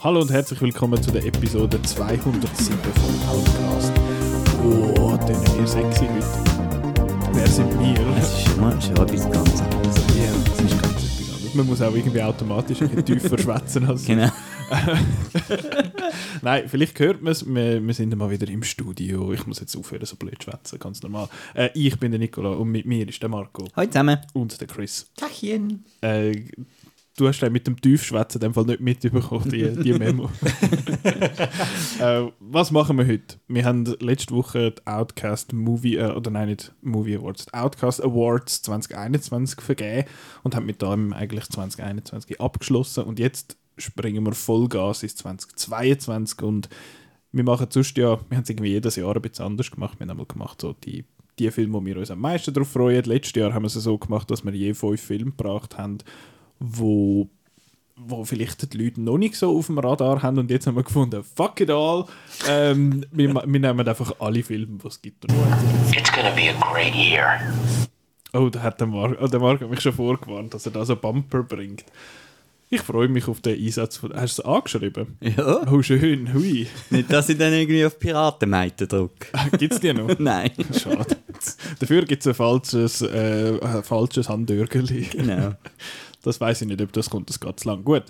Hallo und herzlich willkommen zu der Episode 207 vom Outcast. Oh, tönen wir sexy heute. Wer sind wir? Es ist immer schon etwas ganz anderes. Ja, das ist ganz etwas anderes. Man muss auch irgendwie automatisch ein bisschen tiefer schwätzen als Genau. Nein, vielleicht hört man es, wir, wir sind mal wieder im Studio. Ich muss jetzt aufhören, so blöd schwätzen, ganz normal. Äh, ich bin der Nicola und mit mir ist der Marco Hallo zusammen. und der Chris. Tachchen. Äh, du hast ja mit dem Tiefschwätzen in dem Fall nicht mitbekommen, die, die Memo. äh, was machen wir heute? Wir haben letzte Woche die Outcast Movie, äh, oder nein, nicht Movie Awards, die Outcast Awards 2021 vergeben und haben mit dem eigentlich 2021 abgeschlossen und jetzt springen wir Vollgas ins 2022 und wir machen sonst ja, wir haben es irgendwie jedes Jahr ein bisschen anders gemacht. Wir haben einmal gemacht, so die, die Filme, wo wir uns am meisten darauf freuen. Letztes Jahr haben wir es so gemacht, dass wir je fünf Filme gebracht haben, wo, wo vielleicht die Leute noch nicht so auf dem Radar haben und jetzt haben wir gefunden, fuck it all, ähm, wir, wir nehmen einfach alle Filme, die es gibt. It's gonna be a great year. Oh, da hat der Marc, oh, der Marc hat mich schon vorgewarnt, dass er da so Bumper bringt. Ich freue mich auf den Einsatz. Von, hast du es angeschrieben? Ja. Oh, schön, hui. Nicht, dass ich dann irgendwie auf Piratenmeite drücke. Gibt es die noch? Nein. Schade. Dafür gibt es ein falsches, äh, ein falsches Handörgeli. Genau. Das weiß ich nicht, ob das kommt, das geht zu lang. Gut,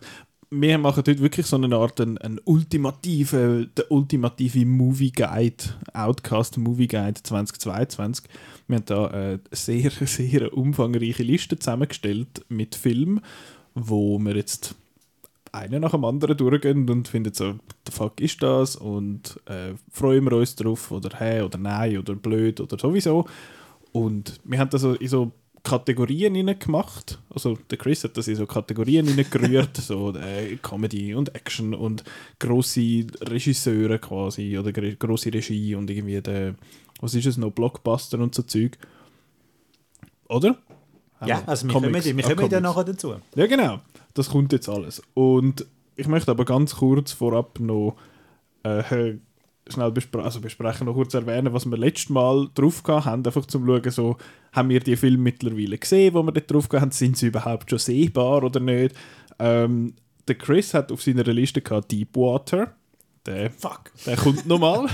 wir machen heute wirklich so eine Art einen, einen ultimative, der ultimative Movie Guide, Outcast Movie Guide 2022. Wir haben da eine sehr, sehr umfangreiche Liste zusammengestellt mit Filmen, wo wir jetzt einen nach dem anderen durchgehen und finden so, the fuck ist das? Und äh, freuen wir uns drauf oder hey oder nein oder blöd oder sowieso. Und wir haben das so in so Kategorien hinein gemacht. Also der Chris hat das in so Kategorien hineingerührt, so äh, Comedy und Action und grosse Regisseure quasi oder gr- grosse Regie und irgendwie der, was ist es noch, Blockbuster und so Zeug. Oder? Ja, also wir Comics. kommen, wir Ah, kommen nachher dazu. Ja, genau. Das kommt jetzt alles. Und ich möchte aber ganz kurz vorab noch äh, schnell bespre also besprechen, noch kurz erwähnen, was wir letztes Mal drauf haben, einfach zum schauen, so, haben wir die Filme mittlerweile gesehen, wo wir dort drauf haben, sind sie überhaupt schon sehbar oder nicht? Ähm, der Chris hat auf seiner Liste gehabt Deepwater. Der, Fuck. der kommt nochmal.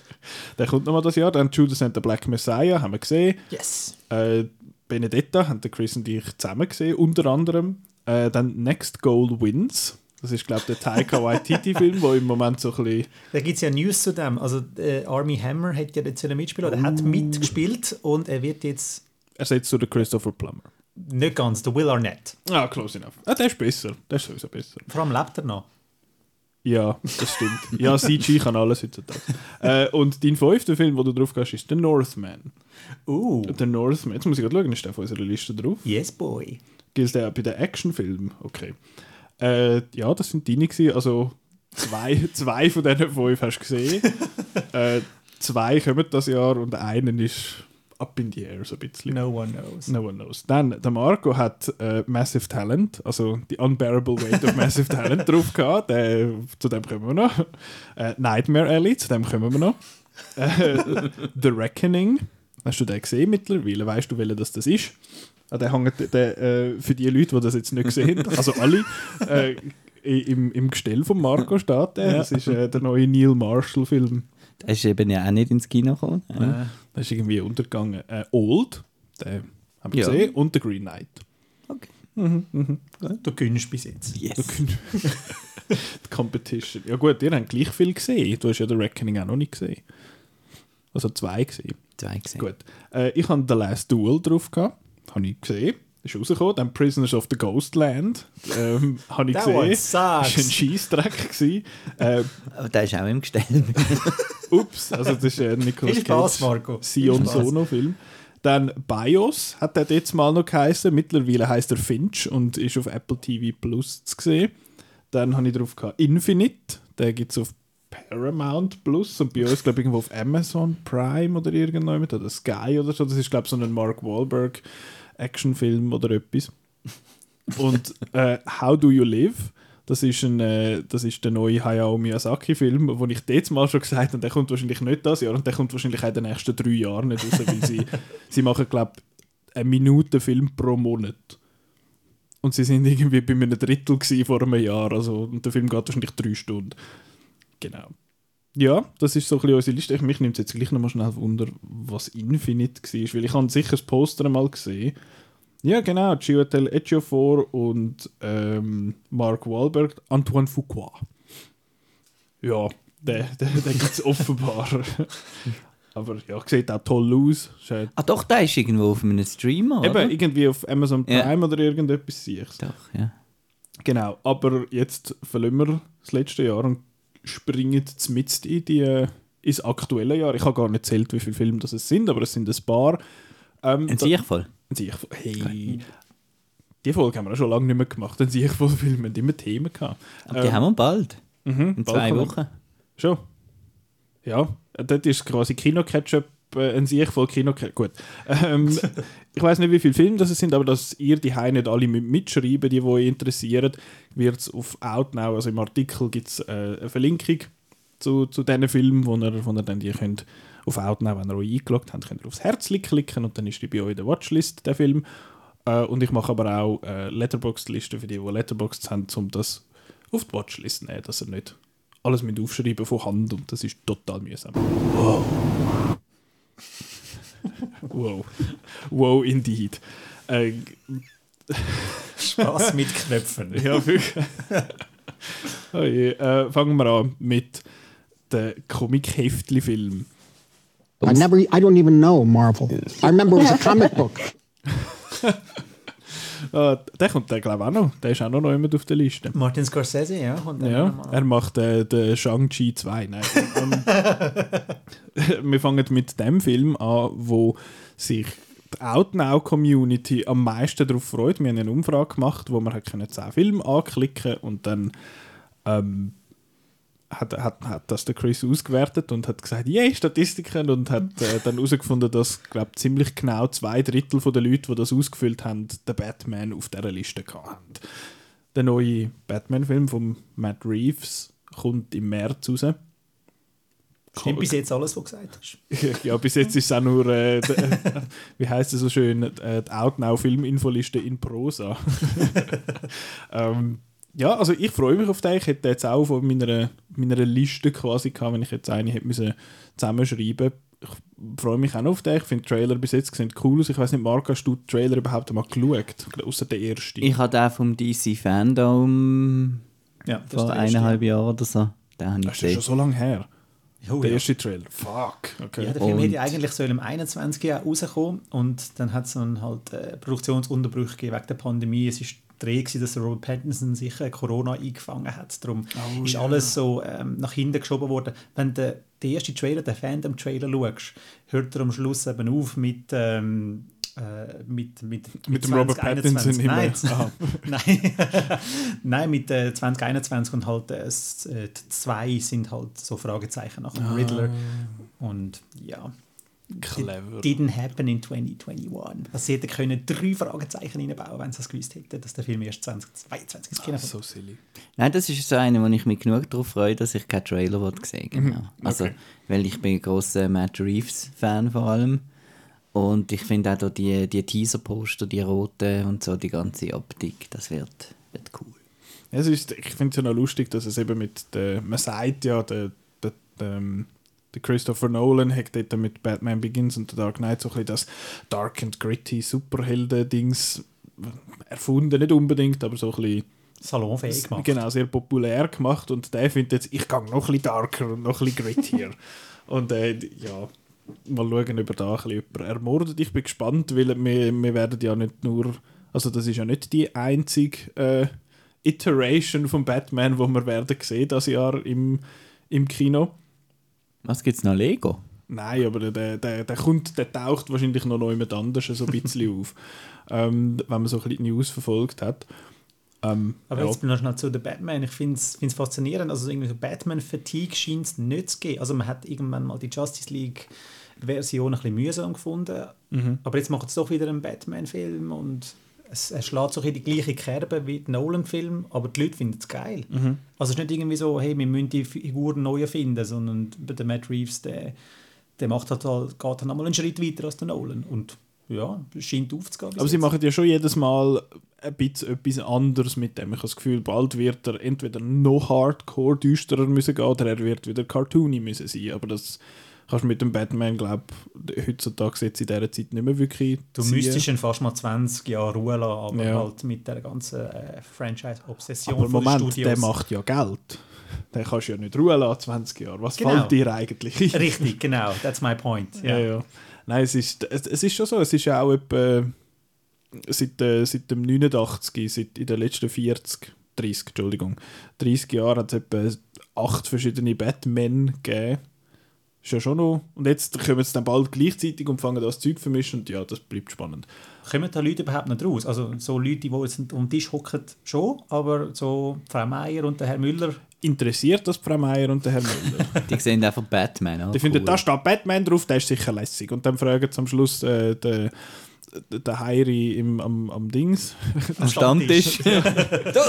der kommt nochmal das Jahr. Dann Judas and the Black Messiah haben wir gesehen. Yes. Äh, Benedetta haben der Chris und ich zusammen gesehen, unter anderem. Äh, dann Next Goal Wins. Das ist, glaube ich, der Taika Waititi-Film, der im Moment so ein bisschen... Da gibt es ja News zu dem. Also äh, Army Hammer hat ja jetzt mitspielen. Er hat mitgespielt und er wird jetzt ersetzt durch den Christopher Plummer. nicht ganz, der Will Arnett. Ah, close enough. Ah, der ist besser. Der ist sowieso besser. Vor allem lebt er noch. Ja, das stimmt. Ja, CG kann alles heutzutage. äh, und dein fünfter Film, den du drauf hast, ist The Northman. Uh, The Northman. Jetzt muss ich gerade schauen, ist der auf unserer Liste drauf? yes boy. Gilt der bei den Actionfilmen? Okay. Äh, ja, das sind deine gewesen. Also zwei, zwei von diesen fünf hast du gesehen. äh, zwei kommen das Jahr und einen ist up in the air so ein bisschen. No one knows. No one knows. Dann, der Marco hat äh, Massive Talent, also die Unbearable Weight of Massive Talent drauf gehabt. Der, zu dem kommen wir noch. Äh, Nightmare Alley, zu dem kommen wir noch. Äh, The Reckoning, hast du den gesehen mittlerweile? Weißt du, welcher das, das ist? Ah, der hängt, der, äh, für die Leute, die das jetzt nicht gesehen haben, also alle, äh, im, im Gestell von Marco steht der. Das ist äh, der neue Neil Marshall-Film. Der ist eben ja auch nicht ins Kino gekommen. Ja. Das ist irgendwie untergegangen. Äh, Old, den haben wir Ja. gesehen, und The Green Knight. Okay. Du gönnst bis jetzt. Yes. die Competition. Ja gut, ihr habt gleich viel gesehen. Du hast ja The Reckoning auch noch nicht gesehen. Also zwei gesehen. Zwei gesehen. Gut. Äh, ich habe The Last Duel drauf gehabt. Habe ich gesehen. Ist rausgekommen. Dann Prisoners of the Ghostland. Ähm, habe ich That gesehen. one Das war sucks. ein Scheissdreck. gewesen. äh, Aber der ist auch im Gestell. ups, also das ist ein Nicolas Viel Spaß, Cage Marco. Sion Viel Spaß. Sono Film. Dann BIOS hat er jetzt mal noch geheißen. Mittlerweile heißt er Finch und ist auf Apple TV Plus zu sehen. Dann habe ich drauf gehabt Infinite. Der gibt es auf Paramount Plus und bei uns, glaube ich, irgendwo auf Amazon Prime oder irgendjemand oder Sky oder so. Das ist, glaube ich, so ein Mark Wahlberg Actionfilm oder etwas. Und äh, How Do You Live? Das ist, ein, äh, das ist der neue Hayao Miyazaki-Film, wo ich jetzt mal schon gesagt habe, der kommt wahrscheinlich nicht das Jahr und der kommt wahrscheinlich auch in den nächsten drei Jahren nicht raus, weil sie, sie machen, glaube ich, eine Minute Film pro Monat. Und sie sind irgendwie bei einem Drittel vor einem Jahr. Also, und der Film geht wahrscheinlich drei Stunden. Genau. Ja, das ist so ein bisschen unsere Liste. Ich- Mich nimmt jetzt gleich nochmal schnell Wunder, was Infinite war, weil ich habe sicher das Poster mal gesehen. Ja, genau, Chiwetel Ejiofor und ähm, Mark Wahlberg, Antoine Fuqua. Ja, den, den, den gibt es offenbar. Aber ja, sieht auch toll aus. Ah doch, der ist irgendwo auf einem Streamer, oder? Eben, irgendwie auf Amazon Ja. Prime oder irgendetwas sehe ich. Doch, ja. Genau, aber jetzt verlieren wir das letzte Jahr und springen mit in die, äh, ins aktuelle Jahr. Ich habe gar nicht zählt, wie viele Filme das es sind, aber es sind ein paar. Ähm, Ein Siechvoll. ein Siechvoll. Hey, die Folge haben wir auch schon lange nicht mehr gemacht. Ein Siechvoll Film, wir haben immer Themen gehabt. Aber die Ähm, haben wir bald. mhm, In bald zwei Wochen. Schon. Ja, dort ist quasi Kino-Ketchup äh, ein Sieg voll Kino-Ketchup. Gut. Ähm, ich weiß nicht, wie viele Filme das sind, aber dass ihr die nicht alle mit mitschreiben, die, die euch interessieren, wird es auf Outnow, also im Artikel gibt es äh, eine Verlinkung zu, zu diesen Filmen, wo ihr, wo ihr dann die könnt auf Outnow, wenn ihr euch eingeloggt habt, könnt ihr aufs Herzchen klicken und dann ist die bei euch in der Watchlist, der Film. Äh, und ich mache aber auch äh, Letterboxd-Listen für die, die Letterboxd haben, um das auf die Watchlist zu nehmen, dass ihr nicht alles mit aufschreiben von Hand und das ist total mühsam. Wow. Wow. Wow, indeed. Äh, Spaß mit Knöpfen. ja, wirklich. oh je. Äh, fangen wir an mit den Comic-Heftli-Film. I never, I don't even know Marvel. I remember it was a comic book. Äh, der kommt, der glaube ich auch noch. Der ist auch noch jemand auf der Liste. Martin Scorsese, ja. Dann Ja, er macht äh, den Shang-Chi 2. Nein. ähm, wir fangen mit dem Film an, wo sich die Outnow-Community am meisten darauf freut. Wir haben eine Umfrage gemacht, wo man hat können 10 Filme anklicken und dann ähm, hat, hat, hat das der Chris ausgewertet und hat gesagt, yay, Statistiken und hat äh, dann herausgefunden, dass glaub, ziemlich genau zwei Drittel der Leute, die das ausgefüllt haben, den Batman auf dieser Liste hatten. Der neue Batman-Film von Matt Reeves kommt im März raus. Stimmt bis jetzt alles, was du gesagt hast. ja, bis jetzt ist es auch nur, äh, d- äh, wie heißt es so schön, äh, die Outnow-Filminfoliste in Prosa. ähm, ja, also ich freue mich auf den. Ich hätte jetzt auch von meiner, meiner Liste quasi gehabt, wenn ich jetzt eine hätte müssen zusammenschreiben Ich freue mich auch noch auf den. Ich finde die Trailer bis jetzt sehen cool aus. Ich weiß nicht, Marc, hast du die Trailer überhaupt mal geschaut? Außer der erste. Ich habe den vom DC Fandom Ja, vor eineinhalb Jahren oder so. Den habe ich das ist gesehen. schon so lange her. Oh, der ja. erste Trailer. Fuck. Okay. Ja, der Film Und- hätte eigentlich soll im 21. Jahr rauskommen und dann hat es dann halt äh, Produktionsunterbrüche gegeben wegen der Pandemie. Es ist Dreh gewesen, dass der Robert Pattinson sich äh, Corona eingefangen hat. Darum Oh, ist alles so ähm, nach hinten geschoben worden. Wenn du den ersten Trailer, den Fandom-Trailer schaust, hört er am Schluss eben auf mit ähm, äh, mit, mit, Mit dem Robert 2021. Pattinson. Nein. Nein, Nein mit äh, 2021 und halt äh, äh, zwei sind halt so Fragezeichen nach dem Ah. Riddler. Und ja, Clever. didn't happen in 2021. Also sie hätten können drei Fragezeichen reinbauen, wenn sie das gewusst hätten, dass der Film erst 2022 ins Kino Ah, kommt. so silly. Nein, das ist so eine, wo ich mich genug darauf freue, dass ich keinen Trailer sehen genau. Also, okay. weil ich bin ein grosser Matt Reeves-Fan vor allem. Und ich finde auch da die, die Teaser-Poster, die roten und so, die ganze Optik, das wird, wird cool. Es ist, ich finde es ja noch lustig, dass es eben mit der, man sagt ja, der, der, der, ähm, der Christopher Nolan hat dort mit Batman Begins und The Dark Knight so ein bisschen das Dark and Gritty Superhelden-Dings erfunden, nicht unbedingt, aber so ein bisschen Salonfähig gemacht. genau, sehr populär gemacht und der findet jetzt, ich gehe noch ein bisschen darker und noch ein bisschen grittier. und äh, ja, mal schauen, ob er da ein bisschen ermordet. Ich bin gespannt, weil wir, wir werden ja nicht nur, also das ist ja nicht die einzige äh, Iteration von Batman, wo wir werden sehen das Jahr im, im Kino. Was gibt's noch? Lego? Nein, aber der, der, der, kommt, der taucht wahrscheinlich noch jemand anders so ein bisschen auf, ähm, wenn man so ein bisschen die News verfolgt hat. Ähm, Aber ja. jetzt noch schnell zu der Batman. Ich finde es faszinierend. Also irgendwie so Batman-Fatigue scheint es nicht zu geben. Also man hat irgendwann mal die Justice League-Version ein bisschen mühsam gefunden. Mhm. Aber jetzt macht es doch wieder einen Batman-Film und es, er schlägt so in die gleiche Kerbe wie der Nolan-Film, aber die Leute finden es geil. Mhm. Also es ist nicht irgendwie so, hey, wir müssen die Figuren neu erfinden, sondern der Matt Reeves, der, der macht halt, halt, geht dann nochmal einen Schritt weiter als der Nolan. Und ja, scheint aufzugehen. Aber sie jetzt. machen ja schon jedes Mal ein bisschen etwas anderes mit dem. Ich habe das Gefühl, bald wird er entweder noch hardcore düsterer müssen gehen oder er wird wieder cartoony müssen sein. Aber das kannst du mit dem Batman, glaube ich, heutzutage jetzt in dieser Zeit nicht mehr wirklich Du ziehen. müsstest ihn fast mal 20 Jahre Ruhe lassen, aber Ja. halt mit der ganzen äh, Franchise-Obsession Aber Moment, Studios. der macht ja Geld. Den kannst du ja nicht ruhen lassen, 20 Jahre. Was Genau. fällt dir eigentlich ein? Richtig, genau, that's my point. Ja, ja. Nein, es ist, es, es ist schon so. Es ist ja auch etwa seit, äh, seit dem 89, seit in den letzten 40, 30, Entschuldigung, 30 Jahren hat es etwa acht verschiedene Batman gegeben. Ist ja schon noch. Und jetzt kommen sie dann bald gleichzeitig und fangen das Zeug vermischen und ja, das bleibt spannend. Kommen da Leute überhaupt nicht raus? Also so Leute, die jetzt um den Tisch hocken, schon, aber so Frau Meier und der Herr Müller, Interessiert das Frau Meier und der Herr Müller? Die sehen einfach Batman. Oh, Die finden, cool. da steht Batman drauf, der ist sicher lässig. Und dann fragen sie am Schluss äh, den, den Heiri im, am, am Dings. am Stammtisch. Du,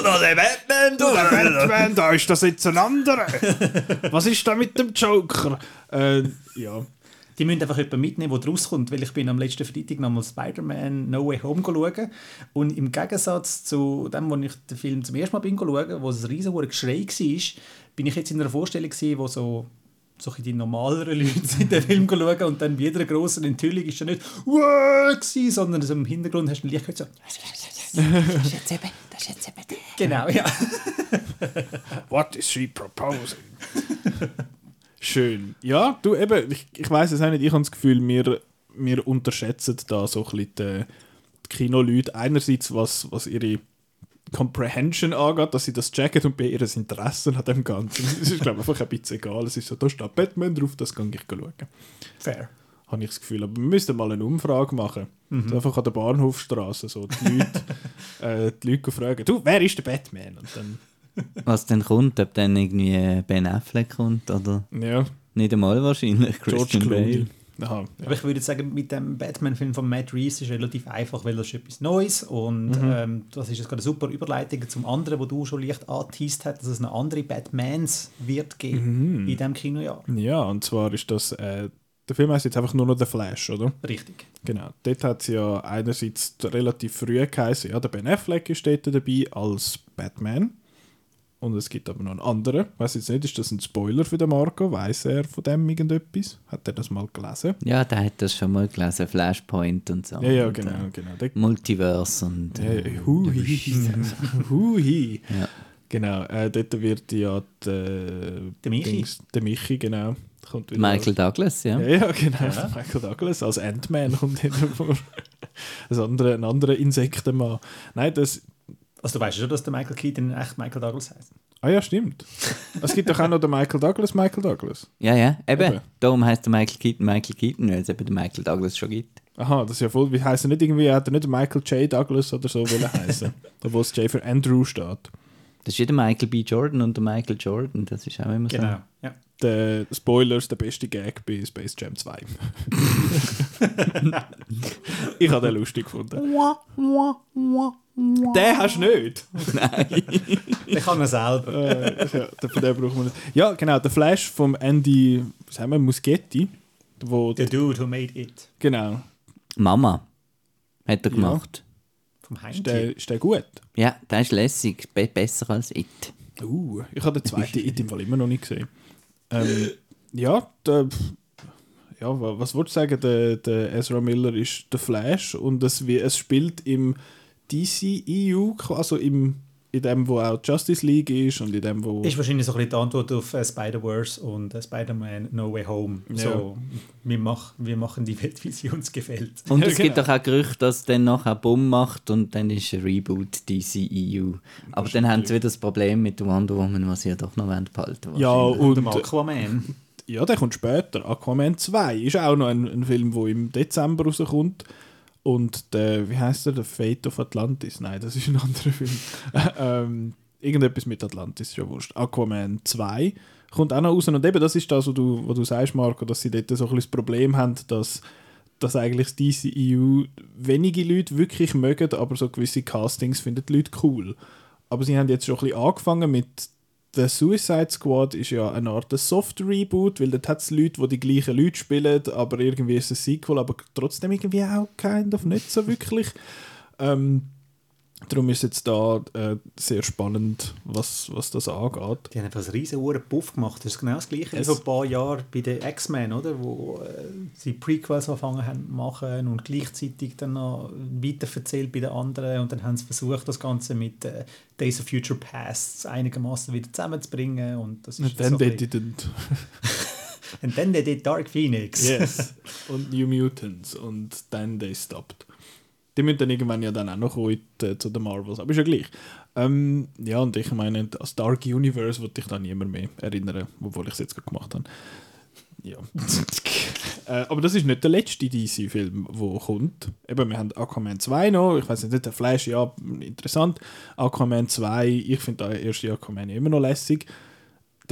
da der Batman, du, der Batman, da ist das jetzt ein anderer. Was ist da mit dem Joker? Äh, ja. die müssen einfach jemanden mitnehmen, der rauskommt, weil ich bin am letzten Freitag nochmal Spider-Man No Way Home schauen und im Gegensatz zu dem, wo ich den Film zum ersten Mal bin schauen, wo es ein riesen Geschrei war, bin ich jetzt in einer Vorstellung gewesen, wo so so die normaleren Leute sind den Film schauen und dann bei jeder grossen Enthüllung ist er nicht «Wow!» sondern so im Hintergrund hast du ein Licht gehört, so Das ist jetzt eben, das ist jetzt eben der. «Genau, ja.» What is she proposing? Schön. Ja, du eben, ich, ich weiß es auch nicht, ich habe das Gefühl, wir, wir unterschätzen da so ein bisschen die, die Kinoleute. Einerseits, was, was ihre Comprehension angeht, dass sie das checken und bei ihr Interesse an dem Ganzen. Es ist, glaube ich, einfach ein bisschen egal. Es ist so, da steht Batman drauf, das kann ich schauen. «Fair.» Habe ich das Gefühl. Aber wir müssten mal eine Umfrage machen. So einfach an der Bahnhofstraße. So die Leute, äh, die Leute fragen, du, wer ist der Batman? Und dann, Was dann kommt, ob dann irgendwie Ben Affleck kommt oder ja, nicht einmal wahrscheinlich George Christian Bale. Aha, ja. Aber ich würde sagen, mit dem Batman-Film von Matt Reeves ist relativ einfach, weil das ist etwas Neues und Mhm. ähm, das ist jetzt gerade eine super Überleitung zum anderen, wo du schon leicht angeteased hast, dass es noch andere Batmans wird geben Mhm. in diesem Kinojahr. Ja, und zwar ist das, äh, der Film heißt jetzt einfach nur noch The Flash, oder? Richtig. Genau. Dort hat es ja einerseits relativ früh geheißen, ja, der Ben Affleck ist dort dabei als Batman. Und es gibt aber noch einen anderen. Ich weiß jetzt nicht, ist das ein Spoiler für den Marco? Weiß er von dem irgendetwas? Hat er das mal gelesen? Ja, der hat das schon mal gelesen, Flashpoint und so. Ja, ja, Und, genau, äh, genau. Der, Multiverse und Ja, äh, Hui. Hui. Ja. Genau, äh, dort wird ja die, Der Michi. Dings- der Michi, genau. Kommt wieder Michael Douglas, ja. Ja, ja genau. Michael Douglas als Ant-Man kommt hin vor. Ein anderer, ein anderer Insektenmann. Nein, das. Also du weißt schon, dass der Michael Keaton echt Michael Douglas heißt. Ah ja, stimmt. Es gibt doch auch noch den Michael Douglas, Michael Douglas. Ja, ja, eben. Eben. Darum heißt der Michael Keaton Michael Keaton, weil es eben den Michael Douglas schon gibt. Aha, das ist ja voll. Wie heißt er nicht irgendwie? Hat er nicht Michael J. Douglas oder so will er heißen? Obwohl das J für Andrew steht. Das ist ja der Michael B. Jordan und der Michael Jordan, das ist auch immer so. Genau. Ja. Der Spoilers, der beste Gag bei Space Jam 2. ich habe den lustig gefunden. Den hast du nicht. Ich kann ihn selber. äh, ja, den- von dem brauchen wir nicht. Ja, genau, der Flash vom Andy, was haben wir, Muschietti. Wo, The Dude Who Made It. genau. Mama hat er Ja. gemacht. Vom Ist Heimtier. der, ist der gut? Ja, der ist lässig, be besser als It. Uh, ich habe den zweiten in dem Fall immer noch nicht gesehen. Ähm, ja, der, ja, wa- was würdest du sagen? Der, der Ezra Miller ist der Flash und es, wie- es spielt im DCEU, also im, in dem, wo auch Justice League ist und in dem, wo... Ist wahrscheinlich so ein bisschen die Antwort auf äh, Spider-Verse und äh, Spider-Man No Way Home. So, wir, mach, wir machen die Welt, wie sie uns gefällt. Und Ja, es gibt genau. doch auch Gerüchte, dass dann nachher Bumm macht und dann ist ein Reboot DCEU. Aber dann haben sie wieder das Problem mit Wonder Woman, was sie ja doch noch wollen behalten ja, wahrscheinlich. Und und... dem Aquaman. Ja, der kommt später. Aquaman 2 ist auch noch ein, ein Film, der im Dezember rauskommt. Und der, wie heißt der? Der Fate of Atlantis? Nein, das ist ein anderer Film. ähm, irgendetwas mit Atlantis, ist ja wurscht. Aquaman 2 kommt auch noch raus. Und eben, das ist das, was du, was du sagst, Marco, dass sie dort so ein bisschen das Problem haben, dass, dass eigentlich das DCEU wenige Leute wirklich mögen, aber so gewisse Castings finden die Leute cool. Aber sie haben jetzt schon ein bisschen angefangen mit The Suicide Squad ist ja eine Art Soft-Reboot, weil dort hat es Leute, die die gleichen Leute spielen, aber irgendwie ist es ein Sequel, aber trotzdem irgendwie auch kind of nicht so wirklich. Ähm, darum ist jetzt da äh, sehr spannend, was, was das angeht. Die haben einfach einen riesen Puff gemacht. Das ist genau das Gleiche wie vor ein paar Jahren bei den X-Men, oder? Wo äh, sie Prequels angefangen haben zu machen und gleichzeitig dann noch weiterverzählt bei den anderen. Und dann haben sie versucht, das Ganze mit äh, Days of Future Past einigermaßen wieder zusammenzubringen. Und das ist dann so ein did bisschen- it Und dann der Dark Phoenix. Yes. und New Mutants und dann They Stopped. Die müssen dann irgendwann ja dann auch noch die- zu den Marvels, aber ist ja gleich. Ähm, ja, und ich meine, als Dark Universe würde ich da niemand mehr erinnern, obwohl ich es jetzt gerade gemacht habe. Ja. äh, aber das ist nicht der letzte DC-Film, der kommt. Eben, wir haben Aquaman 2 noch, ich weiß nicht, der Flash, ja, interessant. Aquaman 2, ich finde der erste Aquaman immer noch lässig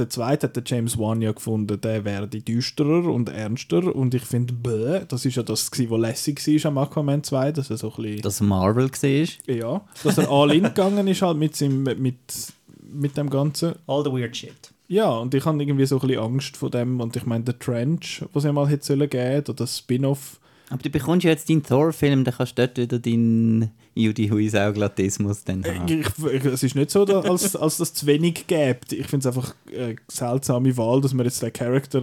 der zweite hat der James Wan ja gefunden, der werde düsterer und ernster und ich finde, bäh, das ist ja das, was lässig war am Aquaman 2, dass er so ein bisschen, Dass Marvel war. ja, dass er all in gegangen ist halt mit, seinem, mit, mit dem Ganzen. All the weird shit. Ja, und ich habe irgendwie so ein bisschen Angst vor dem und ich meine, der Trench, was ja mal hätte sollen geben, oder das Spin-off, Aber du bekommst ja jetzt deinen Thor-Film, dann kannst du dort wieder deinen Judy Huisau-Glattismus dann haben. Ich, ich, es ist nicht so, dass, als, als das zu wenig gibt. Ich finde es einfach eine seltsame Wahl, dass man jetzt den Charakter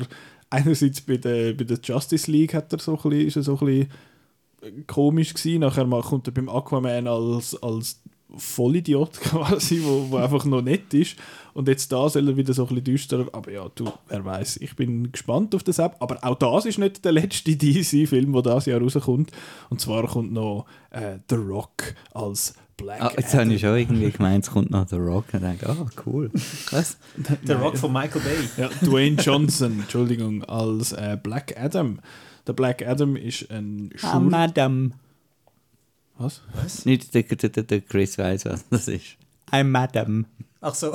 einerseits bei der, bei der Justice League hat er so ein bisschen, ist er so ein bisschen komisch gewesen. Nachher kommt er beim Aquaman als, als Vollidiot quasi, wo, wo einfach noch nett ist. Und jetzt da soll er wieder so ein bisschen düsterer. Aber ja, du, wer weiß. Ich bin gespannt auf das App. Aber auch das ist nicht der letzte DC-Film, der das Jahr rauskommt. Und zwar kommt noch äh, The Rock als Black Ah, jetzt habe ich schon irgendwie gemeint, es kommt noch The Rock und denke, ah, cool. Was? Der Rock von Michael Bay. Ja, Dwayne Johnson, Entschuldigung, als äh, Black Adam. Der Black Adam ist ein Ah, Schur... Madam. Was? Nicht der, der, der, der Chris weiß, was das ist. I'm Madam. Ach so.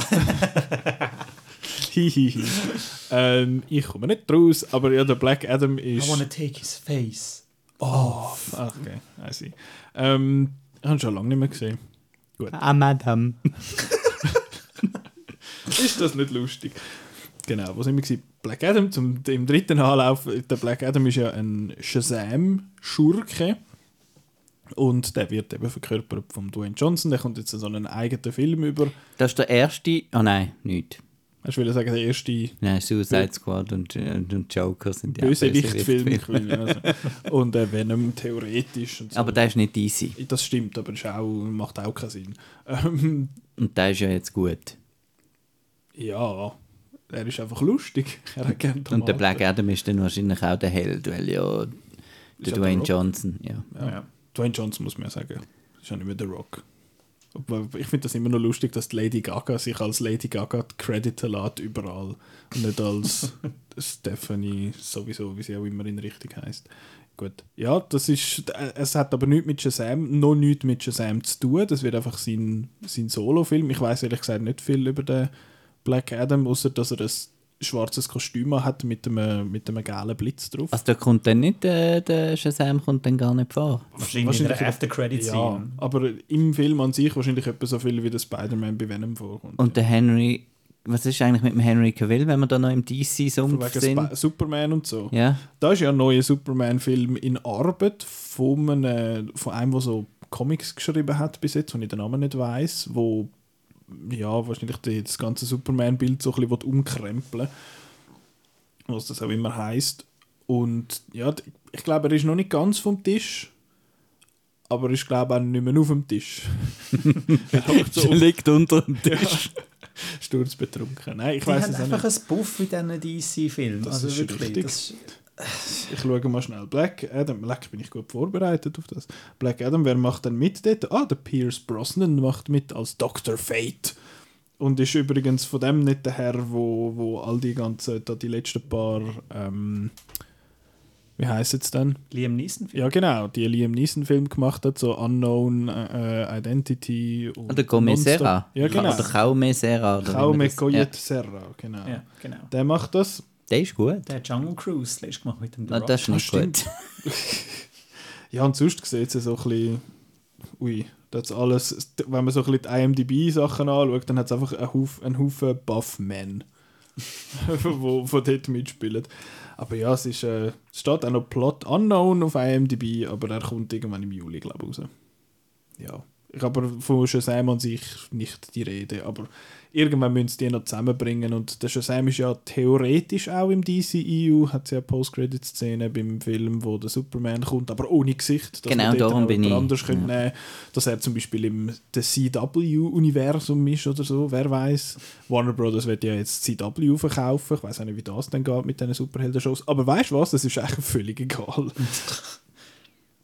Hihihi. ähm, ich komme nicht raus, aber ja, der Black Adam I ist... wanna take his face. Ah, okay, I see. Ähm, ich habe ihn schon lange nicht mehr gesehen. Ah, Madam. Ist das nicht lustig? Genau, wo sind wir gewesen? Black Adam, zum, im dritten Anlauf, der Black Adam ist ja ein Shazam-Schurke. Und der wird eben verkörpert von Dwayne Johnson. Der kommt jetzt so einen eigenen Film über. Das ist der erste. Ah, nein, nicht. Ich will sagen, der erste Nein, Suicide Squad und, und Joker sind ja Bösewicht-Film. Bösewicht-Filme. Also. Und äh, Venom theoretisch. Und so. Aber der ist nicht easy. das stimmt, aber ist auch, macht auch keinen Sinn. Ähm, Und der ist ja jetzt gut. ja, er ist einfach lustig. Er hat gerne Und der Black Adam ist dann wahrscheinlich auch der Held, weil ja der Dwayne. Johnson, ja. Ja. Ja. Dwayne Johnson muss man ja sagen. Ist ja nicht mehr The Rock. Aber ich finde das immer noch lustig, dass Lady Gaga sich als Lady Gaga crediten lässt überall. Und nicht als Stephanie, sowieso, wie sie auch immer in Richtung heißt. Gut. Ja, das ist. Es hat aber nichts mit Shazam, noch nichts mit Shazam zu tun. Das wird einfach sein, sein Solo-Film. Ich weiß ehrlich gesagt nicht viel über den Black Adam, außer dass er ein schwarzes Kostüm hat mit einem, mit einem gelben Blitz drauf. Also da kommt dann nicht, äh, der Shazam kommt dann gar nicht vor. Wahrscheinlich in der in- After-Credit-Scene. Ja, aber im Film an sich wahrscheinlich etwa so viel wie der Spider-Man bei Venom vorkommt. Und der Henry, was ist eigentlich mit dem Henry Cavill, wenn wir da noch im DC-Sumpf wegen sind? Sp Superman und so. Ja, Da ist ja ein neuer Superman-Film in Arbeit von einem, von einem, der so Comics geschrieben hat bis jetzt, wo ich den Namen nicht weiß, wo ja, wahrscheinlich die, das ganze Superman-Bild so ein bisschen umkrempeln was das auch immer heißt. Und ja, ich glaube, er ist noch nicht ganz vom Tisch, aber er ist glaube ich, auch nicht mehr auf dem Tisch. er so liegt unter dem Tisch. sturzbetrunken. Nein, ich weiß haben es auch einfach nicht. ein Buff in diesen DC-Filmen. Das Also ist wirklich. richtig. Das, Ich schaue mal schnell. Black Adam, leck, bin ich gut vorbereitet auf das. Black Adam, wer macht denn mit dort? Ah, der Pierce Brosnan macht mit als Dr. Fate. Und ist übrigens von dem nicht der Herr, wo, wo all die ganzen, da die letzten paar, ähm, wie heißt es denn? Liam Neeson. Ja, genau, die Liam Neeson-Film gemacht hat, so Unknown äh, Identity. Und Oder Gomez Nonstop. Serra. Ja, genau. Oder Jaume Serra. oder Coyet Serra, genau. Ja, genau. Der macht das. Der ist gut. Der Jungle Cruise letztes gemacht mit dem The Ah, Rock. das ist nicht stimmt. gut. Ja, und sonst sieht es so ein bisschen. Ui, Das alles, wenn man so ein bisschen die IMDb-Sachen anschaut, dann hat es einfach einen Haufen, einen Haufen Buff-Men, wo, wo dort mitspielen. Aber ja, es, ist, äh, es steht auch noch Plot Unknown auf IMDb, aber er kommt irgendwann im Juli, glaube ich, raus. Ja. Ich habe aber von Shazam an sich nicht die Rede, aber irgendwann müssen sie die noch zusammenbringen. Und der Shazam ist ja theoretisch auch im DCEU, hat es ja Post-Credit-Szene beim Film, wo der Superman kommt, aber ohne Gesicht, dass Genau, darum bin ich- anders könnte nehmen. Dass er zum Beispiel im CW-Universum ist oder so, wer weiß. Warner Brothers wird ja jetzt CW verkaufen, ich weiß auch nicht, wie das dann geht mit diesen Superhelden-Shows, aber weißt du was, das ist eigentlich völlig egal.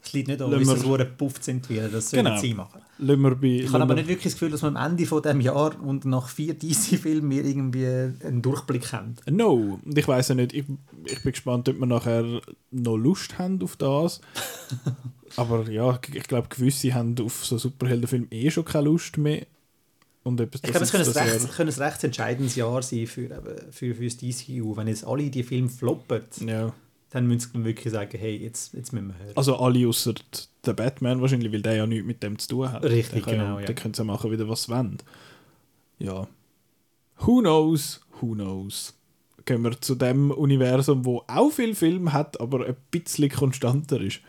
Es liegt nicht wir- das Hure gepufft sind wieder. Das Genau. sie machen. Bei, Ich habe aber nicht wirklich das Gefühl, dass wir am Ende von diesem Jahr und nach vier DC-Filmen wir irgendwie einen Durchblick haben. No, und ich weiß ja nicht, ich, ich bin gespannt, ob wir nachher noch Lust haben auf das. Aber ja, ich glaube, gewisse haben auf so Superheldenfilme eh schon keine Lust mehr. Und ob Ich glaube, es könnte ein, recht, könnte ein recht entscheidendes Jahr sein für, für, für das DCU. Wenn jetzt alle die Filme floppen, ja. Dann müssen sie wirklich sagen, hey, jetzt, jetzt müssen wir hören. Also alle außer der Batman wahrscheinlich, weil der ja nichts mit dem zu tun hat. Richtig, der genau, Ja, ja. Der können sie machen, wieder was sie wollen. Ja. Who knows? Who knows? Gehen wir zu dem Universum, wo auch viel Film hat, aber ein bisschen konstanter ist.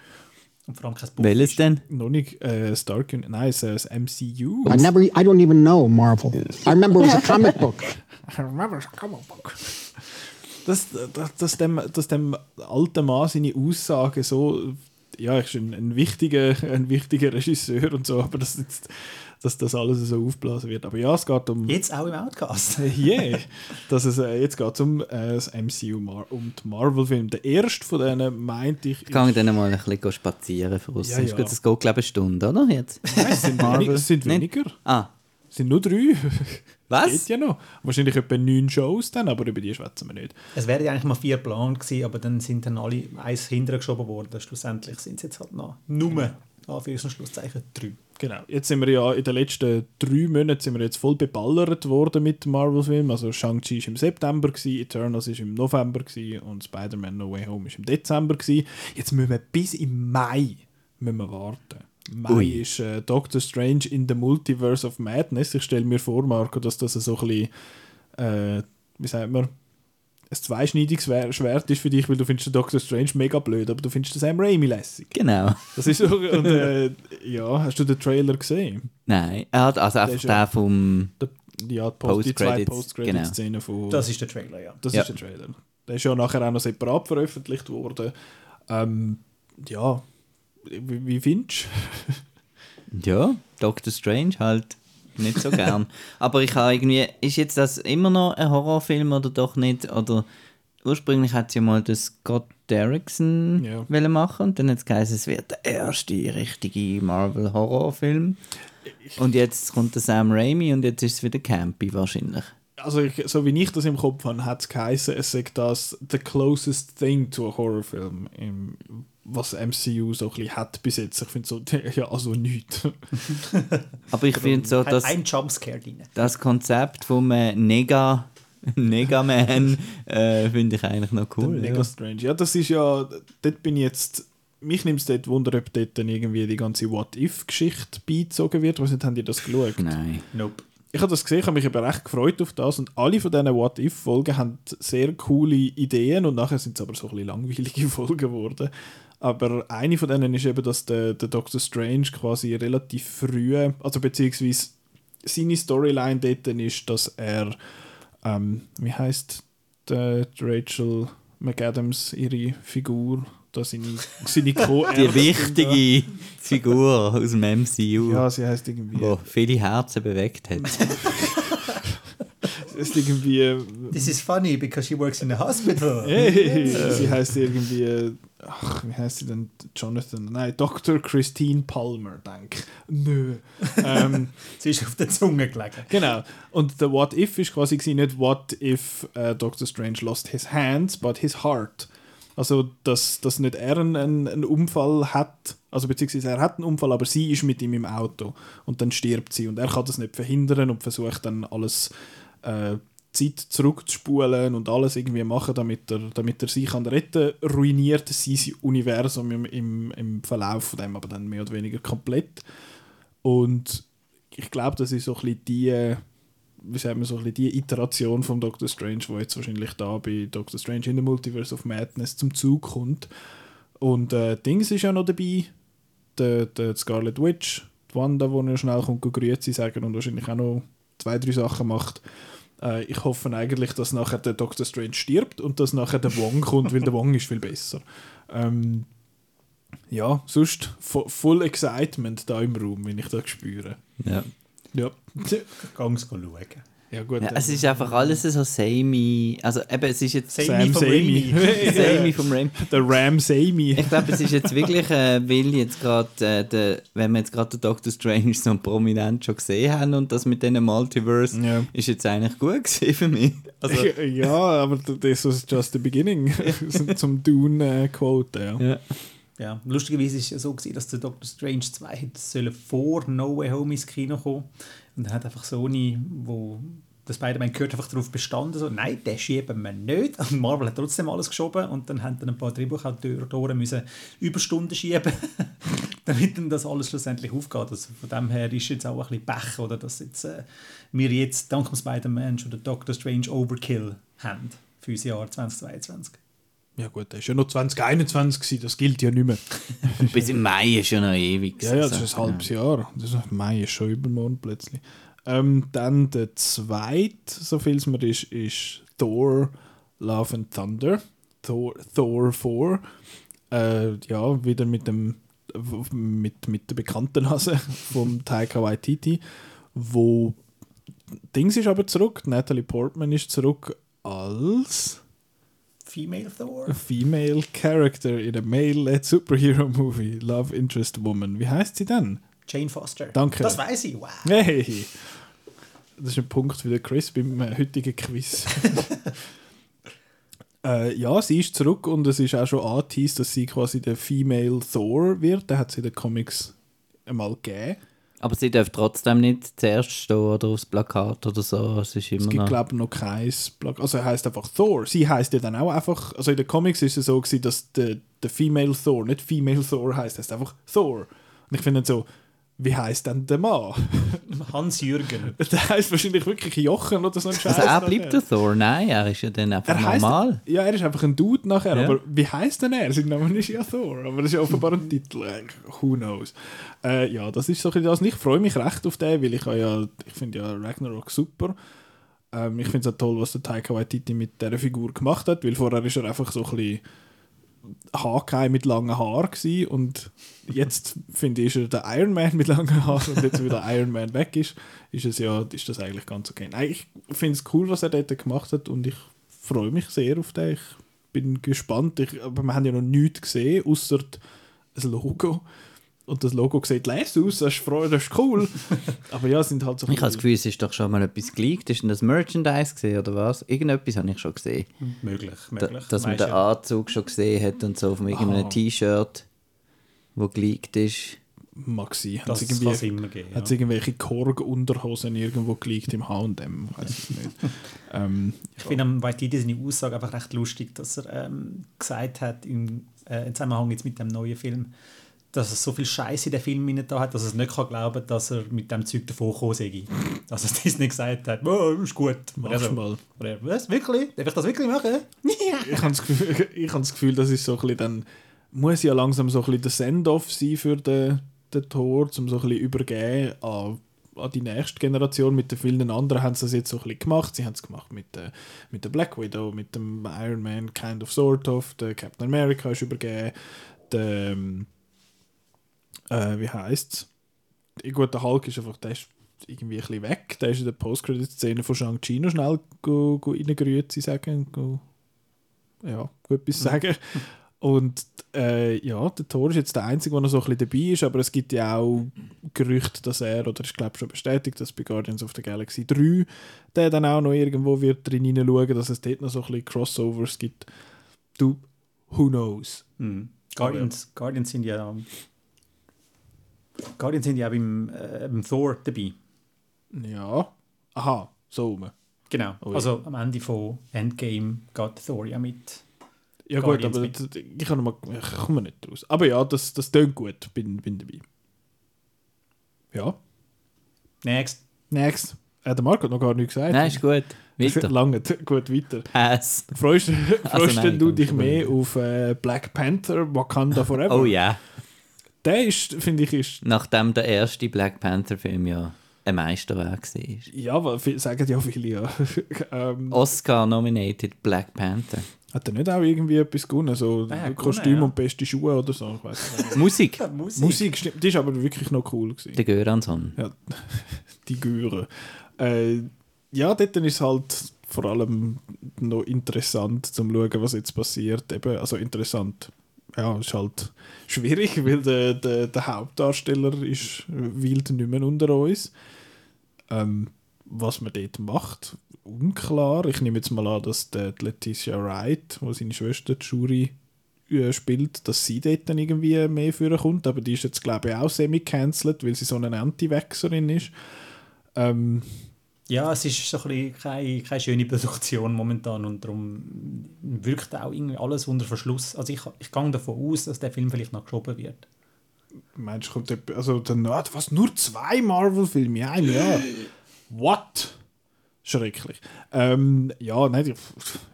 Und vor allem kein Buch. Welches denn? Noch nicht äh, Stark, nein, es ist MCU. I never, I don't even know Marvel. I remember it was a comic book. dass, dass, dass, dem, dass dem alten Mann seine Aussagen so, ja, er ist ein, wichtiger, ein wichtiger Regisseur und so, aber dass, jetzt, dass das alles so aufblasen wird. Aber ja, es geht um. Jetzt auch im Outcast. Yeah, dass es, äh, jetzt geht es um äh, das MCU, Mar um die Marvel-Filme. Der erste von denen meinte ich. Ich kann dann mal ein bisschen spazieren für uns. Ja, Ja. Das geht, glaube ich, eine Stunde, oder? Jetzt? Nein, es sind, es sind weniger. Ah, Es sind nur drei. was? Geht ja noch. Wahrscheinlich etwa neun Shows dann, aber über die schwätzen wir nicht. Es wären ja eigentlich mal vier geplant gewesen, aber dann sind dann alle eins hinterher geschoben worden. Schlussendlich sind es jetzt halt noch nur, Anführungs- und Schlusszeichen, drei. Genau. Jetzt sind wir ja in den letzten drei Monaten sind wir jetzt voll beballert worden mit Marvel-Filmen. Also Shang-Chi war im September, gewesen, Eternals war im November gewesen, und Spider-Man No Way Home war im Dezember. Gewesen. Jetzt müssen wir bis im Mai müssen wir warten. Mai Ui. ist äh, Doctor Strange in the Multiverse of Madness. Ich stelle mir vor, Marco, dass das so ein bisschen, äh, wie sagt man, ein zweischneidiges Schwer- Schwert ist für dich, weil du findest den Doctor Strange mega blöd, aber du findest den Sam Raimi lässig. Genau. Das ist so, und, äh, ja, hast du den Trailer gesehen? Nein, er hat also einfach der ja- vom. Der, ja, die, Post, die zwei Post-Credits, Post-Credit-Szenen von... Das ist der Trailer, ja. das Ja. ist der Trailer. Der ist ja nachher auch noch separat veröffentlicht worden. Ähm, ja, wie, wie findest Ja, Doctor Strange halt nicht so gern. Aber ich habe irgendwie. Ist jetzt das immer noch ein Horrorfilm oder doch nicht? Oder ursprünglich hat sie ja mal das Scott Derrickson Ja. machen und dann hat es geheißen, es wird der erste richtige Marvel-Horrorfilm. Und jetzt kommt der Sam Raimi und jetzt ist es wieder campy wahrscheinlich. du? Also, ich, so wie ich das im Kopf habe, hat es geheißen, es sei das the closest thing to a Horrorfilm, im, was MCU so ein bisschen hat bis jetzt. Ich finde so, ja, also nichts. Aber ich finde so, dass ein Jumpscare drin. das Konzept vom äh, Nega, Nega Man äh, finde ich eigentlich noch cool. Mega ja. strange. Ja, das ist ja, dort bin ich jetzt, mich nimmt es dort Wunder, ob dort dann irgendwie die ganze What-If-Geschichte beizogen wird. Was nicht, haben die das geschaut? Nein. Nope. Ich habe das gesehen, ich habe mich aber recht gefreut auf das und alle von diesen What-If-Folgen haben sehr coole Ideen und nachher sind es aber so ein bisschen langweilige Folgen geworden. Aber eine von denen ist eben, dass der, der Doctor Strange quasi relativ früh, also beziehungsweise seine Storyline dort ist, dass er, ähm, wie heißt die Rachel McAdams, ihre Figur, da seine, seine co Die wichtige Figur aus dem MCU, Ja, sie heißt irgendwie, die viele Herzen bewegt hat. ist irgendwie This is funny because she works in a hospital. Hey, sie heißt irgendwie, ach, wie heißt sie denn? Jonathan? Nein, Dr. Christine Palmer, denk. Nö. ähm, Sie ist auf der Zunge gelegen. genau. Und der What If ist quasi nicht What if äh, Dr. Strange lost his hands, but his heart. Also, dass, dass nicht er einen, einen einen Unfall hat, also beziehungsweise er hat einen Unfall, aber sie ist mit ihm im Auto und dann stirbt sie und er kann das nicht verhindern und versucht dann alles äh, Zeit zurückzuspulen und alles irgendwie machen, damit er, damit er sie kann retten ruiniert sein Universum im, im, im Verlauf von dem aber dann mehr oder weniger komplett. Und ich glaube, das ist so ein bisschen die, wie sagen wir, so ein bisschen die Iteration von Doctor Strange, die jetzt wahrscheinlich da bei Doctor Strange in the Multiverse of Madness zum Zug kommt. Und äh, Dings ist ja noch dabei, der, der Scarlet Witch, die Wanda, die noch schnell kommt, grüezi sagen und wahrscheinlich auch noch zwei, drei Sachen macht. Äh, ich hoffe eigentlich, dass nachher der Doctor Strange stirbt und dass nachher der Wong kommt, weil der Wong ist viel besser. Ähm, ja, sonst vo- voll Excitement da im Raum, wenn ich das spüre. Ja. Ja, Gangs schauen. Ja gut. Ja, äh, es ist einfach alles so samey. Also eben, es ist jetzt Samey Sam vom Samey. Raimi. samey vom Raimi. der Ram Samey. Ich glaube, es ist jetzt wirklich, äh, weil jetzt gerade, äh, der- wenn wir jetzt gerade den Doctor Strange so prominent schon gesehen haben und das mit diesem Multiverse, Ja. ist jetzt eigentlich gut gewesen für mich. Also, ja, aber das ist just the beginning. Zum Dune-Quote, ja. ja. Ja, lustigerweise war es ja so, gewesen, dass der Doctor Strange 2 hätte sollen vor No Way Home ins Kino kommen Und dann hat einfach Sony, wo der Spider-Man gehört, einfach darauf bestanden, so, nein, den schieben wir nicht. Und Marvel hat trotzdem alles geschoben und dann haben dann ein paar Drehbuchautoren müssen Überstunden schieben, damit dann das alles schlussendlich aufgeht. Also von dem her ist jetzt auch ein bisschen Pech, oder, dass jetzt, äh, wir jetzt dank dem Spider-Man schon den Doctor Strange Overkill haben für unser Jahr 2022. Ja gut, das war ja noch 2021, gewesen, das gilt ja nicht mehr. Bis im Mai ist ja noch ewig. Ja, ja, das ist ein halbes Jahr. Das ist, Mai ist schon übermorgen plötzlich. Ähm, dann der zweite, so viel es mir ist, ist Thor Love and Thunder. Thor, Thor 4. Äh, ja, wieder mit dem mit, mit der bekannten Nase vom Taika Waititi, wo Dings ist aber zurück, Natalie Portman ist zurück als Female Thor? a female character in a male-led superhero movie, Love Interest Woman. Wie heißt sie denn? Jane Foster. Danke. Das weiß ich, wow. Hey! Das ist ein Punkt für den Chris beim äh, heutigen Quiz. äh, ja, sie ist zurück und es ist auch schon angeteased, dass sie quasi der Female Thor wird. Den hat sie in den Comics einmal gegeben. Aber sie darf trotzdem nicht zuerst stehen oder aufs Plakat oder so. Es ist immer Es gibt, glaube ich, noch kein Plug. Also er heißt einfach Thor. Sie heißt ja dann auch einfach. Also in den Comics ist es so, gewesen, dass der, der Female Thor nicht Female Thor heißt, heißt einfach Thor. Und ich finde so, wie heißt denn der Mann? Hans-Jürgen. der heißt wahrscheinlich wirklich Jochen oder so ein Scheiß. Also er bleibt der Thor? Nein, er ist ja dann einfach Er heisst, normal. ja, er ist einfach ein Dude nachher, Ja. aber wie heißt denn er? Sein Name ist ja Thor, aber das ist ja offenbar ein Titel. Who knows? Äh, ja, das ist so ein bisschen das. Ich freue mich recht auf den, weil ich ja, ich finde ja Ragnarok super. Ähm, ich finde es auch toll, was der Taika Waititi mit dieser Figur gemacht hat, weil vorher ist er einfach so ein bisschen Hawkeye mit langen Haaren gewesen und jetzt finde ich, ist er der Iron Man mit langen Haaren und jetzt wieder Iron Man weg ist, ist es ja, ist das eigentlich ganz okay. Nein, ich finde es cool, was er dort gemacht hat und ich freue mich sehr auf den. Ich bin gespannt, ich, aber wir haben ja noch nichts gesehen, außer das Logo. Und das Logo sieht leise aus, das ist, freu- das ist cool. aber ja, es sind halt so Ich habe das Gefühl, es ist doch schon mal etwas geleakt. Ist denn das Merchandise gesehen oder was? Irgendetwas habe ich schon gesehen. Möglich, Da, möglich. dass man den. Anzug schon gesehen hat und so auf irgendeinem Aha. T-Shirt, wo geleakt ist. mag sein. Hat Das es irgendwie, immer geben. hat es Ja. irgendwelche Korg-Unterhosen irgendwo gelegt im H&M? Weiß es nicht. ähm, Ich finde am Waititi seine Aussage einfach recht lustig, dass er ähm, gesagt hat, im, äh, im Zusammenhang jetzt mit dem neuen Film, dass er so viel Scheiße in den Film da hat, dass es nicht kann glauben dass er mit dem Zeug davon gekommen sei. Dass er Disney gesagt hat, oh, ist gut. Und er Mach's so, mal. was, wirklich? Darf ich das wirklich machen? ich habe das, Gefühl- ich hab das Gefühl, das ist so ein bisschen dann, muss ja langsam so ein bisschen der Send-off sein für den, den Tor, um so ein bisschen übergeben an, an die nächste Generation. Mit den vielen anderen haben sie das jetzt so ein bisschen gemacht. Sie haben es gemacht mit, der- mit der Black Widow, mit dem Iron Man, kind of, sort of. Der Captain America ist übergeben. Der, ähm, äh, wie heisst es? Gut, der Hulk ist einfach, der ist irgendwie ein bisschen weg. Der ist in der Post-Credit-Szene von Shang-Chi noch schnell go, go reingerührt, sagen. Go, ja, gut etwas sagen. Und äh, ja, der Thor ist jetzt der Einzige, der noch so ein bisschen dabei ist, aber es gibt ja auch Gerüchte, dass er, oder ich glaube schon bestätigt, dass bei Guardians of the Galaxy 3 der dann auch noch irgendwo wird drin hineinschauen, dass es dort noch so ein bisschen Crossovers gibt. Du, who knows? Mhm. Guardians, Guardians sind ja Guardians sind ja auch beim, äh, beim Thor dabei. Ja. Aha, so rum. Genau. Oh ja. Also am Ende von Endgame geht Thor ja mit. Ja gut, aber mit. ich, kann mal, ich komme nicht raus. Aber ja, das, das tönt gut, bin, bin dabei. Ja. Next. Next. Äh, der Marco hat noch gar nichts gesagt. Nein, ist gut. Weiter. Lange. Gut, weiter. Pass. Freust, freust nein, denn du dich mehr auf äh, Black Panther, Wakanda Forever? Oh ja. Der ist, finde ich, ist, Nachdem der erste Black Panther-Film ja ein Meisterwerk war. ja, vi- sagen ja viele, ja. ähm, Oscar-nominated Black Panther. hat er nicht auch irgendwie etwas gewonnen? So Ja, gewonnen, Kostüm ja. und beste Schuhe oder so? Ich weiß nicht. Musik. Musik. Musik, stimmt. Die ist aber wirklich noch cool gewesen. Der Göransson. Ja, die Göre. Äh, ja, dort ist es halt vor allem noch interessant zum schauen, was jetzt passiert. Eben, also interessant. Ja, ist halt schwierig, weil der, der, der Hauptdarsteller ist wild nicht mehr unter uns. Ähm, was man dort macht, unklar. Ich nehme jetzt mal an, dass der die Leticia Wright, wo seine Schwester die Shuri äh, spielt, dass sie dort dann irgendwie mehr führen kommt. Aber die ist jetzt, glaube ich, auch semi-cancelled, weil sie so eine Anti-Wechserin ist. Ähm, Ja, es ist so ein bisschen keine, keine schöne Produktion momentan und darum wirkt auch irgendwie alles unter Verschluss. Also ich, ich gehe davon aus, dass der Film vielleicht noch geschoben wird. meinst du, kommt etwa- also dann, ah, was, nur zwei Marvel-Filme in einem Jahr? What? Schrecklich. Ähm, ja, nein,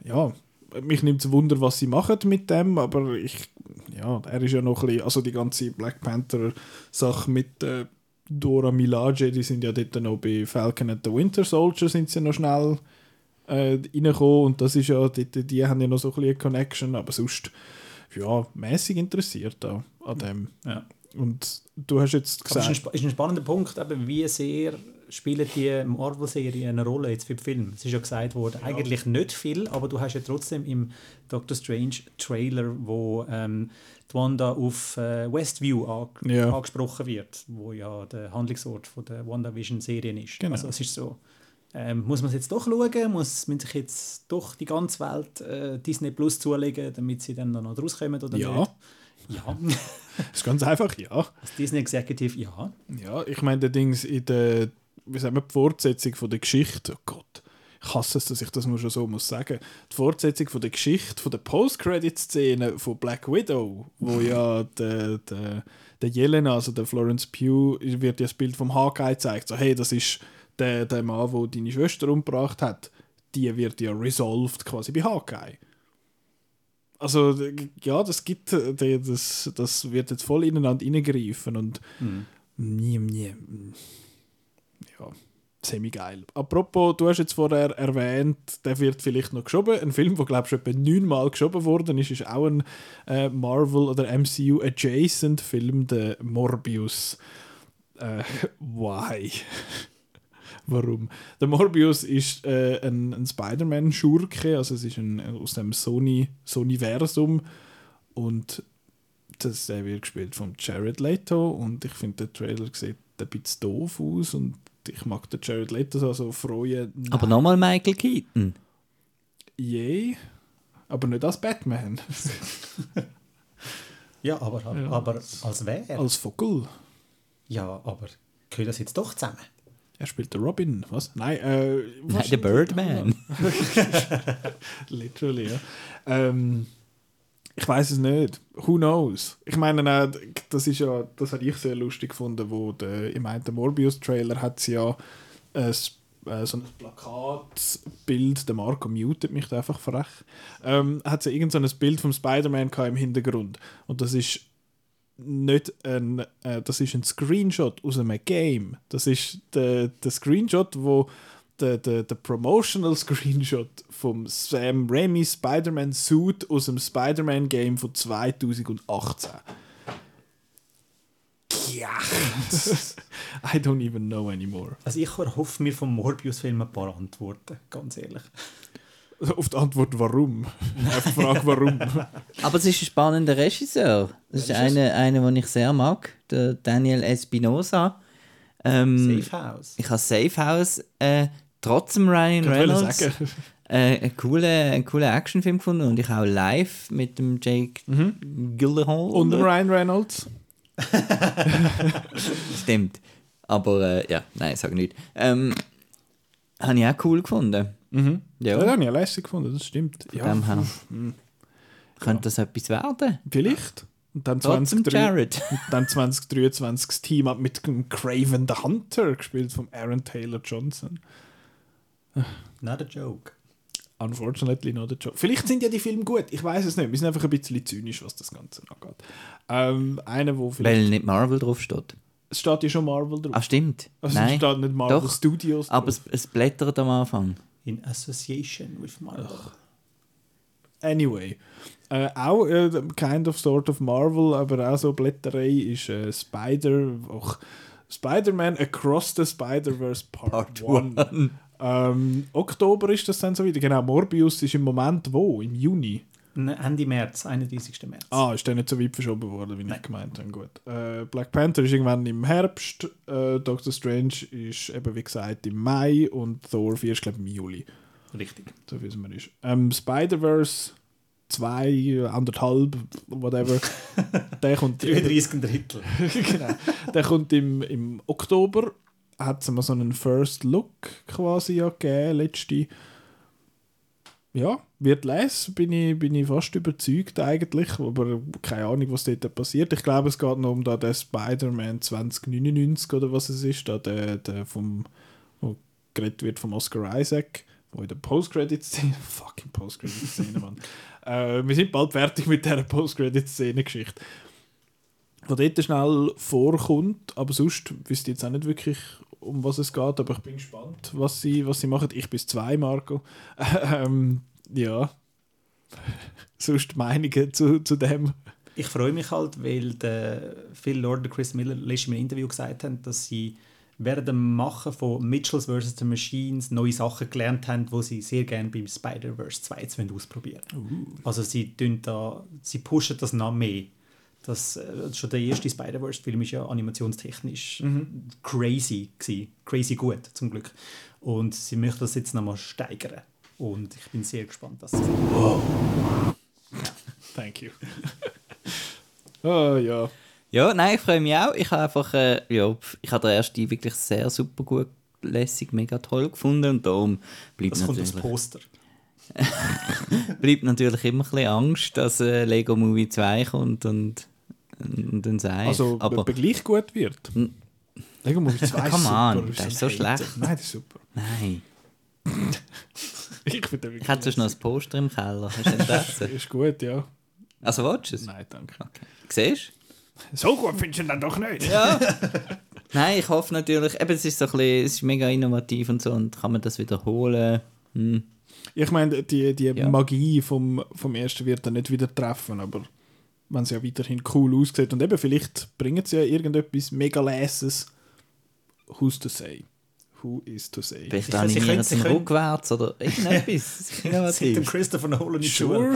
ja, mich nimmt es Wunder, was sie machen mit dem, aber ich, ja, er ist ja noch ein bisschen, also die ganze Black Panther-Sache mit äh, Dora Milaje, die sind ja dort noch bei Falcon and the Winter Soldier, sind sie noch schnell äh, reingekommen und das ist ja, die, die, haben ja noch so ein bisschen eine Connection, aber sonst, ja, mäßig interessiert da an dem. Ja. Und du hast jetzt Aber es ist gesagt, ist ein spannender Punkt, eben, wie sehr spielen die Marvel-Serien eine Rolle jetzt für den Film. Es ist ja gesagt worden, eigentlich nicht viel, aber du hast ja trotzdem im Doctor Strange Trailer, wo ähm, Wanda auf äh, Westview an Ja. angesprochen wird, wo ja der Handlungsort von der WandaVision-Serien ist. Genau. Also es ist so, ähm, muss man es jetzt doch schauen? Muss man sich jetzt doch die ganze Welt äh, Disney Plus zulegen, damit sie dann noch rauskommen oder Ja. nicht? Ja. das ist ganz einfach, ja. Als Disney Executive, ja. Ja, ich meine, der Dings in der, wie sagen wir, die Fortsetzung von der Geschichte, oh Gott, ich hasse es, dass ich das nur schon so muss sagen, die Fortsetzung von der Geschichte, von der Post-Credit-Szene von Black Widow, wo ja der, der, der Jelena, also der Florence Pugh, wird ja das Bild vom Hawkeye gezeigt, so hey, das ist der, der Mann, der deine Schwester umgebracht hat, die wird ja resolved quasi bei Hawkeye. Also, ja, das gibt, das, das wird jetzt voll ineinander reingreifen und nie, nie, ja, semi-geil. Apropos, du hast jetzt vorher erwähnt, der wird vielleicht noch geschoben. Ein Film, der, glaube ich, etwa neunmal geschoben worden ist, ist auch ein äh, Marvel- oder MCU-adjacent-Film, der Morbius. Äh, why? Warum? Der Morbius ist äh, ein, ein Spider-Man-Schurke, also es ist ein, aus dem Sony, Sony-Versum und das der wird gespielt von Jared Leto und ich finde der Trailer sieht ein bisschen doof aus und ich mag den Jared Leto so also freuen. Aber nochmal Michael Keaton. je, aber nicht als Batman, Ja, aber, aber als wer? als Vogel. Ja, aber gehört das jetzt doch zusammen? Er spielt den Robin, was? Nein, äh, Nein, der Birdman. Literally, ja. Ähm, ich weiß es nicht. Who knows? Ich meine, äh, das ist ja, das habe ich sehr lustig gefunden, wo der, ich meine, der Morbius-Trailer hat sie ja ein, äh, so ein Plakatbild, der Marco mutet mich da einfach frech, ähm, hat sie irgend so ein Bild vom Spider-Man im Hintergrund. Und das ist nicht ein, äh, das ist ein Screenshot aus einem Game. Das ist der, der Screenshot, wo der, der, der Promotional Screenshot vom Sam Raimi Spider-Man Suit aus dem Spider-Man Game von 2018. Ja. I don't even know anymore. Also ich erhoffe mir vom Morbius-Film ein paar Antworten, ganz ehrlich. Auf die Antwort, warum? Auf die Frage, warum? Aber es ist ein spannender Regisseur. Das ist einer, einer, den ich sehr mag, der Daniel Espinosa. Ähm, Safe House. ich habe Safe House äh, trotz dem Ryan Reynolds äh, einen coolen, einen coolen Actionfilm gefunden und ich auch live mit dem Jake Gyllenhaal. Und Ryan Reynolds. Stimmt. Aber äh, ja, nein, sag nicht. Ähm, habe ich auch cool gefunden. Mhm. Ja, Ja, habe ich auch lässig gefunden, das stimmt. von Ja, dem her. Könnte das etwas werden? vielleicht. Und dann, Trotzdem 2023 Jared. und dann 2023 das Team up mit dem Craven the Hunter, gespielt von Aaron Taylor Johnson. Not a joke. Unfortunately not a joke. Vielleicht sind ja die Filme gut, ich weiß es nicht. Wir sind einfach ein bisschen zynisch, was das Ganze angeht. Ähm, einer, wo vielleicht... Weil nicht Marvel drauf steht. Es steht ja schon Marvel drauf. Ah, stimmt. also es Nein. steht nicht Marvel Doch, Studios Aber drauf. es, es blättert am Anfang. In association with Marvel. Anyway. Äh, auch äh, kind of sort of Marvel, aber auch so Blätterei ist äh, Spider... Spider-Man Across the Spider-Verse Part, Part 1. Ähm, Oktober ist das dann so wieder. Genau, Morbius ist im Moment wo? Im Juni? Ne, Ende März, 31. März. Ah, ist der nicht so weit verschoben worden, wie ich gemeint habe. Gut. Äh, Black Panther ist irgendwann im Herbst, äh, Doctor Strange ist eben wie gesagt im Mai und Thor 4 ist glaube ich im Juli, Richtig. so wie es mir ist. Ähm, Spider-Verse 2, anderthalb, whatever, der kommt, 33 Drittel. genau, der kommt im, im Oktober, hat es mal so einen First Look quasi ja gegeben, letzte ja, wird les, bin ich, bin ich fast überzeugt eigentlich, aber keine Ahnung, was dort passiert. Ich glaube, es geht noch um den Spider-Man 2099 oder was es ist, da der, der vom, wo geredet wird vom Oscar Isaac, wo in der Post-Credit-Szene, fucking Post-Credit-Szene, Mann. äh, wir sind bald fertig mit dieser Post-Credit-Szene-Geschichte. Wo dort schnell vorkommt, aber sonst wüsste ich jetzt auch nicht wirklich, um was es geht, aber ich bin gespannt, was sie, was sie machen. Ich bis zwei, Marco. ähm, ja. sonst Meinungen zu, zu dem. Ich freue mich halt, weil der Phil Lord und Chris Miller letztes Mal im Interview gesagt haben, dass sie während dem Machen von Mitchells vs. The Machines neue Sachen gelernt haben, die sie sehr gerne beim Spider-Verse 2 jetzt wollen ausprobieren Also sie, da, sie pushen das noch mehr. Das, äh, schon der erste Spider-Verse-Film ist ja animationstechnisch crazy gewesen. Crazy gut, zum Glück. Und sie möchten das jetzt nochmal steigern. Und ich bin sehr gespannt, dass Thank you. oh ja. Ja, nein, ich freue mich auch. Ich habe einfach, äh, ja, ich habe den ersten wirklich sehr super gut, lässig, mega toll gefunden und darum bleibt das kommt natürlich, aufs Poster. bleibt natürlich immer ein bisschen Angst, dass äh, Lego Movie 2 kommt und dann sei Also, aber ob er gleich gut wird. Movie 2 ist Come super. on, das ist so schlecht. Nein, das ist super. nein, Ich finde ich hätte sonst noch ein Poster im Keller. Hast du? Ist gut, ja. also, willst du es? Nein, danke. Siehst So gut findest du ihn dann doch nicht. du? Ja. nein, ich hoffe natürlich, eben, es ist so ein bisschen, es ist mega innovativ und so und kann man das wiederholen. Hm. Ich meine, die, die Ja. Magie vom, vom ersten wird dann nicht wieder treffen, aber wenn es ja weiterhin cool aussieht und eben vielleicht bringen sie ja irgendetwas mega Lässes. Who's to say? Who is to say? Vielleicht können- animieren sie sie können- rückwärts oder irgendetwas. Seit dem. Christopher Nolan in. Sure.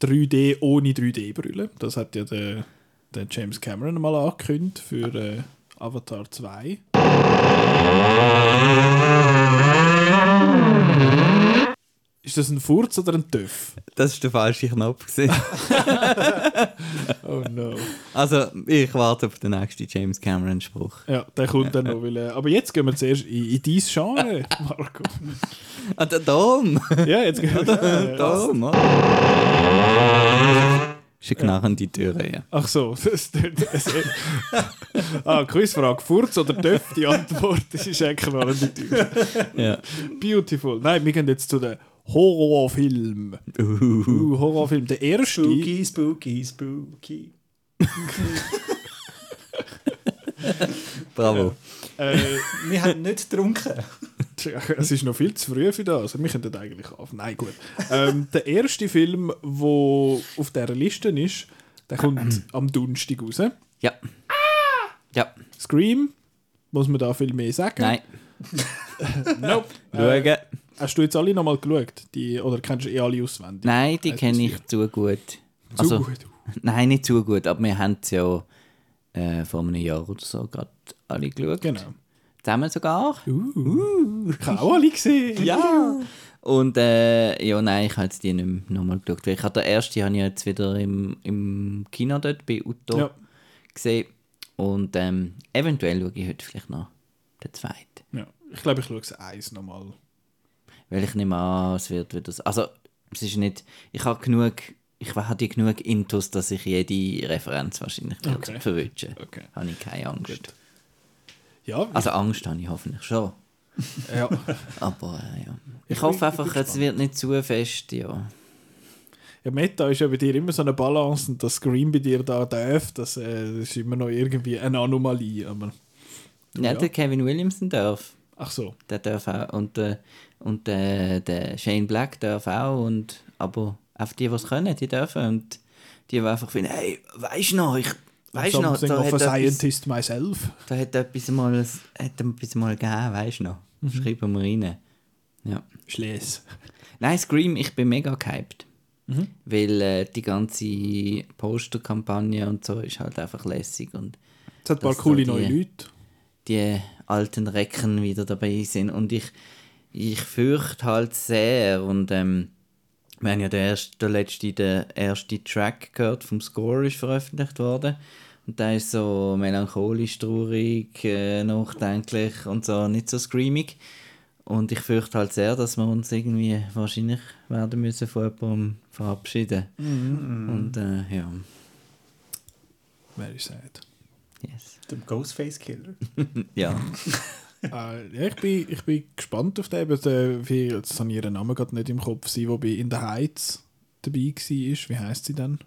3D ohne 3D-Brille. Das hat ja der, der James Cameron mal angekündigt für äh, Avatar 2. Ist das ein Furz oder ein Töff? Das ist der falsche Knopf. Oh no. also, ich warte auf den nächsten James Cameron-Spruch. Ja, der kommt dann noch. Weil, äh, aber jetzt gehen wir zuerst in, in dein Genre, Marco. Ah, der Dom! Ja, jetzt gehen wir. Äh, Dom, oder? Ist eine knarrende Tür, ja. ach so, das, das, Ah, Quizfrage: Furz oder Töff? Die Antwort das ist eigentlich mal die Tür. ja. Beautiful. Nein, wir gehen jetzt zu den Horrorfilm. Uh, Horrorfilm. Der erste. Spooky, spooky, spooky. Bravo. Äh, Wir haben nicht getrunken. es ist noch viel zu früh für das. Wir könnten eigentlich auf. Nein, gut. Ähm, der erste Film, der auf dieser Liste ist, der kommt am Donnerstag raus. Ja. Ja. Scream. Muss man da viel mehr sagen? Nein. Nope. Schauen. Äh, hast du jetzt alle nochmal geschaut? Die, oder kennst du eh alle auswendig? Nein, die kenne ich zu gut. Zu Also, gut. Nein, nicht zu gut, aber wir haben es ja äh, vor einem Jahr oder so gerade alle geschaut. Genau. Zusammen sogar. Uh, ich habe auch alle gesehen. Ja! Und äh, ja, nein, ich habe jetzt die nicht nochmal geschaut. Weil ich habe den ersten habe ich jetzt wieder im, im Kino dort bei Utto Ja. gesehen. Und ähm, eventuell schaue ich heute vielleicht noch den zweiten. ja. Ich glaube, ich schaue es eins nochmal. Weil ich nehme an, es wird wieder... so- Also, es ist nicht... Ich habe genug ich hatte genug Intus, dass ich jede Referenz wahrscheinlich Okay. verwünsche. Okay. Habe ich keine Angst. Ja, Also Angst habe ich hoffentlich schon. ja. Aber äh, ja. Ich, Ich hoffe bin- einfach, es wird nicht zu fest, ja. ja, Meta ist ja bei dir immer so eine Balance und das Screen bei dir da darf, das, äh, das ist immer noch irgendwie eine Anomalie. Aber, Ja, ja. der Kevin Williamson darf. ach so, Der darf auch. Und, äh, und äh, der Shane Black darf auch. Und, aber einfach die, die es können, die dürfen. Und die, die einfach finden, hey, weißt du noch, ich weißt noch, da of hat, a etwas, scientist myself. da hat etwas mal, hat etwas mal gegeben, weißt noch. Mhm. Schreiben wir rein. Ja. Schles. Nein, Scream, ich bin mega gehypt. Mhm. Weil äh, die ganze Posterkampagne und so ist halt einfach lässig. Und Es hat ein paar coole da die- neue Leute. die alten Recken wieder dabei sind. Und ich, ich fürchte halt sehr. Und ähm, wir haben ja der, erste, der letzte, der erste Track gehört vom Score ist veröffentlicht worden. Und der ist so melancholisch, traurig, äh, nachdenklich und so, nicht so screamig. Und ich fürchte halt sehr, dass wir uns irgendwie wahrscheinlich werden müssen von jemandem verabschieden. Und äh, ja, Very sad. yes. Dem Ghostface Killer. Ja, äh, ja, ich, bin, ich bin gespannt auf den. eben, Wie, jetzt habe ich ihren Namen gerade nicht im Kopf, sie, die bei In the Heights dabei war. Wie heisst sie denn?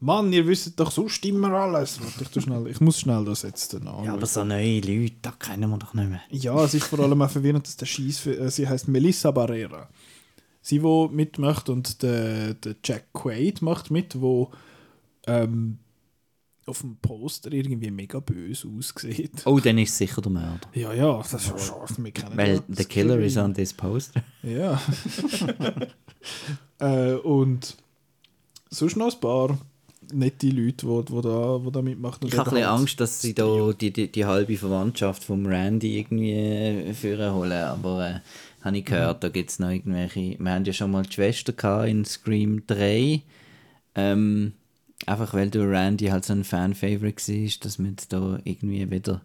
Mann, ihr wisst doch sonst immer alles. Warte, ich, schnell, ich muss schnell das jetzt dann ja aber so neue Leute, da kennen wir doch nicht mehr. Ja, es ist vor allem auch verwirrend, dass der Scheiß, äh, sie heißt Melissa Barrera. Sie, wo mitmacht und der, der Jack Quaid macht mit, wo ähm, auf dem Poster irgendwie mega böse aussieht. Oh, dann ist sicher der Mörder. Ja, ja, das ist schon scharf. Wir kennen Weil the killer Screen. is on this poster. Ja. äh, und sonst noch ein paar nette Leute, die wo, wo da, wo da mitmachen. Ich habe ein bisschen halt Angst, dass sie da die, die, die halbe Verwandtschaft vom Randy irgendwie äh, führen holen. Aber äh, habe ich gehört, da gibt es noch irgendwelche. Wir haben ja schon mal die Schwester in Scream 3. Ähm, einfach weil der Randy halt so ein Fan-Favorite war, dass wir jetzt da irgendwie wieder.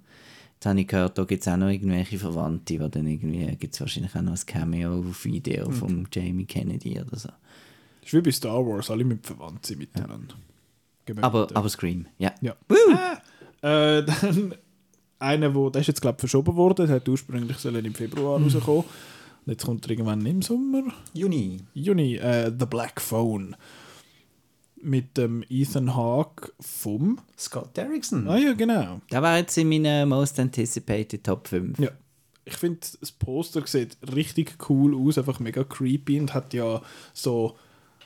Jetzt habe ich gehört, da gibt es auch noch irgendwelche Verwandte, die dann irgendwie. Gibt es wahrscheinlich auch noch ein Cameo-Video Mhm. von Jamie Kennedy oder so. Das ist wie bei Star Wars, alle mit verwandt sind miteinander. Wir Aber, aber Scream, ja. Ja. Äh, dann einer, wo, der ist jetzt glaube ich verschoben worden, der hat ursprünglich sollen im Februar Hm. rauskommen. Und jetzt kommt er irgendwann im Sommer. Juni. Juni, äh, The Black Phone. Mit dem Ethan Hawke vom. Scott Derrickson. Ah ja, genau. Der war jetzt in meinen Most Anticipated Top 5. Ja. Ich finde, das Poster sieht richtig cool aus, einfach mega creepy und hat ja so,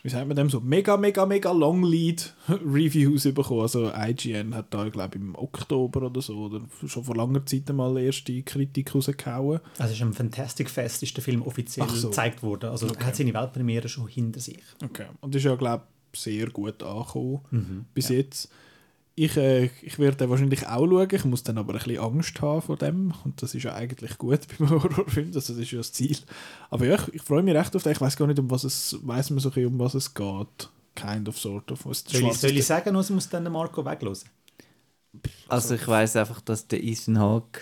wie sagt man dem, so mega, mega, mega Long Lead Reviews bekommen. Also IGN hat da, glaube ich, im Oktober oder so, oder schon vor langer Zeit mal erste Kritik rausgehauen. Also ist am Fantastic Fest ist der Film offiziell Ach so. gezeigt worden. Also er hat seine Weltpremiere schon hinter sich. Okay. Und ist ja, glaube ich, sehr gut angekommen Mhm. bis jetzt. Ich, äh, ich werde den wahrscheinlich auch schauen, ich muss dann aber ein bisschen Angst haben vor dem. Und das ist ja eigentlich gut beim Horrorfilm, also das ist ja das Ziel. Aber ja, ich, ich freue mich recht auf den. Ich weiß gar nicht, um was es, weiß man so ein bisschen, um was es geht. Kind of, sort of. Was Soll ich, soll ich sagen, was muss dann der Marco weglosen? Also ich weiß einfach, dass der Ethan Hawke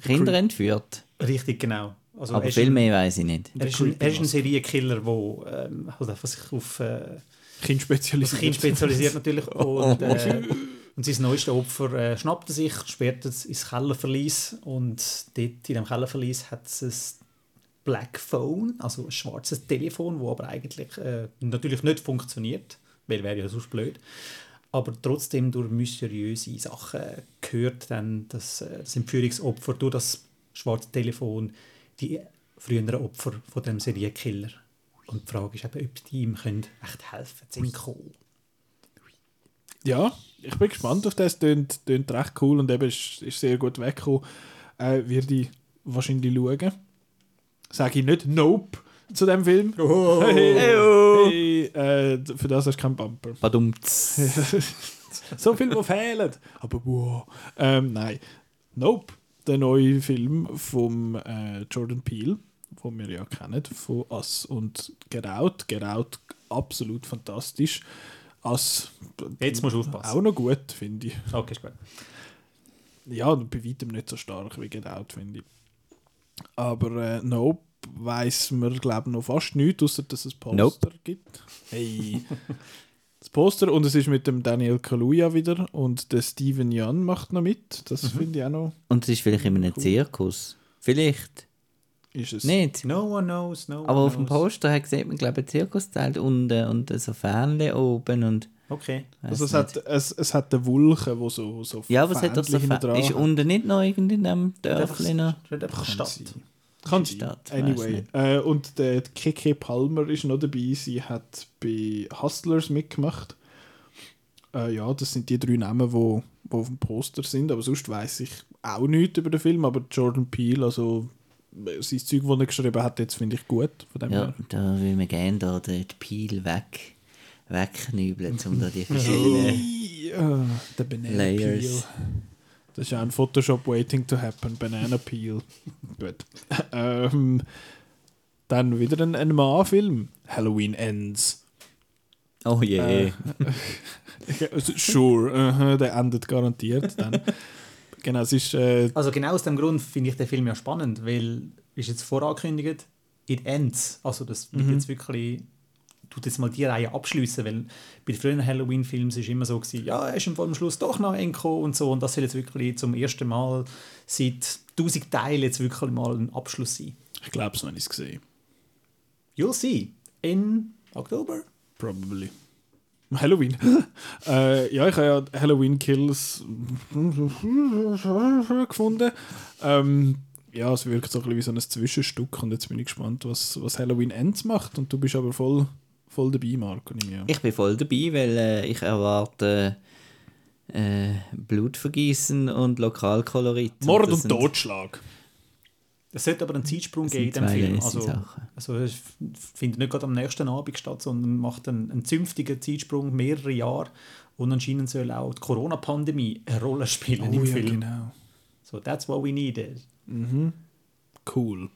Kinder entführt. Richtig, genau. Also Aber er viel mehr weiß ich nicht. Er ist, ein, er ist ein Serienkiller, der ähm, halt einfach sich auf äh, Kind das spezialisiert. Kind spezialisiert natürlich. Und, äh, und sein neuestes Opfer äh, schnappt er sich, sperrt es ins Kellerverlies und dort in dem Kellerverlies hat es ein Black Phone, also ein schwarzes Telefon, das aber eigentlich äh, natürlich nicht funktioniert, weil wäre ja sonst blöd. Aber trotzdem durch mysteriöse Sachen gehört dann das, äh, das Entführungsopfer durch das schwarze Telefon die früheren Opfer von dem Serienkiller. Und die Frage ist eben, ob die ihm können echt helfen können. Ja, ich bin gespannt auf das. Tönt, tönt recht cool und eben ist, ist sehr gut weggekommen. Äh, werde ich wahrscheinlich schauen. Sage ich nicht Nope zu dem Film. Hey, hey, äh, für das hast du keinen Bumper. Badumts. so viel, wo fehlen. Aber wow. Ähm, nein. Nope. Der neue Film von äh, Jordan Peele, den wir ja kennen, von Us und Get Out. Get Out absolut fantastisch. Us Jetzt musst du aufpassen. auch noch gut, finde ich. Okay, ist gut. Ja, bei weitem nicht so stark wie Get Out, finde ich. Aber äh, Nope weiß man, glaube ich, noch fast nichts, außer dass es Poster gibt. Hey. Das Poster und es ist mit dem Daniel Kaluuya wieder und der Steven Yeun macht noch mit. Das finde ich auch noch. Und es ist vielleicht in einem Zirkus. Vielleicht. Ist es. Nicht. No one knows, no one Aber auf dem. Poster hat sieht man, glaube ich, ein Zirkuszelt unten und so Fähnchen oben und... Okay. Also es hat, es, es hat eine Wolke, wo so, so Ja, aber es hat doch so Fähnchen Ist hat. unten nicht noch irgendwie in Einfach, Dörfli noch? einfach Stadt. sein. Kann. Stadt, Anyway. Äh, und der Keke Palmer ist noch dabei. Sie hat bei Hustlers mitgemacht. Äh, ja, das sind die drei Namen, die wo, wo auf dem Poster sind. Aber sonst weiß ich auch nichts über den Film. Aber Jordan Peele, also äh, sein Zeug, das er geschrieben hat, jetzt finde ich gut. Von dem Ja, her. da will man gerne da den Peel weg, wegknübeln, um da die verschiedenen... Banana Layers. Peel. Das ist ja ein Photoshop waiting to happen. Banana Peel. Gut. ähm, dann wieder ein, Mann-Film. Halloween Ends. Oh je. Äh, Also, sure, aha, der endet garantiert dann. Genau, es ist. Äh, Also genau aus dem Grund finde ich den Film ja spannend, weil, ist jetzt vorangekündigt, it ends. Also das wird jetzt wirklich, tut jetzt mal die Reihe abschließen, weil bei den früheren Halloween-Filmen ist immer so gewesen, ja, er ist am Schluss doch noch Enko und so und das soll jetzt wirklich zum ersten Mal seit 1000 Teilen jetzt wirklich mal ein Abschluss sein. ich glaube es noch nicht gesehen. You'll see. In Oktober. Probably. Halloween. äh, ja, ich habe ja Halloween Kills gefunden. Ähm, ja, es wirkt so ein bisschen wie so ein Zwischenstück und jetzt bin ich gespannt, was, was Halloween Ends macht. Und du bist aber voll, voll dabei, Marco. nehme ich bin voll dabei, weil äh, ich erwarte äh, Blutvergießen und Lokalkolorit. Mord und sind- Totschlag. Es sollte aber einen Zeitsprung Das geben in dem Film. Also, Sachen. also es findet nicht gerade am nächsten Abend statt, sondern macht einen, einen zünftigen Zeitsprung, mehrere Jahre. Und anscheinend soll auch die Corona-Pandemie eine Rolle spielen Oh im ja, Film. genau. So, that's what we needed. Cool.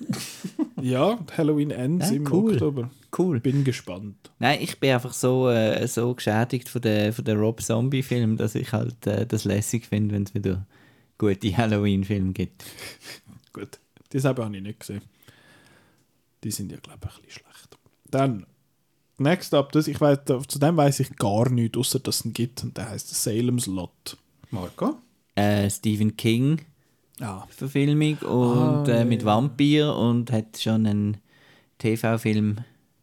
ja, Halloween Ends Ja, im cool. Oktober. Cool. Bin gespannt. Nein, ich bin einfach so, äh, so geschädigt von den von der Rob Zombie-Film, dass ich halt äh, das lässig finde, wenn es wieder gute Halloween-Filme gibt. Gut. Die selber habe ich nicht gesehen. Die sind ja, glaube ich, ein bisschen schlecht. Dann, next up, das, ich weiss, zu dem weiß ich gar nichts, außer dass es ihn gibt. Und der heißt Salem's Lot. Marco? Äh, Stephen King Ah, Verfilmung und Ah, äh, mit Vampir und hat schon einen TV-Film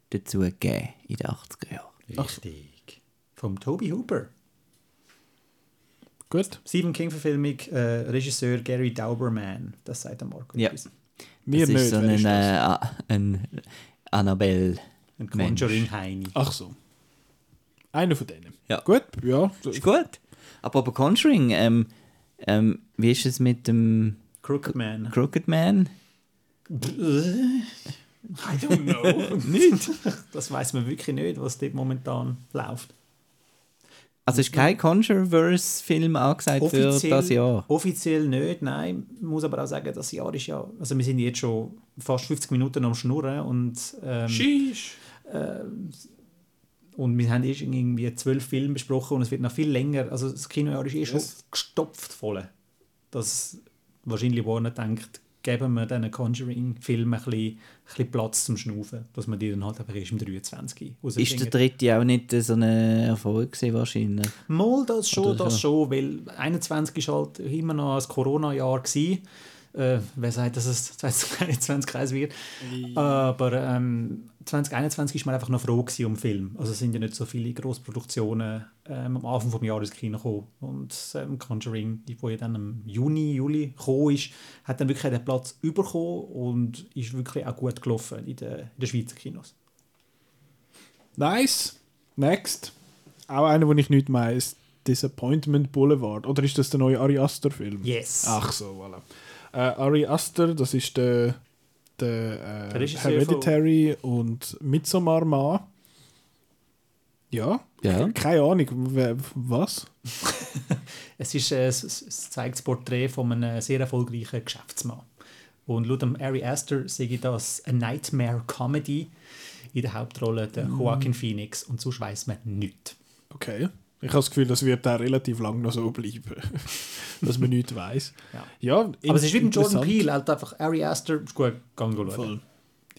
dazu gegeben in den 80er Jahren. Richtig. Vom Toby Hooper. Gut. Stephen King-Verfilmung, äh, Regisseur Gary Dauberman. Das sagt der Marco. Ja. etwas. Mir das ist so ein, das? äh, ein Annabelle. Ein. Conjuring-Heini. Ach so. Einer von denen. Ja. Gut, ja. Ist gut. Apropos Conjuring, ähm, ähm, wie ist es mit dem Crooked Man. Crooked Man? I don't know. nicht. Das weiß man wirklich nicht, was dort momentan läuft. Also ist kein Conjureverse-Film angesagt für das Jahr? offiziell nicht, nein. Ich muss aber auch sagen, das Jahr ist ja, also wir sind jetzt schon fast 50 Minuten am Schnurren und, ähm, Sheesh. und wir haben erst irgendwie zwölf Filme besprochen und es wird noch viel länger, also das Kinojahr ist eh schon Yes. gestopft voll. Dass wahrscheinlich Warner denkt, geben wir diesen Conjuring-Film ein bisschen, ein bisschen Platz zum Schnaufen, dass man die dann halt einfach erst im 23 Ist der dritte auch nicht so ein Erfolg gewesen, wahrscheinlich? Mal das schon, Oder das schon, weil 21 war halt immer noch ein Corona-Jahr. gewesen. Äh, wer sagt, dass es 2021 kreis wird? Aber ähm, 2021 war man einfach noch froh um Film. Also es sind ja nicht so viele Großproduktionen ähm, am Anfang des Jahres ins Kino gekommen. Und ähm, Conjuring, die wo ja dann im Juni, Juli gekommen ist, hat dann wirklich den Platz bekommen und ist wirklich auch gut gelaufen in den, in den Schweizer Kinos. Nice. Next. Auch einer, den ich nicht meine, ist Disappointment Boulevard. Oder ist das der neue Ari Aster-Film? Yes. Ach so, voilà. Äh, Ari Aster, das ist der, der, Der äh, Hereditary und Midsommar Mann. Ja? Ja. Keine Ahnung, was? Es, ist, äh, es, es zeigt das Porträt von einem sehr erfolgreichen Geschäftsmann. Und laut dem Ari Aster sehe ich das eine Nightmare-Comedy in der Hauptrolle der Joaquin Phoenix und sonst weiss man nichts. Okay. Ich habe das Gefühl, das wird auch relativ lang noch so bleiben, dass man nichts weiß. Ja. Ja, Aber es ist wie mit Jordan. Peele, halt einfach Ari Aster, ist gut, gang schauen. Voll.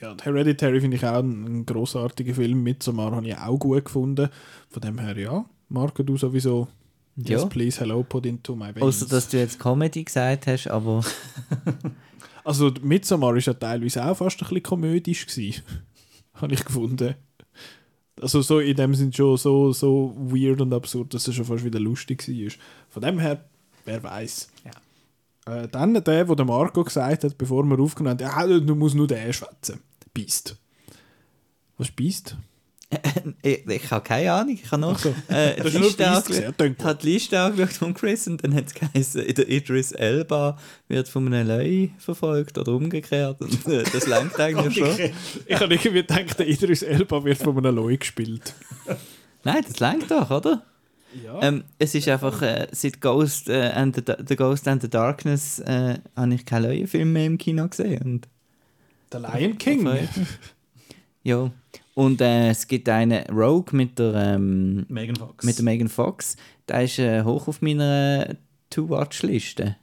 Ja, Hereditary finde ich auch ein, ein grossartiger Film. Midsommar habe ich auch gut gefunden. Von dem her, ja, Marco, du sowieso. Ja. Yes, please, hello, put into my veins. Außer dass du jetzt Comedy gesagt hast, aber Also, Midsommar ist ja teilweise auch fast ein bisschen komödisch gewesen. habe ich gefunden. Also so in dem sind schon so, so weird und absurd, dass es schon fast wieder lustig war. Von dem her, wer weiß. Ja. Äh, dann der, wo der Marco gesagt hat, bevor wir aufgenommen haben, ja, du musst nur den schwätzen. Beast. Was ist Beast? Ich, ich habe keine Ahnung. Ich habe noch so. äh, Das die Liste angeschaut. Ich habe die Liste angeschaut von Chris und dann hat es geheißen, der Idris Elba wird von einem Löwe verfolgt oder umgekehrt. Und äh, das langt eigentlich schon. Ich habe irgendwie gedacht, der Idris Elba wird von einem Loi gespielt. Nein, das langt doch, oder? Ja. Ähm, es ist einfach, äh, seit Ghost, äh, and the, the Ghost and the Darkness äh, habe ich keinen Löwenfilm mehr im Kino gesehen. Und, der Lion King. ja. Und äh, es gibt einen Rogue mit der, ähm, Megan Fox. mit der Megan Fox. Der ist äh, hoch auf meiner To-Watch-Liste.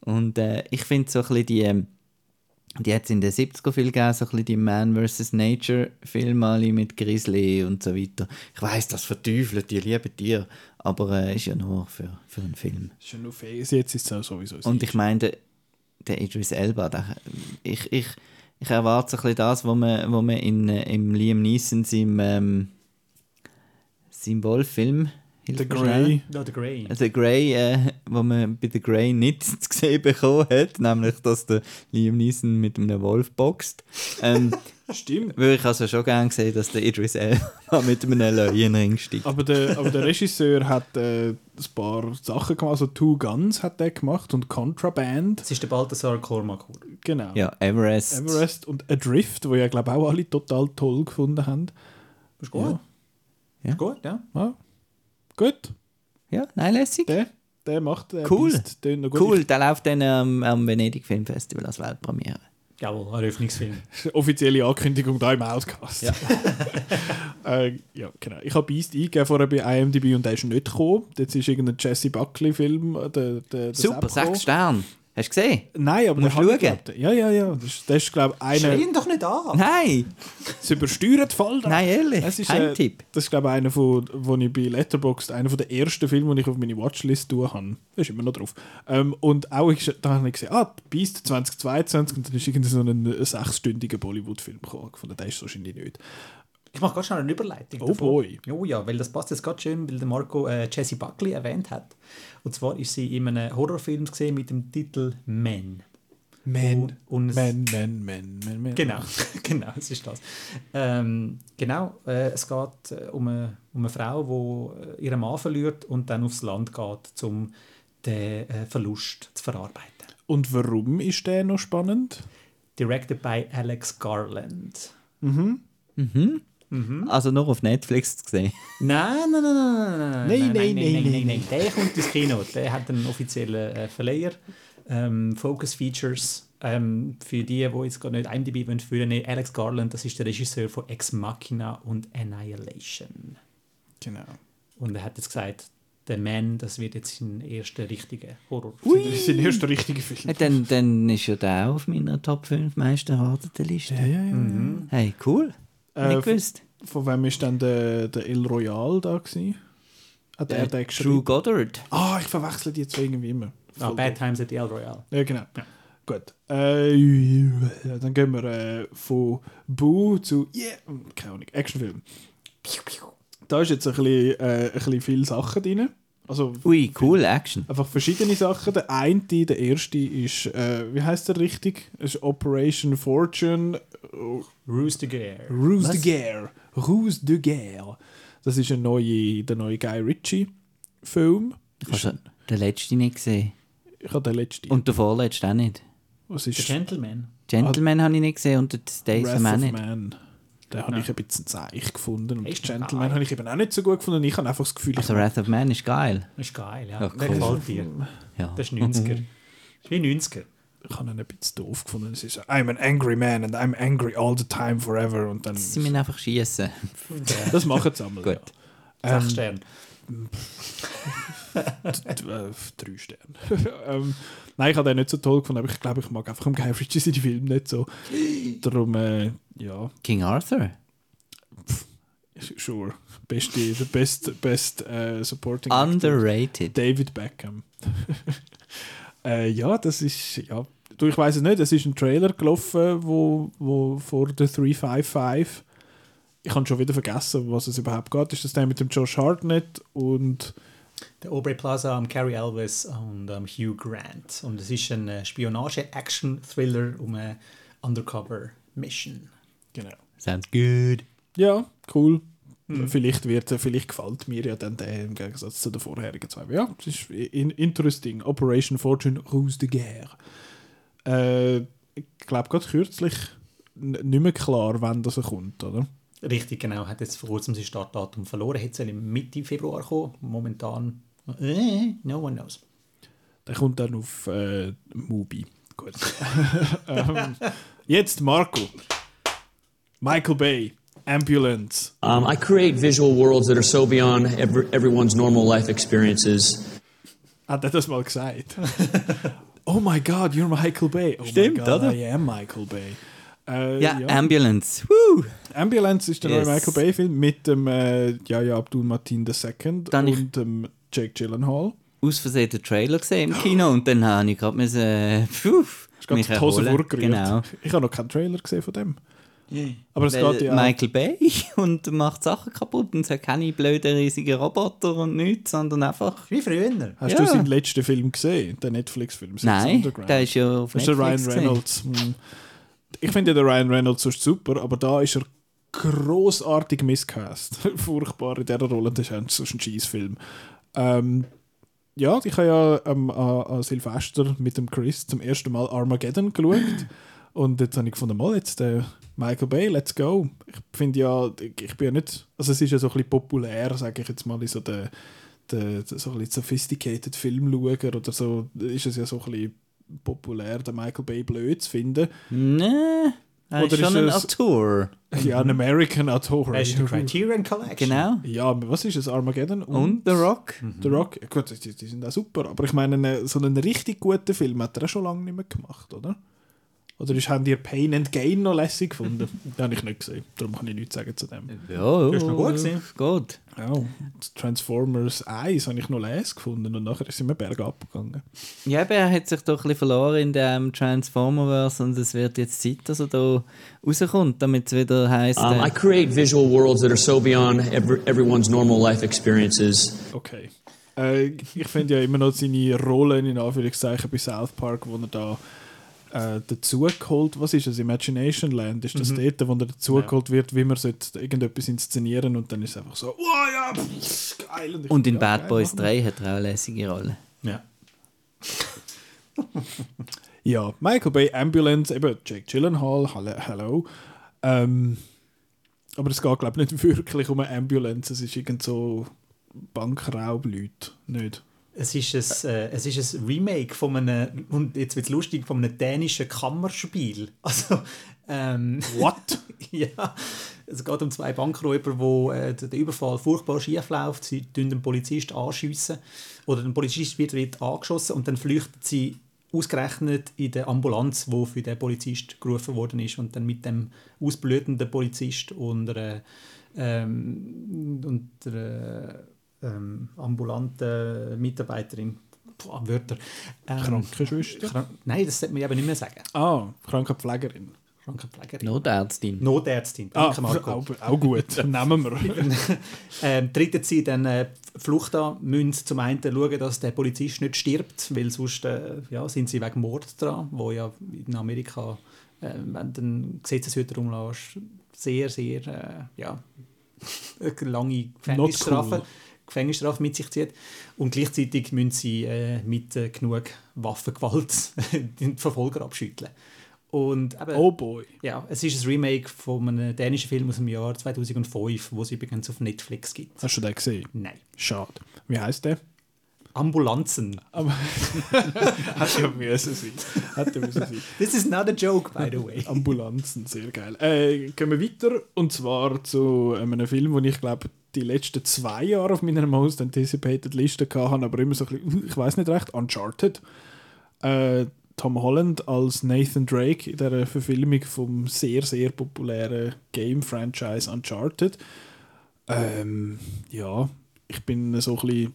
Und äh, ich finde so ein bisschen die, ähm, die hat es in den 70er viel gegeben, so ein bisschen die Man vs. Nature Filme alle mit Grizzly und so weiter. Ich weiß, das verteufelt, die lieben Tiere, aber äh, ist ja nur für, für einen Film. Ist ja nur Face, jetzt ist es auch sowieso. Und ich meine, der, der Idris Elba, der, ich, ich, ich erwarte so ein bisschen das, was man, was man in, äh, im Liam Neeson seinem, ähm, seinem Wolf-Film The. Grey. No, The Grey. The Grey, äh, wo man bei The Grey nicht zu sehen bekommen hat, nämlich, dass der Liam Neeson mit einem Wolf boxt. Ähm, Stimmt. würde ich also schon gerne sehen, dass der Idris Elba mit einem Löwen in den Ring steigt. Aber der, aber der Regisseur hat äh, ein paar Sachen gemacht, also Two Guns hat er gemacht und Contraband. Das ist der Balthasar Kormakur. Genau. Ja, Everest. Everest und Adrift, wo ja glaube auch alle total toll gefunden haben. Ist gut. Ja. Ist gut, ja. Ja. Gut, Ja, nein, lässig. der, der macht äh, Cool. Beast, gut. Cool, der läuft dann am, am Venedig Filmfestival als Weltpremiere. Jawohl, ein Eröffnungsfilm. Offizielle Ankündigung da im Outcast. Ja, äh, ja genau. Ich habe Beast eingegeben vorher bei IMDb und der ist nicht gekommen. Jetzt ist irgendein Jesse Buckley-Film. Der, der, der Super, sechs Sterne. Hast du gesehen? Nein, aber Musst der schauen. Ja, ja, ja. Das, ist- das ist, glaube ich, einer. Schrei ihn doch nicht an! Nein! Es übersteuert voll. da. Nein, ehrlich, Es ist, kein äh, Tipp. Das ist, glaube ich, einer, von, wo ich bei Letterboxd einer von der ersten Filme, die ich auf meine Watchlist tun habe. Das ist immer noch drauf. Ähm, und auch, ich, da habe ich gesehen, ah, Beast 2022 und dann ist irgendwie so ein sechsstündiger Bollywood-Film gekommen. Fand, der ist wahrscheinlich nicht. Ich mache ganz schnell eine Überleitung. Oh davon. boy. Oh ja, weil das passt jetzt gerade schön, weil der Marco äh, Jessie Buckley erwähnt hat. Und zwar ist sie in einem Horrorfilm gesehen mit dem Titel Men. Man, Und es- man, man, man, man, man. Genau, genau, es ist das. Ähm, genau, äh, es geht äh, um, eine, um eine Frau, die äh, ihren Mann verliert und dann aufs Land geht, um den äh, Verlust zu verarbeiten. Und warum ist der noch spannend? Directed by Alex Garland. Also nur auf Netflix zu sehen. Nein, nein, nein, nein, nein, Nein, nein, nein, nein, nein, nein. Der kommt ins Kino. Der hat einen offiziellen äh, Verleiher. Ähm, Focus Features. Ähm, für die, die jetzt gerade nicht IMDb wollen führen, nee, Alex Garland, das ist der Regisseur von Ex Machina und Annihilation. Genau. Und er hat jetzt gesagt, The Man, das wird jetzt sein erster richtiger Horror. Das ist der erste richtige Film. Ja, dann, dann ist ja der auch auf meiner Top 5 meist erwarteten Liste. Ja, ja, ja. Hey, cool. Äh, Nicht gewusst. Von wem ist dann der, der Il Royal da gewesen? Hat er den True geschrieben? Goddard. Ah, ich verwechsel die zwei irgendwie immer. Ah, Bad Times at the El Royale. Ja, genau. Gut. Äh, ja, dann gehen wir äh, von Boo zu Yeah, keine Ahnung, Actionfilm. Da ist jetzt ein bisschen, äh, ein bisschen viele Sachen drin. Also Ui, cool, Action. einfach verschiedene Sachen. Der eine, der erste ist, äh, wie heißt der richtig? Das ist Operation Fortune Ruse the Gare. Ruse Was? de Guerre. Ruse de Guerre. Das ist ein neue, der neue Guy Ritchie-Film. Also, den letzten nicht gesehen. Ich habe den letzten. Und den vorletzten auch nicht. was The ist Gentleman. Gentleman habe ich nicht gesehen und Days of Man of nicht. Man. Den habe ich ein bisschen zeich gefunden. Und Gentleman habe ich eben auch nicht so gut gefunden. Ich habe einfach das Gefühl, Also ich Wrath of Man ist geil. Das ist geil, ja. Ja, Der cool. gefällt dir. Ja. Das ist 90er. Das ist wie 90er. ich habe ihn ein bisschen doof gefunden. Es ist so, I'm an angry man and I'm angry all the time forever. Und dann, Sie müssen einfach schießen. das machen sie einmal. Gut. Ja. Sechs Ähm, Sterne. Drei Sterne. ähm, nein, ich habe den nicht so toll gefunden, aber ich glaube, ich mag einfach am Guy Ritchie seine Filme nicht so. Darum, äh, ja, King Arthur. sure. Beste, the best, best äh, supporting actor. Underrated. David Beckham. äh, ja, das ist, ja, du, ich weiß es nicht, es ist ein Trailer gelaufen, wo, wo vor der 355 ich habe schon wieder vergessen, was es überhaupt geht. Ist das der mit dem Josh Hartnett und Der Aubrey Plaza, um Carrie Elvis und um Hugh Grant. Und es ist ein äh, Spionage-Action-Thriller um eine Undercover-Mission. genau. Sounds good. Ja, cool. Vielleicht wird, vielleicht gefällt mir ja dann der im Gegensatz zu den vorherigen zwei. Ja, es ist in, interesting. Operation Fortune Ruse de Guerre. Äh, ich glaube, gerade kürzlich nicht mehr klar, wann das kommt, oder? Richtig, genau. Hat jetzt vor kurzem sein Startdatum verloren. Hätte im Mitte Februar kommen. Momentan, äh, no one knows. Der kommt dann auf äh, Mubi. Gut. ähm, jetzt Marco. Michael Bay. Ambulance. Um, I create visual worlds that are so beyond every, everyone's normal life experiences. Hat er das mal gesagt? oh my God, you're Michael Bay. Oh Stimmt, my God, oder? I am Michael Bay. Äh, Ja, Ambulance. Woo! Ambulance ist der Yes. neue Michael Bay-Film mit dem äh, Yahya Abdul Mateen II Dann ich- und dem Jake Gyllenhaal. Aus Versehen den Trailer gesehen im Kino und dann habe ich gerade müssen, äh, gerade mich die Hose erholen. Genau. Ich habe noch keinen Trailer gesehen von dem. Aber es geht ja Michael Bay und macht Sachen kaputt und es hat keine blöden riesigen Roboter und nichts, sondern einfach... Wie früher. Hast Ja. du seinen letzten Film gesehen? Den Netflix-Film? Nein, Underground? der ist ja auf Das ist der Ryan Netflix gesehen. Ich finde ja den Ryan Reynolds sonst super, aber da ist er großartig miscast. Furchtbar in dieser Rolle. Das ist ein, so ein Scheißfilm. Ähm, ja, ich habe ja ähm, an, an Silvester mit dem Chris zum ersten Mal Armageddon geschaut. Und jetzt habe ich gefunden, mal jetzt äh, Michael Bay, let's go. Ich finde ja, ich, bin ja nicht, also es ist ja so ein bisschen populär, sage ich jetzt mal, in so der, der so ein bisschen sophisticated Filmschauer oder so, ist es ja so ein bisschen populär, den Michael Bay blöd zu finden. Nein, er Oder ist schon ist ein Autor. Ja, ein American Autor. Das ist die Criterion Collection. Genau. Ja, aber was ist es? Armageddon Und The Rock. The Rock. Ja, gut, die, die sind auch super. Aber ich meine, eine- so einen richtig guten Film hat er auch schon lange nicht mehr gemacht, oder? Oder ist, haben die Pain and Gain noch lässig gefunden? Den habe ich nicht gesehen. Darum kann ich nichts sagen zu dem. Ja, ist noch gut gewesen. Gut. Ja, Transformers 1 habe ich noch les gefunden und nachher ist es immer bergab gegangen. Ja, aber er hat sich doch ein bisschen verloren in dem Transformerverse und es wird jetzt Zeit, dass er da rauskommt, damit es wieder heisst. Um, I äh, create visual worlds that are so beyond every, everyone's normal life experiences. Okay. Äh, ich finde ja immer noch seine Rolle in Anführungszeichen bei South Park, wo er da äh, dazugeholt, was ist das, Imagination Land, ist das dort, wo er dazugeholt wird, wie man sollte irgendetwas inszenieren und dann ist es einfach so, wow, ja, pff, geil. ich und in ja, Bad Boys machen wir. 3 hat er auch eine lässige Rolle. Ja. Ja, Michael Bay, Ambulance, eben Jake Gyllenhaal, hallo. hello. Ähm, aber es geht, glaube ich, nicht wirklich um eine Ambulance, es ist irgend so Bankraubleute, nicht? Es ist, ein, äh, es ist ein Remake von einem, und jetzt wird es lustig, von einem dänischen Kammerspiel. Also, ähm, What? ja, es geht um zwei Bankräuber, wo äh, der Überfall furchtbar schief läuft. Sie tun den Polizist anschiessen oder der Polizist wird, wird angeschossen und dann flüchten sie ausgerechnet in der Ambulanz, wo für den Polizist gerufen worden ist und dann mit dem ausblutenden Polizist und der, ähm, und der ähm, ambulanten Mitarbeiterin Boah, Wörter. Ähm, Krankenschwester? Krank Nein, das sollte man eben nicht mehr sagen. Ah, Krankenpflegerin. Krankenpflegerin. Notärztin. Notärztin. Ah, Danke, Marco. auch, auch gut, nehmen wir. ähm, treten sie dann äh, Flucht an, müssen zum einen schauen, dass der Polizist nicht stirbt, weil sonst äh, ja, sind sie wegen Mord dran, wo ja in Amerika, äh, wenn du einen Gesetzeshüter umlässt, sehr, sehr äh, ja, lange Gefängnisstrafe, cool. Gefängnisstrafe mit sich zieht. Und gleichzeitig müssen sie äh, mit äh, genug Waffengewalt den Verfolger abschütteln. Und eben, Oh boy. ja, es ist ein Remake von einem dänischen Film aus dem Jahr 2005, wo es übrigens auf Netflix gibt. Hast du den gesehen? Nein. Schade. Wie heißt der? Ambulanzen. Hat ja müssen sein. Hat ja müssen sein. This is not a joke, by the way. Ambulanzen, sehr geil. Äh, gehen wir weiter und zwar zu einem Film, wo ich glaube, die letzten zwei Jahre auf meiner Most Anticipated Liste gehabt habe, aber immer so ein bisschen, ich weiß nicht recht, Uncharted. Äh, Tom Holland als Nathan Drake in der Verfilmung vom sehr, sehr populären Game-Franchise Uncharted. Ähm, ja, ich bin so ein bisschen,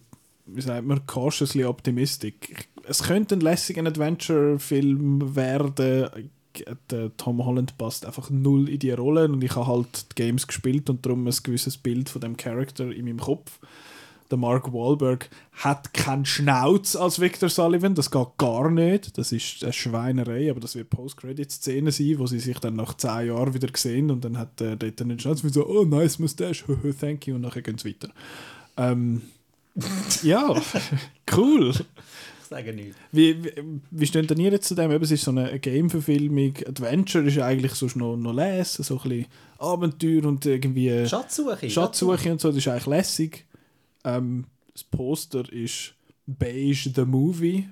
wie sagt man, cautiously optimistic. Es könnte ein lässiger Adventure-Film werden. Der Tom Holland passt einfach null in die Rolle und ich habe halt die Games gespielt und darum ein gewisses Bild von dem Charakter in meinem Kopf. Der Mark Wahlberg hat keinen Schnauz als Victor Sullivan, das geht gar nicht. Das ist eine Schweinerei, aber das wird Post-Credit-Szene sein, wo sie sich dann nach zehn Jahren wieder sehen und dann hat er dort einen Schnauz wie so, oh, nice mustache, thank you, und nachher gehen sie weiter. Ähm, ja, cool. Sage nichts. Wie, wie, wie steht denn ihr jetzt zu dem? Eben, es ist so eine Game-Verfilmung. Adventure ist eigentlich sonst noch, noch lesen, so ein bisschen Abenteuer und irgendwie Schatzsuche. Schatzsuche und so, das ist eigentlich lässig. Ähm, das Poster ist Beige the Movie.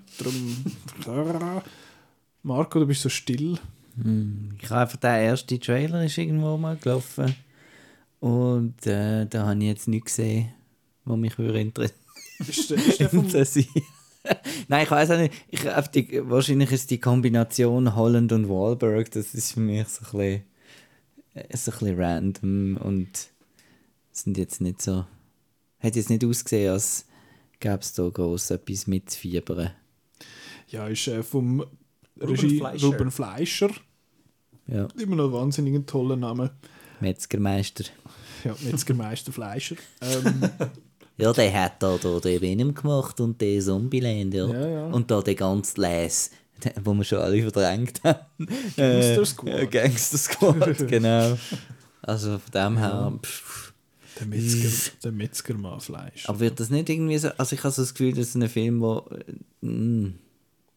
Darum. Marco, du bist so still. Ich habe einfach den ersten Trailer ist irgendwo mal gelaufen. Und äh, da habe ich jetzt nichts gesehen, was mich würde interessieren. Ist, der- ist der vom, interessieren. Nein, ich weiß auch nicht. Ich, auf die, wahrscheinlich ist die Kombination Holland und Wahlberg, das ist für mich so ein bisschen, äh, so ein bisschen random und sind jetzt nicht so. Hat jetzt nicht ausgesehen, als gäbe es da groß etwas mitzufiebern. ja, ist äh, vom Ruben Regie Fleischer. Ruben Fleischer. Ja, Immer noch ein wahnsinnig toller Name. Metzgermeister. Ja, Metzgermeister Fleischer. Ähm, Ja, der hat da, da den Venom gemacht und den Zombieland, ja. Ja, ja. Und da den ganzen Les, wo wir schon alle verdrängt haben. Gangster Äh, Squad. äh, Gangster Squad, genau. Also von dem her. Pff. der Metzger, der Metzgermann Fleisch. Aber wird das nicht irgendwie so. Also ich habe so das Gefühl, das ist ein Film, wo. äh, mm,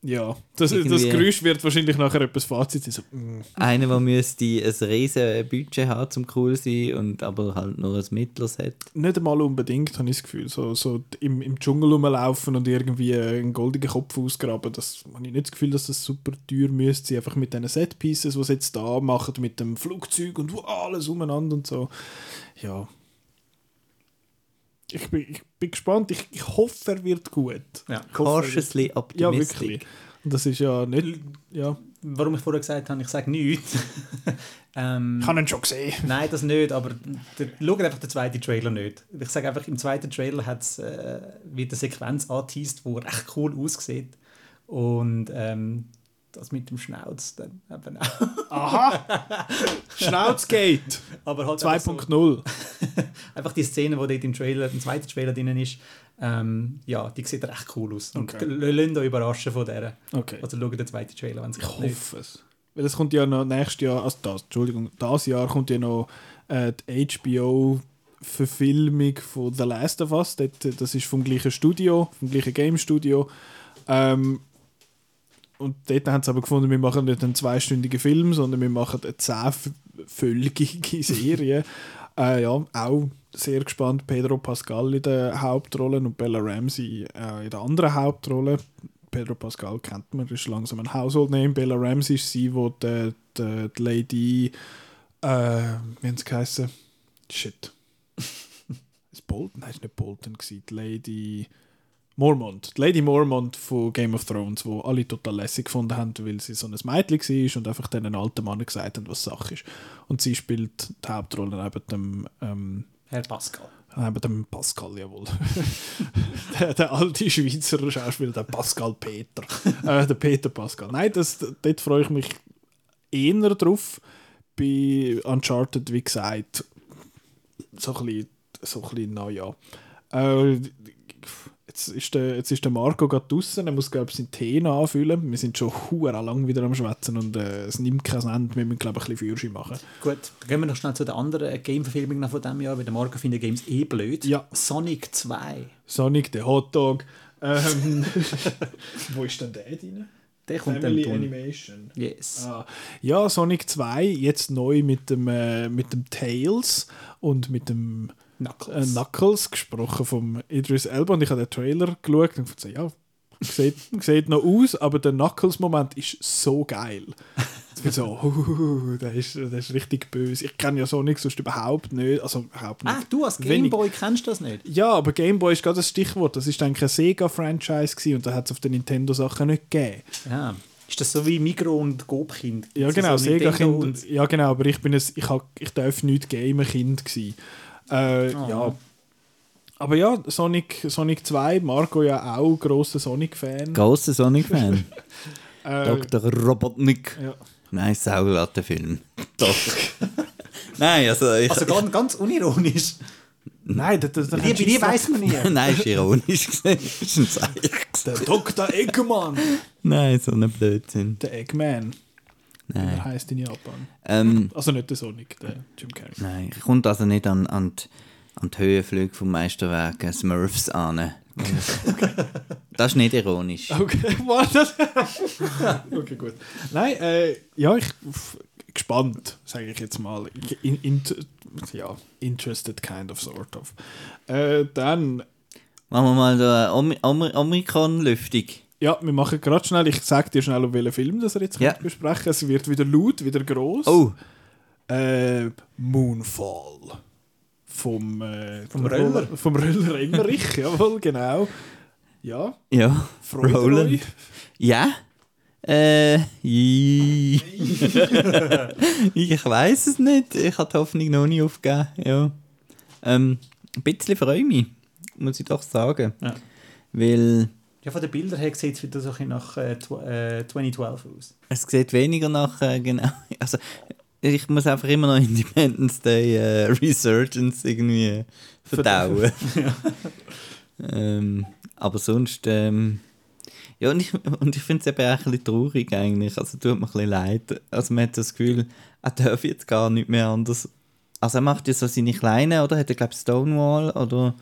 Ja, das, das Geräusch wird wahrscheinlich nachher etwas Fazit sein. So, mm. einer, der müsste ein riesen Budget haben, zum cool sein, und aber halt nur ein mittleres hat. Nicht einmal unbedingt, habe ich das Gefühl. So, so im, im Dschungel rumlaufen und irgendwie einen goldenen Kopf ausgraben, das habe ich nicht das Gefühl, dass das super teuer müsste sein. Einfach mit diesen Setpieces, die sie jetzt da machen, mit dem Flugzeug und wo alles umeinander und so. Ja. Ich bin, ich bin gespannt. Ich, ich hoffe, er wird gut. Ja. Cautiously Ja, optimistic. wirklich. Und das ist ja nicht... Ja, Warum ich vorher gesagt habe, ich sage nichts. ähm, ich habe ihn schon gesehen. Nein, das nicht, aber der, schaut einfach den zweiten Trailer nicht. Ich sage einfach, im zweiten Trailer hat's, äh, wird eine Sequenz angeteased, die recht cool aussieht. Und ähm, das mit dem Schnauz dann eben auch. Aha! Schnauzgate Aber halt einfach, so, 2.0. einfach die Szene, die dort im Trailer, im zweiten Trailer drin ist, ähm, ja, die sieht recht cool aus. Und Okay. lasst euch überraschen von der. Okay. Also schaut den zweiten Trailer, wenn es Ich nicht. hoffe es. Weil es kommt ja noch nächstes Jahr, also das, Entschuldigung, das Jahr kommt ja noch äh, die HBO-Verfilmung von The Last of Us. Das ist vom gleichen Studio, vom gleichen Game-Studio. Ähm, und dort haben sie aber gefunden, wir machen nicht einen zweistündigen Film, sondern wir machen eine zehnfolgige Serie. äh, ja, auch sehr gespannt. Pedro Pascal in der Hauptrolle und Bella Ramsey äh, in der anderen Hauptrolle. Pedro Pascal kennt man, ist langsam ein Household Name. Bella Ramsey ist sie, wo die, die, die Lady, äh, wie hat sie geheißen? Shit. ist Bolton? Nein, ist nicht Bolton gewesen. Die Lady Mormont. Die Lady Mormont von Game of Thrones, wo alle total lässig gefunden haben, weil sie so ein Mädchen war und einfach dann einen alten Mann gesagt haben, was Sache ist. Und sie spielt die Hauptrolle neben dem ähm, Herr Pascal. Neben dem Pascal, jawohl. der, der alte Schweizer Schauspieler, der Pascal Peter. äh, der Peter Pascal. Nein, das, dort freue ich mich eher drauf. Bei Uncharted, wie gesagt, so ein bisschen, so ein bisschen naja. Äh, jetzt, ist der, jetzt ist der Marco gerade draußen, er muss, glaube ich, seinen Tee noch anfüllen. Wir sind schon hure lang wieder am Schwätzen und äh, es nimmt kein Ende. Wir müssen, glaube ich, ein bisschen Führerschein machen. Gut, dann gehen wir noch schnell zu der anderen Game-Verfilmung von diesem Jahr, weil der Marco findet Games eh blöd. Ja. Sonic 2. Sonic, der Hotdog. Ähm, wo ist denn der drin? Der kommt Family dann. Animation. Yes. Ah, ja, Sonic 2, jetzt neu mit dem, äh, mit dem Tails und mit dem äh, Knuckles. Knuckles, gesprochen vom Idris Elba. Und ich habe den Trailer geschaut und gesagt, ja, sieht, sieht noch aus, aber der Knuckles-Moment ist so geil. Weil so, uh, der, ist, der ist richtig böse. Ich kenne ja Sonic sonst überhaupt nicht. Also überhaupt nicht. Ah, du als. Gameboy kennst das nicht? Ja, aber Game Boy ist gerade das Stichwort. Das ist eigentlich ein Sega-Franchise gewesen und da hat es auf den Nintendo-Sachen nicht gegeben. Ja. Ist das so wie Migro und Gobkind? Ja, genau, so Sega-Kind. Ja, genau, aber ich bin es, ich, hab, ich darf nicht Gamer-Kind gsi. Äh, Ja. Aber ja, Sonic, Sonic 2, Marco ja auch grosser Sonic-Fan. Grosser Sonic-Fan. Äh, Dr. Robotnik. ja. Nein, Saulattenfilm. Doch. Nein, also ich. Also ganz, ganz unironisch. Nein, das, das, das Die, dir weiss man nie. Nein, ist ironisch gesehen. ist ein Zeichen. Der Dr. Eggman. Nein, so ein Blödsinn. Der Eggman. Wie er Nein. heisst in Japan. Ähm, Also nicht der Sonic, der Jim Carrey. nein, kommt also nicht an, an, die, an die Höhenflüge vom Meisterwerk äh, Smurfs an. Das ist nicht ironisch. Okay, warte. okay, gut. Nein, äh, ja, ich gespannt, sage ich jetzt mal. In, in, ja, interested kind of sort of. Äh, dann, Machen wir mal da Omi- Omi- Omikron-Lüftung. Ja, wir machen gerade schnell, ich sage dir schnell, um welchen Film das wir jetzt ja. besprechen. Es wird wieder laut, wieder groß. Oh, Äh, Moonfall. Vom, äh, Vom Röller. Vom Röller Emmerich, jawohl, genau. Ja, ja. freut Roland. euch. Ja. Äh, ich weiß es nicht. Ich habe die Hoffnung noch nie aufgegeben. Ja. Ähm, ein bisschen freue ich mich, muss ich doch sagen. Ja. Weil Ja, von den Bildern her sieht es wieder so ein nach äh, tw- äh, 2012 aus. es sieht weniger nach, äh, genau. Also, ich muss einfach immer noch Independence Day äh, Resurgence irgendwie verdauen. ähm, aber sonst, ähm, ja, und ich, und ich finde es eben auch ein bisschen traurig eigentlich. Also, tut mir ein bisschen leid. Also, man hat das Gefühl, er darf jetzt gar nicht mehr anders. Also, er macht ja so seine kleinen, oder? Hat er, glaube ich, Stonewall oder.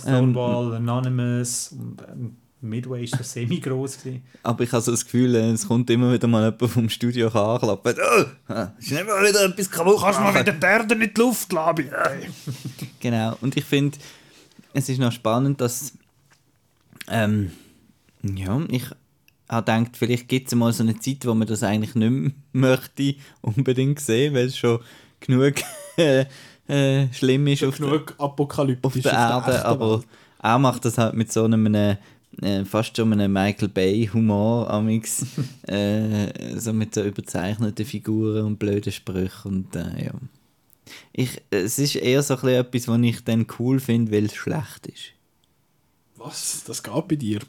Stonewall, Anonymous und ähm, Midway ist so semi-gross. gewesen. Aber ich habe so das Gefühl, äh, es kommt immer wieder mal jemand vom Studio anklappen. Oh, ah, ist nicht mal wieder etwas kaputt Kannst du mal machen. wieder die Erde in die Luft bitte? Genau, und ich finde, es ist noch spannend, dass. Ähm, ja, ich habe gedacht, vielleicht gibt es mal so eine Zeit, wo man das eigentlich nicht mehr möchte unbedingt sehen, weil es schon genug äh, äh, schlimm ist auf, der, Genug apokalyptisch auf der Erde. echten aber Welt. er macht das halt mit so einem. Äh, fast schon einem Michael Bay Humor amix äh, so mit so überzeichneten Figuren und blöden Sprüchen und äh, ja ich, es ist eher so ein bisschen etwas, was ich dann cool finde, weil es schlecht ist. Was? Das geht bei dir?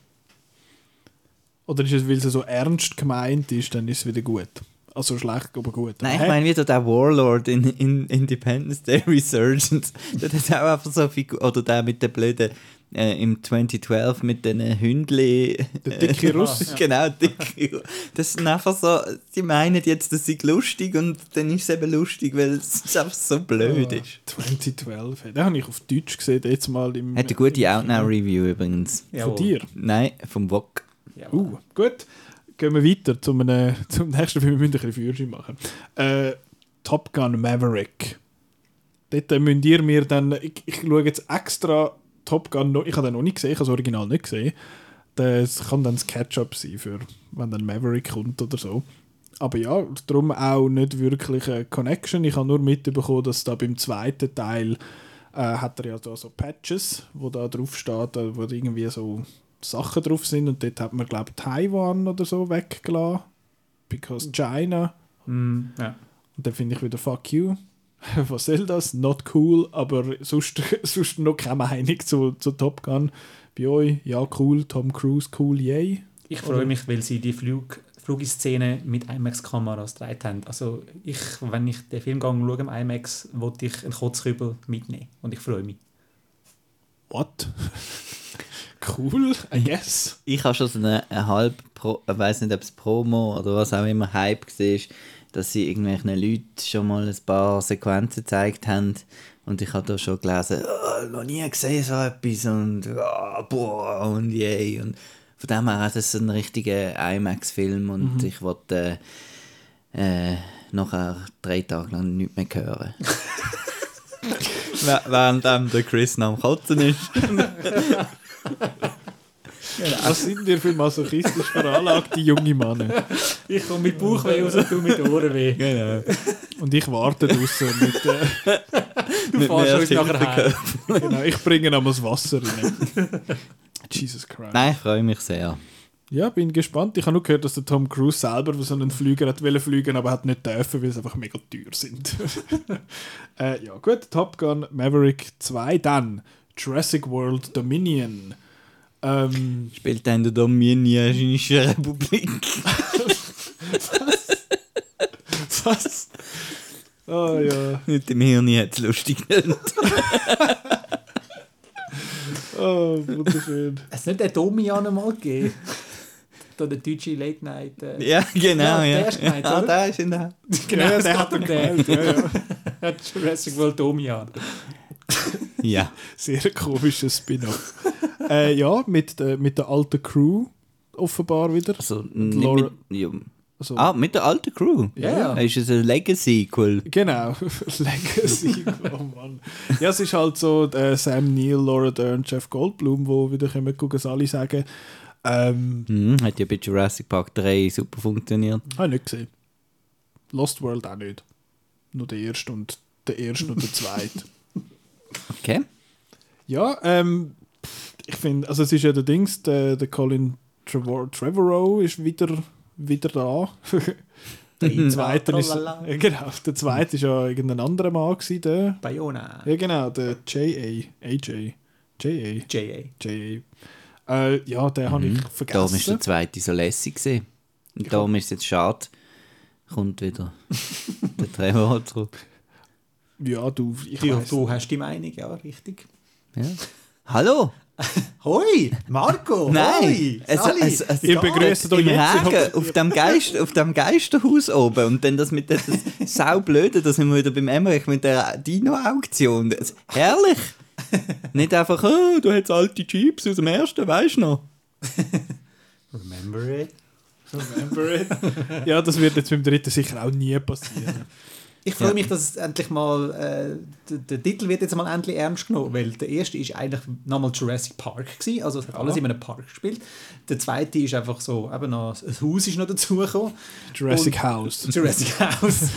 Oder ist es, weil es so ernst gemeint ist, dann ist es wieder gut? Also schlecht, aber gut. Nein, Hä? ich meine wieder der Warlord in, in Independence Day Resurgence. Der hat auch einfach so Figur. Oder der mit den blöden. Äh, Im 2012 mit den Hündli. Der dicke Russe. genau, dicke. Das ist einfach so. Sie meinen jetzt, das sei lustig und dann ist es eben lustig, weil es einfach so blöd ist. 2012. hey, Den habe ich auf Deutsch gesehen, jetzt mal im. Hat eine gute Outnow-Review übrigens. Von Jawohl. dir. Nein, vom Wok. Uh, gut. Gehen wir weiter zum, einem, zum nächsten Film. Wir müssen ein bisschen Führerschein machen. Äh, Top Gun Maverick. Dort äh, müsst ihr mir dann. Ich, ich schaue jetzt extra Top Gun. Ich habe den noch nicht gesehen, ich habe das Original nicht gesehen. Das kann dann das Catch-up sein, für, wenn dann Maverick kommt oder so. Aber ja, darum auch nicht wirklich eine Connection. Ich habe nur mitbekommen, dass da beim zweiten Teil äh, hat er ja da so Patches, wo da drauf steht, äh, wo irgendwie so Sachen drauf sind und dort hat man glaube ich Taiwan oder so weggelassen. Because China. Mm, ja. Und dann finde ich wieder Fuck you. Was soll das? Not cool, aber sonst, sonst noch keine Meinung zu, zu Top Gun. Bei euch, ja cool, Tom Cruise, cool, yay. Ich freue mich, weil sie die Flug, Flugiszene mit IMAX-Kameras gedreht haben. Also ich, wenn ich den Film gehe, schaue im IMAX, wollte ich einen Kotzkübel mitnehmen. Und ich freue mich. What? cool, I guess. Ich habe schon so eine, eine halb, Pro, ich weiß nicht, ob es Promo oder was auch immer Hype war, dass sie irgendwelchen Leuten schon mal ein paar Sequenzen gezeigt haben. Und ich habe da schon gelesen, oh, noch nie gesehen so etwas und oh, boah und yay. Und von dem her ist es ein richtiger IMAX-Film und ich wollte äh, äh, nachher drei Tage lang nichts mehr hören. Während ähm, der Chris noch am Kotzen ist. Was sind ihr für masochistisch veranlagte junge Männer? Ich komme mit Bauchweh raus und du mit Ohrenweh. Genau. Und ich warte draußen mit. Äh, Du Mit fährst uns nachher heim. genau, ich bringe einmal das Wasser rein. Jesus Christ. Nein, ich freue mich sehr. Ja, bin gespannt. Ich habe nur gehört, dass der Tom Cruise selber so einen Flüger hat wollen fliegen, aber hat nicht dürfen, weil sie einfach mega teuer sind. äh, ja, gut. Top Gun Maverick 2, dann Jurassic World Dominion. Ähm, Spielt dann der Dominischen Republik. was? Oh ja. Mit dem Hirn hat es lustig genannt. Oh, wunderschön. Es nicht den Domian einmal gegeben? Da der deutsche Late Night. Äh, Ja, genau, Ja, ja. der ist gemeint, ah, oder? der ist in der. genau, Ja, der hat er den. gemeint, ja, ja. Hat Jurassic World Domian. Ja. Sehr komisches Spin-off. äh, ja, mit, der- mit der alten Crew offenbar wieder. Also, Laura- mit, ja. Also, Ah, mit der alten Crew. Ja. Ist es ein Legacy-Sequel? Genau, Legacy. oh Mann. Ja, es ist halt so äh, Sam Neill, Laura Dern, Jeff Goldblum, wo wieder kommen, gucken es alle sagen. Ähm, Mhm, hat ja bei Jurassic Park 3 super funktioniert. habe ich nicht gesehen. Lost World auch nicht. Nur der erste und der erste und der zweite. Okay. Ja, ähm, ich finde, also es ist ja der Dings, der, der Colin Trevor, Trevorrow ist wieder, wieder da. der zweite ist, ja, genau, der zweite ist ja irgendein anderer Mann gewesen, der, Bayona. ja genau, der J.A. AJ. J.A. J.A. J.A. Äh, ja, den habe ich Darum ist der vergessen. zweite so lässig gewesen. Und darum ist es jetzt schade, kommt wieder der Trevor zurück. Ja, du, ich Du, weiss. du hast die Meinung, ja, richtig. Ja. Hallo? Hoi, Marco! Nein! Hoi, Es, Sally. es, es, Ihr begrüßt euch im jetzt. Regen, auf dem, Geist, auf dem Geisterhaus oben und dann das mit dem das saublöde, da sind wir wieder beim Emmerich mit der Dino-Auktion. Herrlich! Nicht einfach, oh, du hast alte Jeeps aus dem ersten, weißt du noch? Remember it? Remember it? ja, das wird jetzt beim dritten sicher auch nie passieren. Ich freue Ja. mich, dass es endlich mal, äh, der, Titel wird jetzt mal endlich ernst genommen, weil der erste ist eigentlich nochmal Jurassic Park gewesen, also es hat alles in einem Park gespielt. Der zweite ist einfach so, eben noch, ein Haus ist noch dazugekommen. Jurassic Und- House. Jurassic House.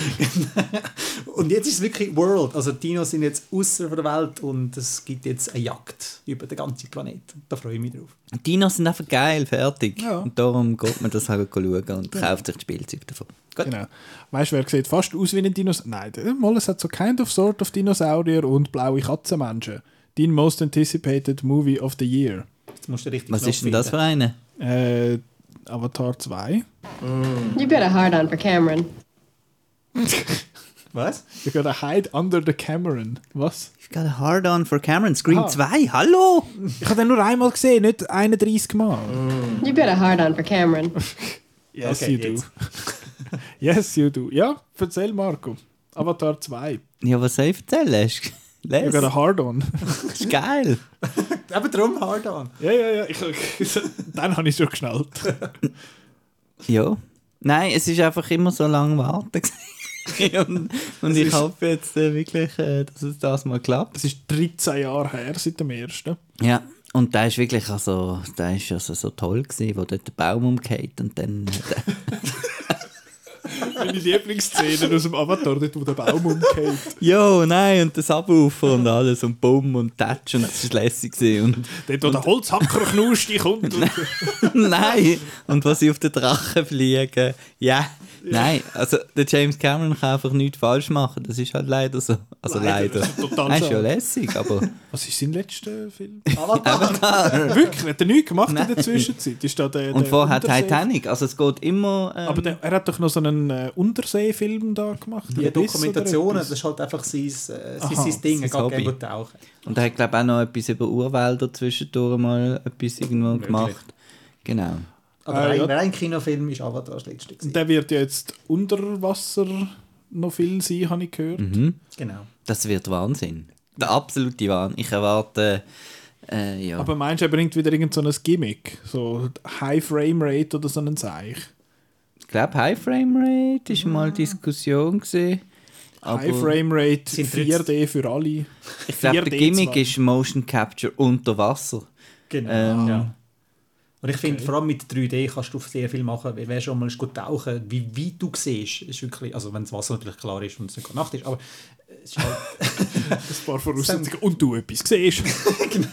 und jetzt ist es wirklich World, also Dinos sind jetzt außer der Welt und es gibt jetzt eine Jagd über den ganzen Planeten. Da freue ich mich drauf. Dinos sind einfach geil, fertig. Ja. Und darum geht man das halt schauen und kauft sich die Spielzeug davon. Gut. Genau. Weißt du, wer sieht fast aus wie ein Dinosaurier? Nein, der- mal, es hat so kind of sort of Dinosaurier und blaue Katzenmenschen. Dein most anticipated movie of the year. Jetzt musst du richtig Was ist denn das für eine? Äh, Avatar 2. You got a hard on for Cameron. Was? You gotta hide under the Cameron. Was? I've got a hard on for Cameron. Scream Ah. 2, hallo? Ich habe den nur einmal gesehen, nicht 31 Mal. You got a hard on for Cameron. Yes, Okay, you do. jetzt. yes, you do. Ja, erzähl Marco. Avatar 2. Ja, was soll ich erzählen? Hast du- You Les, got a hard on. das ist geil. Eben darum hard on. ja, ja, ja. Ich, dann habe ich schon geschnallt. Ja. Nein, es ist einfach immer so lange warten. und und ich hoffe jetzt äh, wirklich, äh, dass es das mal klappt. Das ist 13 Jahre her seit dem ersten. Ja. Und da ist wirklich also, da ist also so toll gewesen, wo dort der Baum umgeht und dann äh, Meine Lieblingsszenen aus dem Avatar, dort wo der Baum umgeht. Jo, nein, und das Abufer und alles und Bumm und Tatsch und das war lässig. gewesen. Dort, wo der Holzhacker knusti kommt. Und Und nein, und was sie auf den Drachen fliegen. Ja, nein, also der James Cameron kann einfach nichts falsch machen. Das ist halt leider so. Also Leider, leider. das ist total Nein, ist ja schade. lässig, aber. Was ist sein letzter Film? Avatar. Wirklich? Hat er nichts gemacht Nein. in der Zwischenzeit? Ist da der, Und der vorher Untersee- Titanic. Also es geht immer. Ähm, Aber der, er hat doch noch so einen äh, Unterseefilm da gemacht. Die Dokumentationen, das ist halt einfach sein, äh, sein, Aha, sein Ding, er sein geht tauchen. und er hat, glaube ich, auch noch etwas über Urwälder zwischendurch mal etwas irgendwo gemacht. Genau. Aber Ah, rein, ja. rein Kinofilm ist Avatar das letzte. gewesen. Der wird ja jetzt unter Wasser noch viel sein, habe ich gehört. Mhm. Genau. Das wird Wahnsinn. Der absolute Wahnsinn. Ich erwarte. Äh, ja. Aber meinst du, er bringt wieder irgend so ein Gimmick? So High Frame Rate oder so einen Zeich? ich glaube, High Frame Rate ist mal Diskussion gesehen. High Frame Rate Sind 4D für alle. Ich glaube, der 4D Gimmick zwar. ist Motion Capture unter Wasser. Genau. Ähm, ja. Und ich finde, vor allem mit 3D kannst du sehr viel machen. Wer schon mal gut tauchen, wie weit du siehst, ist wirklich, also wenn das Wasser natürlich klar ist und es nicht Nacht ist, aber es ist halt, Ein paar Voraussetzungen. Und du etwas siehst.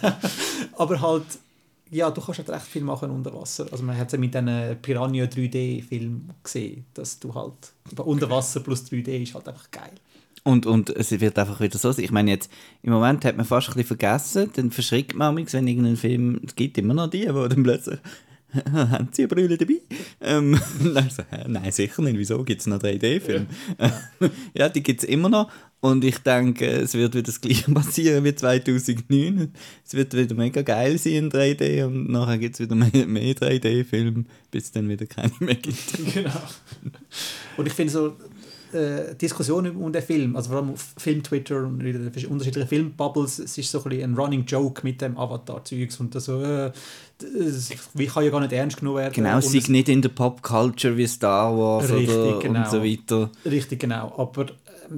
aber halt, ja, du kannst halt recht viel machen unter Wasser. Also man hat es ja mit diesen Piranha 3D-Film gesehen, dass du halt unter Wasser plus 3D ist halt einfach geil. Und, und es wird einfach wieder so sein. Ich meine, jetzt, im Moment hat man fast ein bisschen vergessen, dann verschrickt man mich, wenn irgendein Film, es gibt immer noch die, die dann plötzlich, haben sie eine Brille dabei? Ähm, dann so, hä, nein, sicher nicht, wieso gibt es noch 3D-Filme? Ja. ja, die gibt es immer noch. Und ich denke, es wird wieder das gleiche passieren wie 2009. Es wird wieder mega geil sein in 3D und nachher gibt es wieder mehr, mehr 3D-Filme, bis es dann wieder keine mehr gibt. Genau. Und ich finde so äh, Diskussionen um den Film, also vor allem auf Film-Twitter und unterschiedlichen Filmbubbles, es ist so ein, ein Running Joke mit dem Avatar-Zeugs und so, äh, das, kann ja gar nicht ernst genommen werden. Genau, es ist nicht in der Popculture wie Star Wars Richtig, oder genau. und so weiter. Richtig, genau. Aber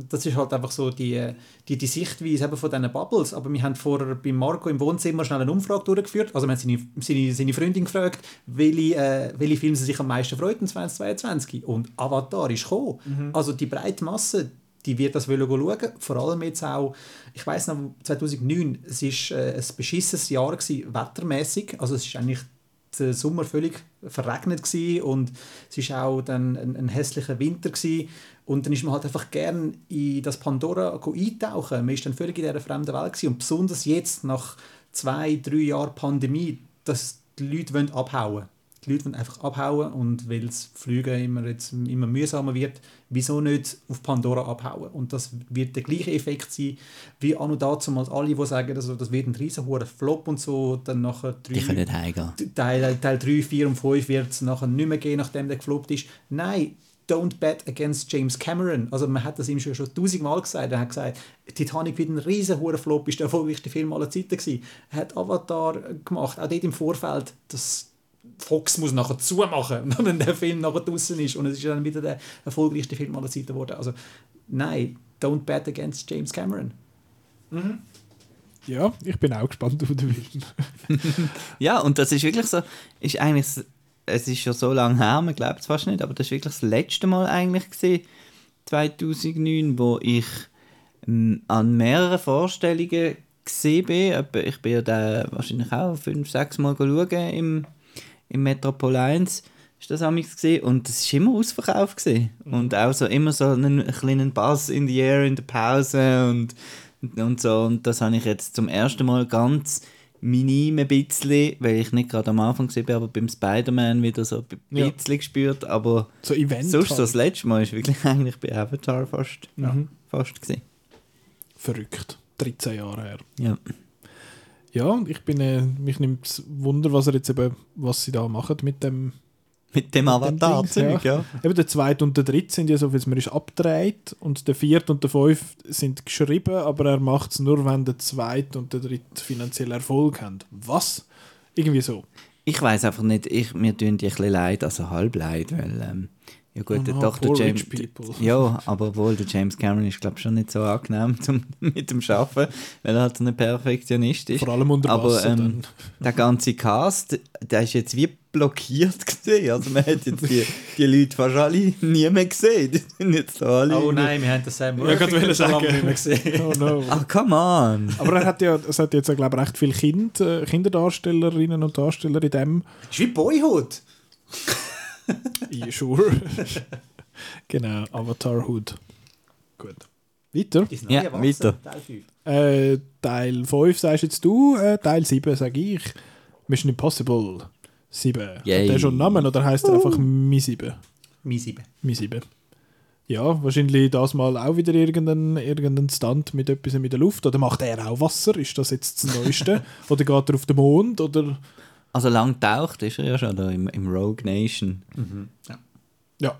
das ist halt einfach so die, die, die Sichtweise eben von diesen Bubbles. Aber wir haben vorher bei Marco im Wohnzimmer schnell eine Umfrage durchgeführt. Also wir haben seine, seine, seine Freundin gefragt, welche, äh, welche Filme sie sich am meisten freut in 2022. Und Avatar ist gekommen. Also die breite Masse, die wird das wollen schauen. Vor allem jetzt auch, ich weiß noch, 2009, es war äh, ein beschissenes Jahr gewesen, wettermäßig. Also es ist eigentlich der Sommer völlig verregnet gewesen und es war auch dann ein, ein hässlicher Winter gewesen. und dann ist man halt einfach gern in das Pandora eintauchen. Man ist dann völlig in dieser fremden Welt gewesen. und besonders jetzt nach zwei, drei Jahren Pandemie, dass die Leute wollen abhauen die Leute wollen einfach abhauen und weil das Fliegen immer, jetzt immer mühsamer wird, wieso nicht auf Pandora abhauen? Und das wird der gleiche Effekt sein, wie an und dazu mal alle, die sagen, also, das wird ein riesen Flop und so, dann nachher drei, Die können nicht heimgehen. Teil, Teil 3, 4 und 5 wird es nachher nicht mehr gehen, nachdem der gefloppt ist. Nein, don't bet against James Cameron. Also man hat das ihm schon, schon tausendmal gesagt. Er hat gesagt, Titanic wird ein riesen Flop, ist der erfolgreichste Film aller Zeiten gewesen. Er hat Avatar gemacht, auch dort im Vorfeld, das Fox muss nachher zumachen, wenn der Film nachher draußen ist und es ist dann wieder der erfolgreichste Film aller Zeiten geworden. Also nein, don't bet against James Cameron. Ja, ich bin auch gespannt auf den Film. Ja, und das ist wirklich so, ist eigentlich, es ist schon so lange her, man glaubt es fast nicht, aber das war wirklich das letzte Mal eigentlich gewesen, 2009, wo ich ähm, an mehreren Vorstellungen gesehen bin. Ich bin ja da wahrscheinlich auch fünf, sechs Mal schauen im, im Metropol 1 ist das amigs gesehen und es ist immer ausverkauft gesehen und auch so immer so einen kleinen Bass in the air in der Pause und und so und das habe ich jetzt zum ersten Mal ganz minim ein bisschen, weil ich nicht gerade am Anfang gesehen bin, aber beim Spider-Man wieder so ein Ja. bisschen gespürt, aber So Event sonst so halt. das letzte Mal ist wirklich eigentlich bei Avatar fast, fast gesehen. Verrückt. 13 Jahre her. Ja. Ja, ich bin, äh, mich nimmt Wunder, was er jetzt eben, was sie da machen mit dem Mit dem Avatar, Dings, ziemlich, ja. Eben der zweite und der dritte sind ja so, wie es mir ist abgedreht und der vierte und der fünfte sind geschrieben, aber er macht es nur, wenn der zweite und der dritte finanziell Erfolg haben. Was? Irgendwie so. Ich weiß einfach nicht, ich, mir tun die ein bisschen leid, also halb leid, weil, ähm, ja gut, der Dr. James, ja, aber wohl, der James Cameron ist glaube schon nicht so angenehm zum, mit dem Arbeiten, weil er halt so ein Perfektionist ist. Vor allem unter aber Wasser ähm, dann. der ganze Cast, der ist jetzt wie blockiert gesehen, also man hat jetzt die, die Leute fast alle nie mehr gesehen, die sind jetzt alle... Oh nein, wir haben das Sam Ja, gerade wollte schon lange sagen. nicht mehr gesehen. Oh no. Ach, come on! Aber er hat ja, es hat jetzt, glaube ich, recht viele kind, äh, Kinderdarstellerinnen und Darsteller in dem. ist wie Boyhood. Ja, sure. genau, Avatar Hood. Gut. Weiter. Ja, weiter. Teil 5. Äh, Teil 5 sagst jetzt du, äh, Teil 7 sage ich. Mission Impossible 7. Yay. Hat der schon einen Namen oder heißt er einfach Mi 7? Mi 7. Mi 7. Ja, wahrscheinlich das mal auch wieder irgendein, irgendein Stunt mit etwas in der Luft. Oder macht er auch Wasser? Ist das jetzt das Neueste? oder geht er auf den Mond? Oder... Also lang taucht ist er ja schon da im, im Rogue Nation. Ja.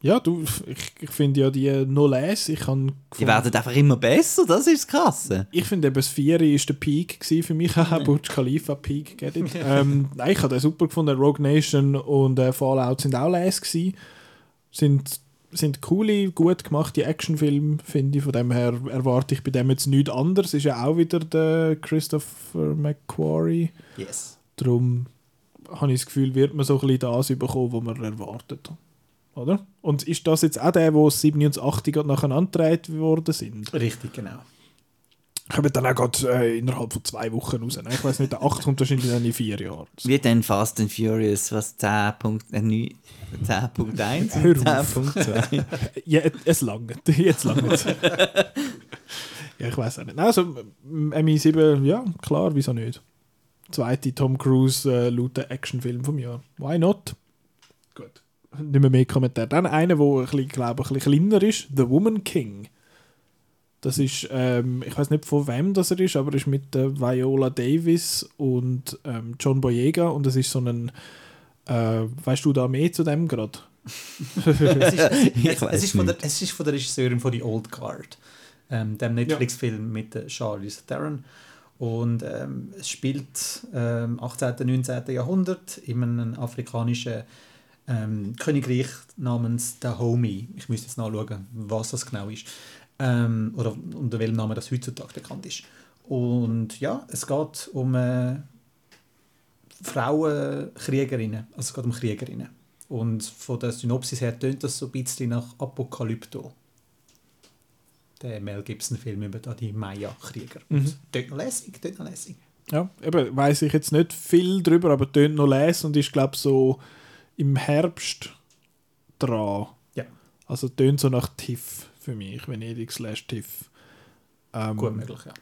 Ja, du, ich, ich finde ja die No-Less, ich kann Die werden einfach immer besser, das ist das Krasse. Ich finde eben, das Vieri war der Peak für mich, auch Burj Khalifa Peak, get it? ähm, nein, ich habe den super gefunden, Rogue Nation und äh, Fallout sind auch les gewesen. Sind, sind coole, gut gemachte Actionfilme, finde ich, von dem her erwarte ich bei dem jetzt nichts anderes. Ist ja auch wieder der Christopher McQuarrie, Yes. darum habe ich das Gefühl, wird man so ein bisschen das bekommen, was man erwartet. Oder? Und ist das jetzt auch der, wo 7 und 8 gerade nacheinander gedreht worden sind? Richtig, genau. Kommen dann auch gerade äh, innerhalb von zwei Wochen raus. ne? Ich weiß nicht, der 8 kommt wahrscheinlich dann in vier Jahren. Wie dann Fast and Furious, was 10.1 äh, neun- 10.1 Hör auf. und 10.2. Ja, es langt. Jetzt langt Ja, ich weiß auch nicht. Also, m- MI7, ja, klar, wieso nicht? Zweite Tom Cruise äh, laute Actionfilm vom Jahr. Why not? Gut. Nicht mehr mehr Kommentare. Dann einer, der glaube ich, ein bisschen kleiner ist: The Woman King. Das ist, ähm, ich weiß nicht von wem das er ist, aber er ist mit äh, Viola Davis und ähm, John Boyega und es ist so ein, äh, weißt du da mehr zu dem gerade? Es ist, es, ist von der, es ist von der Regisseurin von The Old Guard, ähm, dem Netflix-Film mit äh, Charlize Theron. Und ähm, es spielt ähm, 18. 19. Jahrhundert in einem afrikanischen ähm, Königreich namens Dahomey. Ich müsste jetzt nachschauen, was das genau ist. Ähm, oder unter welchem Namen das heutzutage bekannt ist. Und ja, es geht um äh, Frauenkriegerinnen. Also es geht um Kriegerinnen. Und von der Synopsis her tönt das so ein bisschen nach Apokalypto. Der Mel Gibson-Film über die Maya-Krieger. Mhm. Tönt noch lässig, tönt noch lässig. Ja, eben, weiß ich jetzt nicht viel drüber, aber tönt noch les und ist, glaube so im Herbst dran. Ja. Also tönt so nach TIFF für mich, Venedig slash TIFF. Ähm, Gut möglich, ja.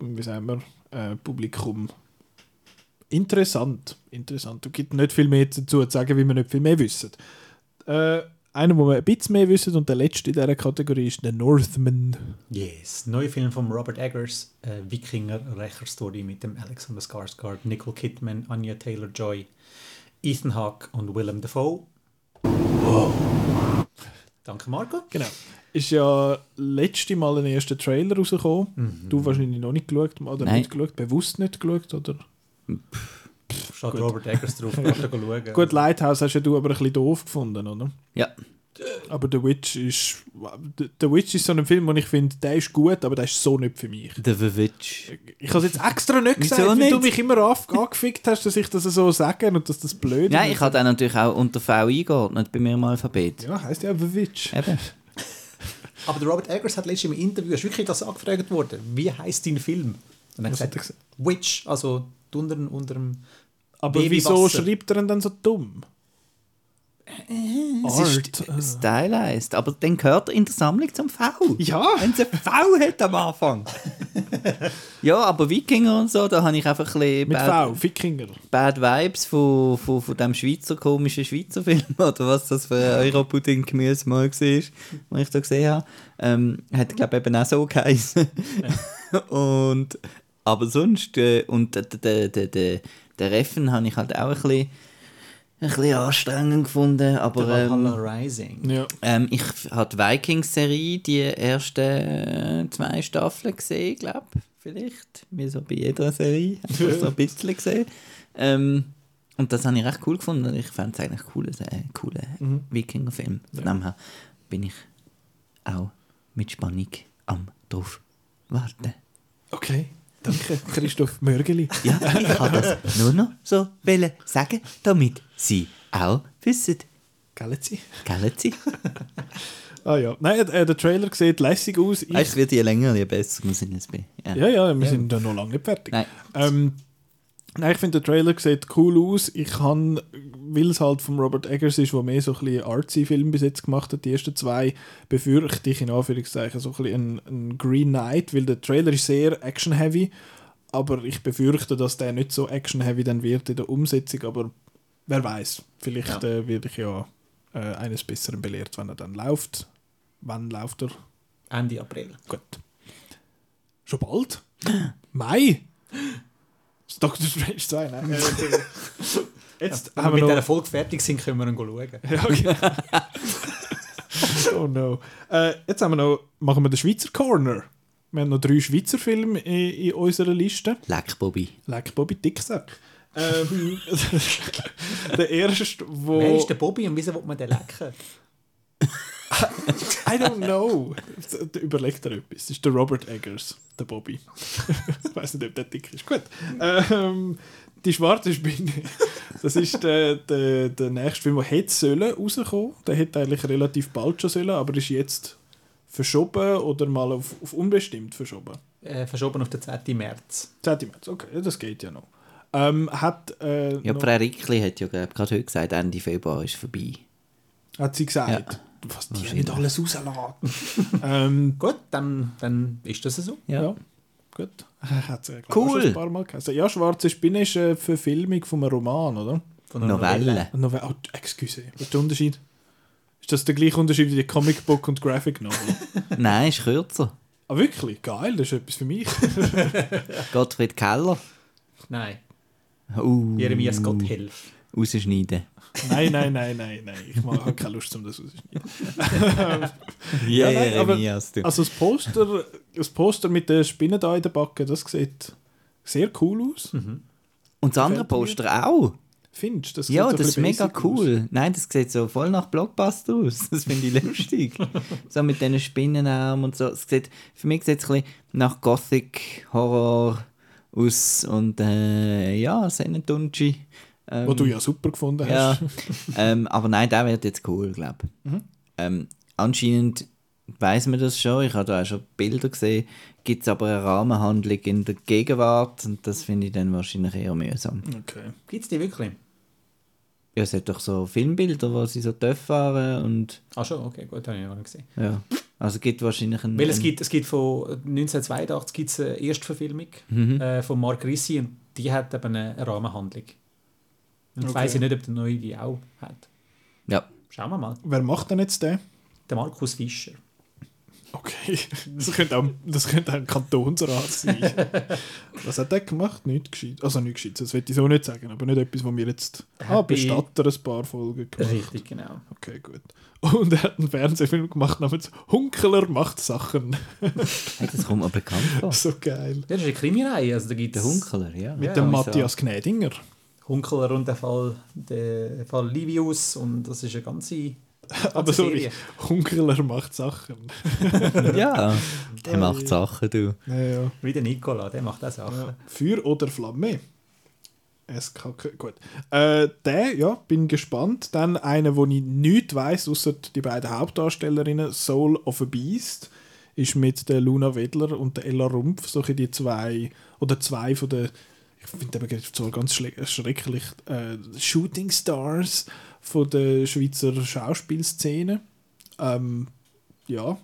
Wie sagen wir? Äh, Publikum. Interessant, interessant. Es gibt nicht viel mehr dazu zu sagen, wie wir nicht viel mehr wissen. Äh, einer, wo wir ein bisschen mehr wissen und der letzte in dieser Kategorie ist der Northman. Yes, neuer Film von Robert Eggers, äh, Wikinger-Rächer-Story mit dem Alexander Skarsgård, Nicole Kidman, Anya Taylor-Joy, Ethan Hawke und Willem Dafoe. Danke, Marco. Genau. Ist ja letzte Mal ein erster Trailer rausgekommen. Du wahrscheinlich noch nicht geschaut oder Nein. nicht geschaut, bewusst nicht geschaut, oder? Steht Robert Eggers drauf, kannst du schauen. Gut, Lighthouse hast ja du aber ein bisschen doof gefunden, oder? Ja, Aber The Witch ist. The Witch ist so ein Film, wo ich finde, der ist gut, aber der ist so nicht für mich. The Witch. Ich habe es jetzt extra nicht gesagt, weil nicht? du mich immer auf- angefickt hast, dass ich das so sage und dass das blöd Nein, ist. ich habe den natürlich auch unter V eingeordnet bei mir im Alphabet. Ja, heisst ja The Witch. Eben. Aber der Robert Eggers hat letztens im Interview, ist wirklich das angefragt worden, wie heißt dein Film? Und er hat gesagt, Witch, also unter, unter dem Aber Baby wieso schreibt er ihn dann so dumm? Es ist Art. stylized, aber dann gehört er in der Sammlung zum V. Ja. Wenn es ein V hat am Anfang. ja, aber Wikinger und so, da habe ich einfach ein bisschen Mit Bad, V, Wikinger. Bad Vibes von, von, von dem Schweizer komischen Schweizer Film, oder was das für ein Europudding-Gemüse mal war, was ich da gesehen habe. Ähm, hat, glaube ich, eben auch so geheißen. und, aber sonst, äh, und der, der, der, der, der Reffen habe ich halt auch ein bisschen, ein bisschen anstrengend gefunden, aber... der ähm, Rising. Ja. ähm, ich habe die Vikings-Serie, die ersten äh, zwei Staffeln gesehen, glaube vielleicht. Wie so bei jeder Serie. Einfach so ein bisschen gesehen. Ähm, und das habe ich recht cool gefunden. Ich fand es eigentlich ein cooler, äh, cooler Wikinger-Film. Von dem her bin ich auch mit Spannung am drauf warten. Okay. Danke, Christoph Mörgeli. Ja, ich habe das nur noch so wollen sagen, damit Sie auch wissen. Galaxy. Sie? Ah ja. Nein, äh, der Trailer sieht lässig aus. Ich, Es wird je länger, je besser muss ich jetzt bin. Ja. ja, ja, wir sind ja noch lange nicht fertig. Nein. Ähm, nein, ich finde, der Trailer sieht cool aus. Ich kann, weil es halt von Robert Eggers ist, der mehr so ein bisschen artsy Film bis jetzt gemacht hat, die ersten zwei, befürchte ich in Anführungszeichen so ein bisschen einen, Green Knight, weil der Trailer ist sehr action-heavy, aber ich befürchte, dass der nicht so action-heavy dann wird in der Umsetzung, aber wer weiß, vielleicht äh, werde ich ja äh, eines Besseren belehrt, wenn er dann läuft. Wann läuft er? Ende April. Gut. Schon bald? Mai? Das ist Doctor Strange 2, nein. Jetzt Wenn haben wir wir mit noch... dieser Folge fertig sind, können wir ihn schauen. Ja, okay. oh no. Äh, jetzt haben wir noch, machen wir den Schweizer Corner. Wir haben noch drei Schweizer Filme in, in unserer Liste. Leck, Bobby. Leck Bobby Dicksack. Ähm, der erste, wo... Wer ist der Bobby und wieso will man den lecken? I don't know. Überlegt er etwas. Das ist der Robert Eggers, der Bobby. ich weiß nicht, ob der dick ist. Gut. Ähm, Die schwarze Spinne. Das ist der, der, der nächste Film, der hätte sollen rauskommen. Der hätte eigentlich relativ bald schon sollen, aber ist jetzt verschoben oder mal auf, auf unbestimmt verschoben. Äh, verschoben auf den 10. März. 10. März, okay, das geht ja noch. Ähm, hat, äh, Ja, noch, Frau Rickli hat ja glaub, gerade heute gesagt, Ende Februar ist vorbei. hat sie gesagt, Ja. Was die nicht alles rausladen. ähm, Gut, dann, dann ist das so. Ja. Ja, gut. Hat sie, glaub, Cool. ein paar Mal geheißen. Ja, Schwarze Spinne ist eine Verfilmung von einem Roman, oder? Von einer Novelle. Novelle. Oh, excuse, was ist der Unterschied? Ist das der gleiche Unterschied wie die Comic Book und Graphic Novel? Nein, ist kürzer. ah, wirklich? Geil, das ist etwas für mich. Gottfried Keller. Nein, Uh, Jeremias Gott hilf. Rausschneiden. Nein, nein, nein, nein, nein. Ich habe keine Lust, um das rauszuschneiden. Ja, nein, aber-. Also das Poster, das Poster mit den Spinnen da in der Backe, das sieht sehr cool aus. Und das andere gefällt mir. Poster auch. Findest du? Das Ja, das ist mega cool. Nein, das sieht so voll nach Blockbuster aus. Das finde ich lustig. so mit diesen Spinnenarmen und so. Es sieht, für mich sieht es ein bisschen nach Gothic Horror aus und äh, ja, Sennetunchi. Ähm, wo du ja super gefunden ja, hast. ähm, aber nein, der wird jetzt cool, glaube ich. Mhm. Ähm, anscheinend weiß man das schon, ich habe da auch schon Bilder gesehen, gibt es aber eine Rahmenhandlung in der Gegenwart und das finde ich dann wahrscheinlich eher mühsam. Okay. Gibt es die wirklich? Ja, es hat doch so Filmbilder, wo sie so tief fahren und Ah schon, okay, gut, habe ich noch nicht gesehen. ja. Also es gibt wahrscheinlich einen... Weil es gibt, es gibt von 1982 gibt's eine Erstverfilmung äh, von Mark Rissi und die hat eben eine Rahmenhandlung. Und ich Okay. weiss ich nicht, ob der neue die auch hat. Ja, Schauen wir mal. Wer macht denn jetzt den? Der Markus Fischer. Okay, das könnte auch, das könnte auch ein Kantonsrat sein. Was hat der gemacht? Nicht gescheit. Also nicht gescheit, das will ich so nicht sagen, aber nicht etwas, wo wir jetzt... Ah, Happy- Bestatter ein paar Folgen gemacht. Richtig, genau. Okay, gut. Und er hat einen Fernsehfilm gemacht namens Hunkeler macht Sachen. das kommt mir bekannt vor. so geil. Ja, das ist eine Krimireihe. Also da gibt Der es Hunkeler, ja. Mit Ja, dem? Matthias Gnädinger. Hunkeler und der Fall, der Fall Livius und das ist eine ganze, Aber sorry. Hunkeler macht Sachen. Ja, der macht Sachen, du. Ja, ja. Wie der Nicola, der macht auch Sachen. Ja. Feuer oder Flamme? SKK, gut. Äh, der, ja, bin gespannt. Dann einer, wo ich nichts weiss, außer die beiden Hauptdarstellerinnen, Soul of a Beast, ist mit der Luna Wedler und der Ella Rumpf, solche die zwei, oder zwei von der, ich finde eben so ganz schle- schrecklich, äh, Shooting Stars von der Schweizer Schauspielszene. Ähm, ja,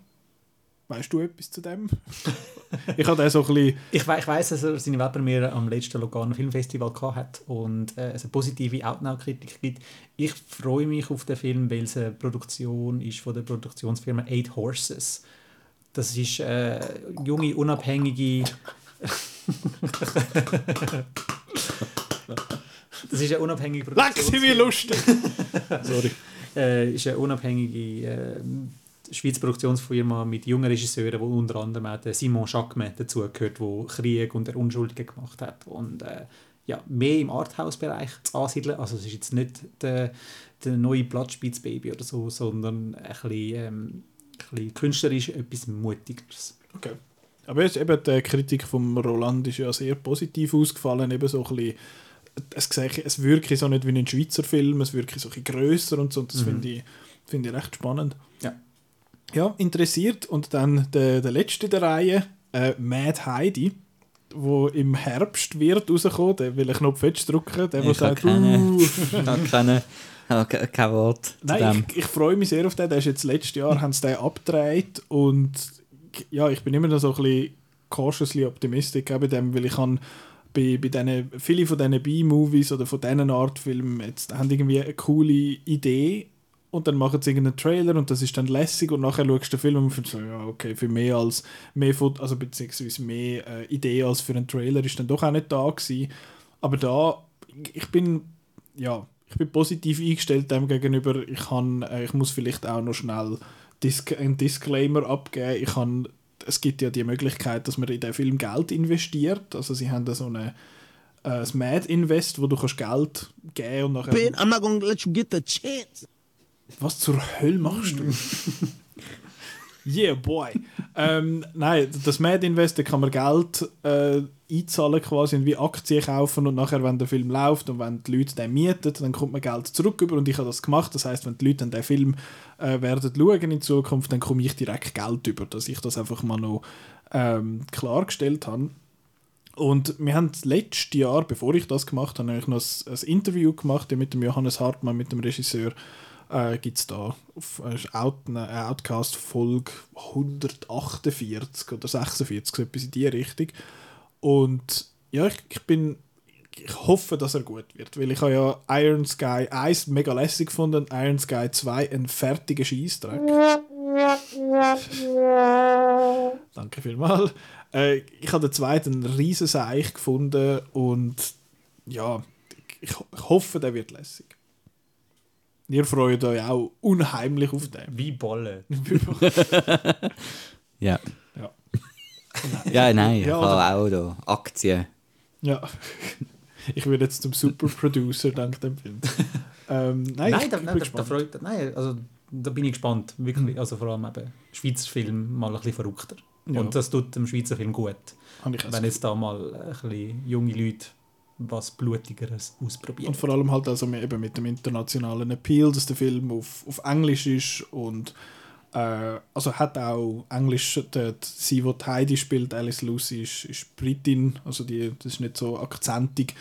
weißt du etwas zu dem? ich habe den so ein bisschen Ich, we ich weiss, dass er seine Webpremiere am letzten Lugano Filmfestival gehabt hat und äh, es eine positive Outnow-Kritik gibt. Ich freue mich auf den Film, weil es eine Produktion ist von der Produktionsfirma Eight Horses. Das ist äh, junge, unabhängige... das ist eine unabhängige Leck sie mir lustig! Sorry. äh, ist eine unabhängige äh, Schweizer Produktionsfirma mit jungen Regisseuren, wo unter anderem auch Simon Jacquemin dazugehört, der Krieg und der Unschuldige gemacht hat und äh, ja, mehr im Arthouse-Bereich zu ansiedeln. Also es ist jetzt nicht der, der neue Blattspitzbaby oder so, sondern ein bisschen, ähm, ein bisschen künstlerisch etwas Mutigeres. Okay. Aber jetzt eben die Kritik von Roland ist ja sehr positiv ausgefallen, eben so ein bisschen, es, wirkt so nicht wie ein Schweizer Film, es wirkt so ein bisschen grösser und so, und das finde ich, finde ich recht spannend. Ja. Ja, interessiert. Und dann der, der letzte der Reihe, äh, Mad Heidi, wo im Herbst wird rauskommen, der will einen Knopf jetzt drücken, der, Ich sagt, keine, ich keine, ich kein Wort Nein, ich, ich freue mich sehr auf den. Der ist jetzt letztes Jahr, haben sie den abgedreht und ja, ich bin immer noch so ein bisschen cautiously optimistic bei dem, weil ich habe bei, bei denen, viele von diesen B-Movies oder von diesen Art Filmen jetzt haben irgendwie eine coole Idee und dann machen sie irgendeinen Trailer und das ist dann lässig und nachher schaust du den Film und findest so, ja, okay, für mehr als mehr Foto, also beziehungsweise mehr äh, Idee als für einen Trailer ist dann doch auch nicht da gewesen. Aber da, ich bin, ja, ich bin positiv eingestellt dem gegenüber. Ich, kann, äh, ich muss vielleicht auch noch schnell Disc einen Disclaimer abgeben. Ich kann, es gibt ja die Möglichkeit, dass man in den Film Geld investiert. Also sie haben da so eine äh, das Mad Invest, wo du kannst Geld geben und nachher... Ben, I'm not gonna let you get the chance. Was zur Hölle machst du? Yeah, boy. ähm, nein, das Mad Invest, da kann man Geld äh, einzahlen quasi und wie Aktien kaufen und nachher, wenn der Film läuft und wenn die Leute den mieten, dann kommt man Geld zurück über und ich habe das gemacht. Das heißt, wenn die Leute den Film äh, werden schauen in Zukunft, dann komme ich direkt Geld über, dass ich das einfach mal noch ähm, klargestellt habe. Und wir haben das letzte Jahr, bevor ich das gemacht habe, eigentlich noch ein, ein Interview gemacht mit dem Johannes Hartmann, mit dem Regisseur. Äh, Gibt es da auf äh, Out, eine Outcast-Folge 148 oder 46, so etwas in die Richtung. Und ja, ich, ich bin. Ich hoffe, dass er gut wird, weil ich habe ja Iron Sky 1 mega lässig gefunden und Iron Sky 2 einen fertigen Scheißdreck. Danke vielmals. Äh, ich habe den zweiten riesen Seich gefunden und ja, ich, ich hoffe, der wird lässig. Ihr freut euch auch unheimlich auf den. Wie Bolle. Ja. ja. Ja, nein, ich Ja, habe auch da Aktien. ja. Ich würde jetzt zum Superproducer dank dem Film. ähm, nein, Nein, da, nein, da, freut, nein also, da bin ich gespannt. Wirklich. Also vor allem eben Schweizer Film mal ein bisschen verrückter. Ja. Und das tut dem Schweizer Film gut. Wenn jetzt da mal ein bisschen junge Leute was Blutigeres ausprobieren. Und vor allem halt also mit- eben mit dem internationalen Appeal, dass der Film auf, auf Englisch ist und äh, also hat auch Englisch, die, sie, die Heidi spielt, Alice Lucy, ist, ist Britin, also die, das ist nicht so akzentig.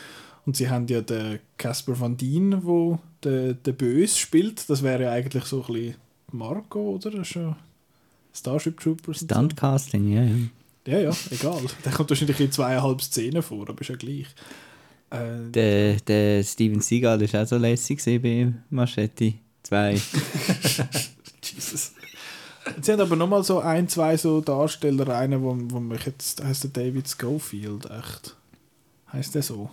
Und sie haben ja den Casper Van Dien, wo der, der Böse spielt. Das wäre ja eigentlich so ein bisschen Marco, oder? Das ist ja Starship Troopers. Stuntcasting, ja, ja. Ja, ja, egal. Der kommt wahrscheinlich in zweieinhalb Szenen vor, aber ist ja gleich. Äh, Der, der Steven Seagal war auch so lässig bei Machete 2. Jesus. Sie haben aber nochmal so ein, zwei so Darsteller, einen, wo, wo mich jetzt, heißt der David Schofield, echt. Heißt der so?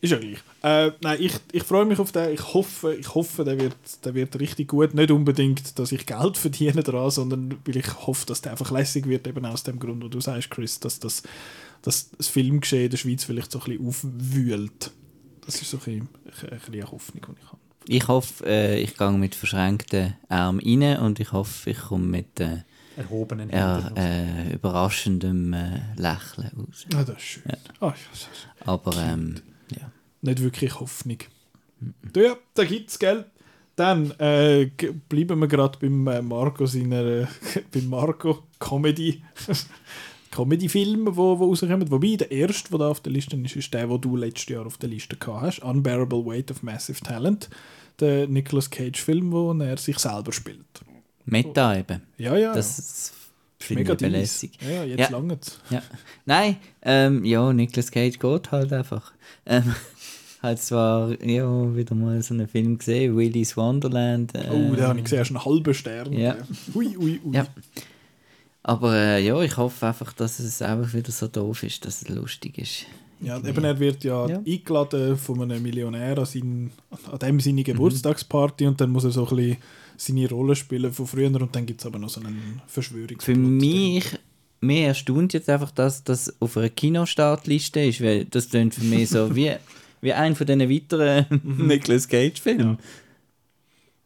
Ist ja gleich. Äh, nein, ich, ich freue mich auf den. Ich hoffe, ich hoffe der, wird, der wird richtig gut. Nicht unbedingt, dass ich Geld verdiene daran, sondern weil ich hoffe, dass der einfach lässig wird, eben aus dem Grund, wo du sagst, Chris, dass das, dass das Filmgeschehen in der Schweiz vielleicht so ein bisschen aufwühlt. Das ist so ein bisschen, ein bisschen eine Hoffnung, die ich habe. Ich hoffe, äh, ich gehe mit verschränkten Armen rein und ich hoffe, ich komme mit äh, Erhobenen ja, Händen. äh, überraschendem äh, Lächeln raus. Ah, das ist schön. Ah, ja, das ist Aber ähm, ja. nicht wirklich Hoffnung. Du, ja, da gibt es, gell? Dann äh, bleiben wir gerade beim äh, Marco seiner äh, beim Marco Comedy Comedy-Film, wo, wo rauskommen. Wobei der erste, der da auf der Liste ist, ist der, den du letztes Jahr auf der Liste gehabt hast. Unbearable Weight of Massive Talent. Der Nicolas Cage-Film, wo er sich selber spielt. Meta eben. Ja, ja. Das ist finde ich belässig. Ja, jetzt Ja. lange es. Ja. Nein, ähm, ja, Nicolas Cage geht halt einfach. Ähm, hat zwar ja, wieder mal so einen Film gesehen, Willy's Wonderland. Äh, Oh, da habe ich gesehen, er ist ein halber Stern. Ja. Ui, ui, ui. Ja. Aber äh, ja, ich hoffe einfach, dass es einfach wieder so doof ist, dass es lustig ist. Ja, eben er wird ja, Ja. eingeladen von einem Millionär an, sein, an dem seine Geburtstagsparty und dann muss er so ein bisschen seine Rolle spielen von früher und dann gibt es aber noch so einen Verschwörungsplot. Für mich, mir erstaunt jetzt einfach, dass das auf einer Kinostartliste ist, weil das klingt für mich so wie, wie ein von diesen weiteren Nicolas Cage-Filmen.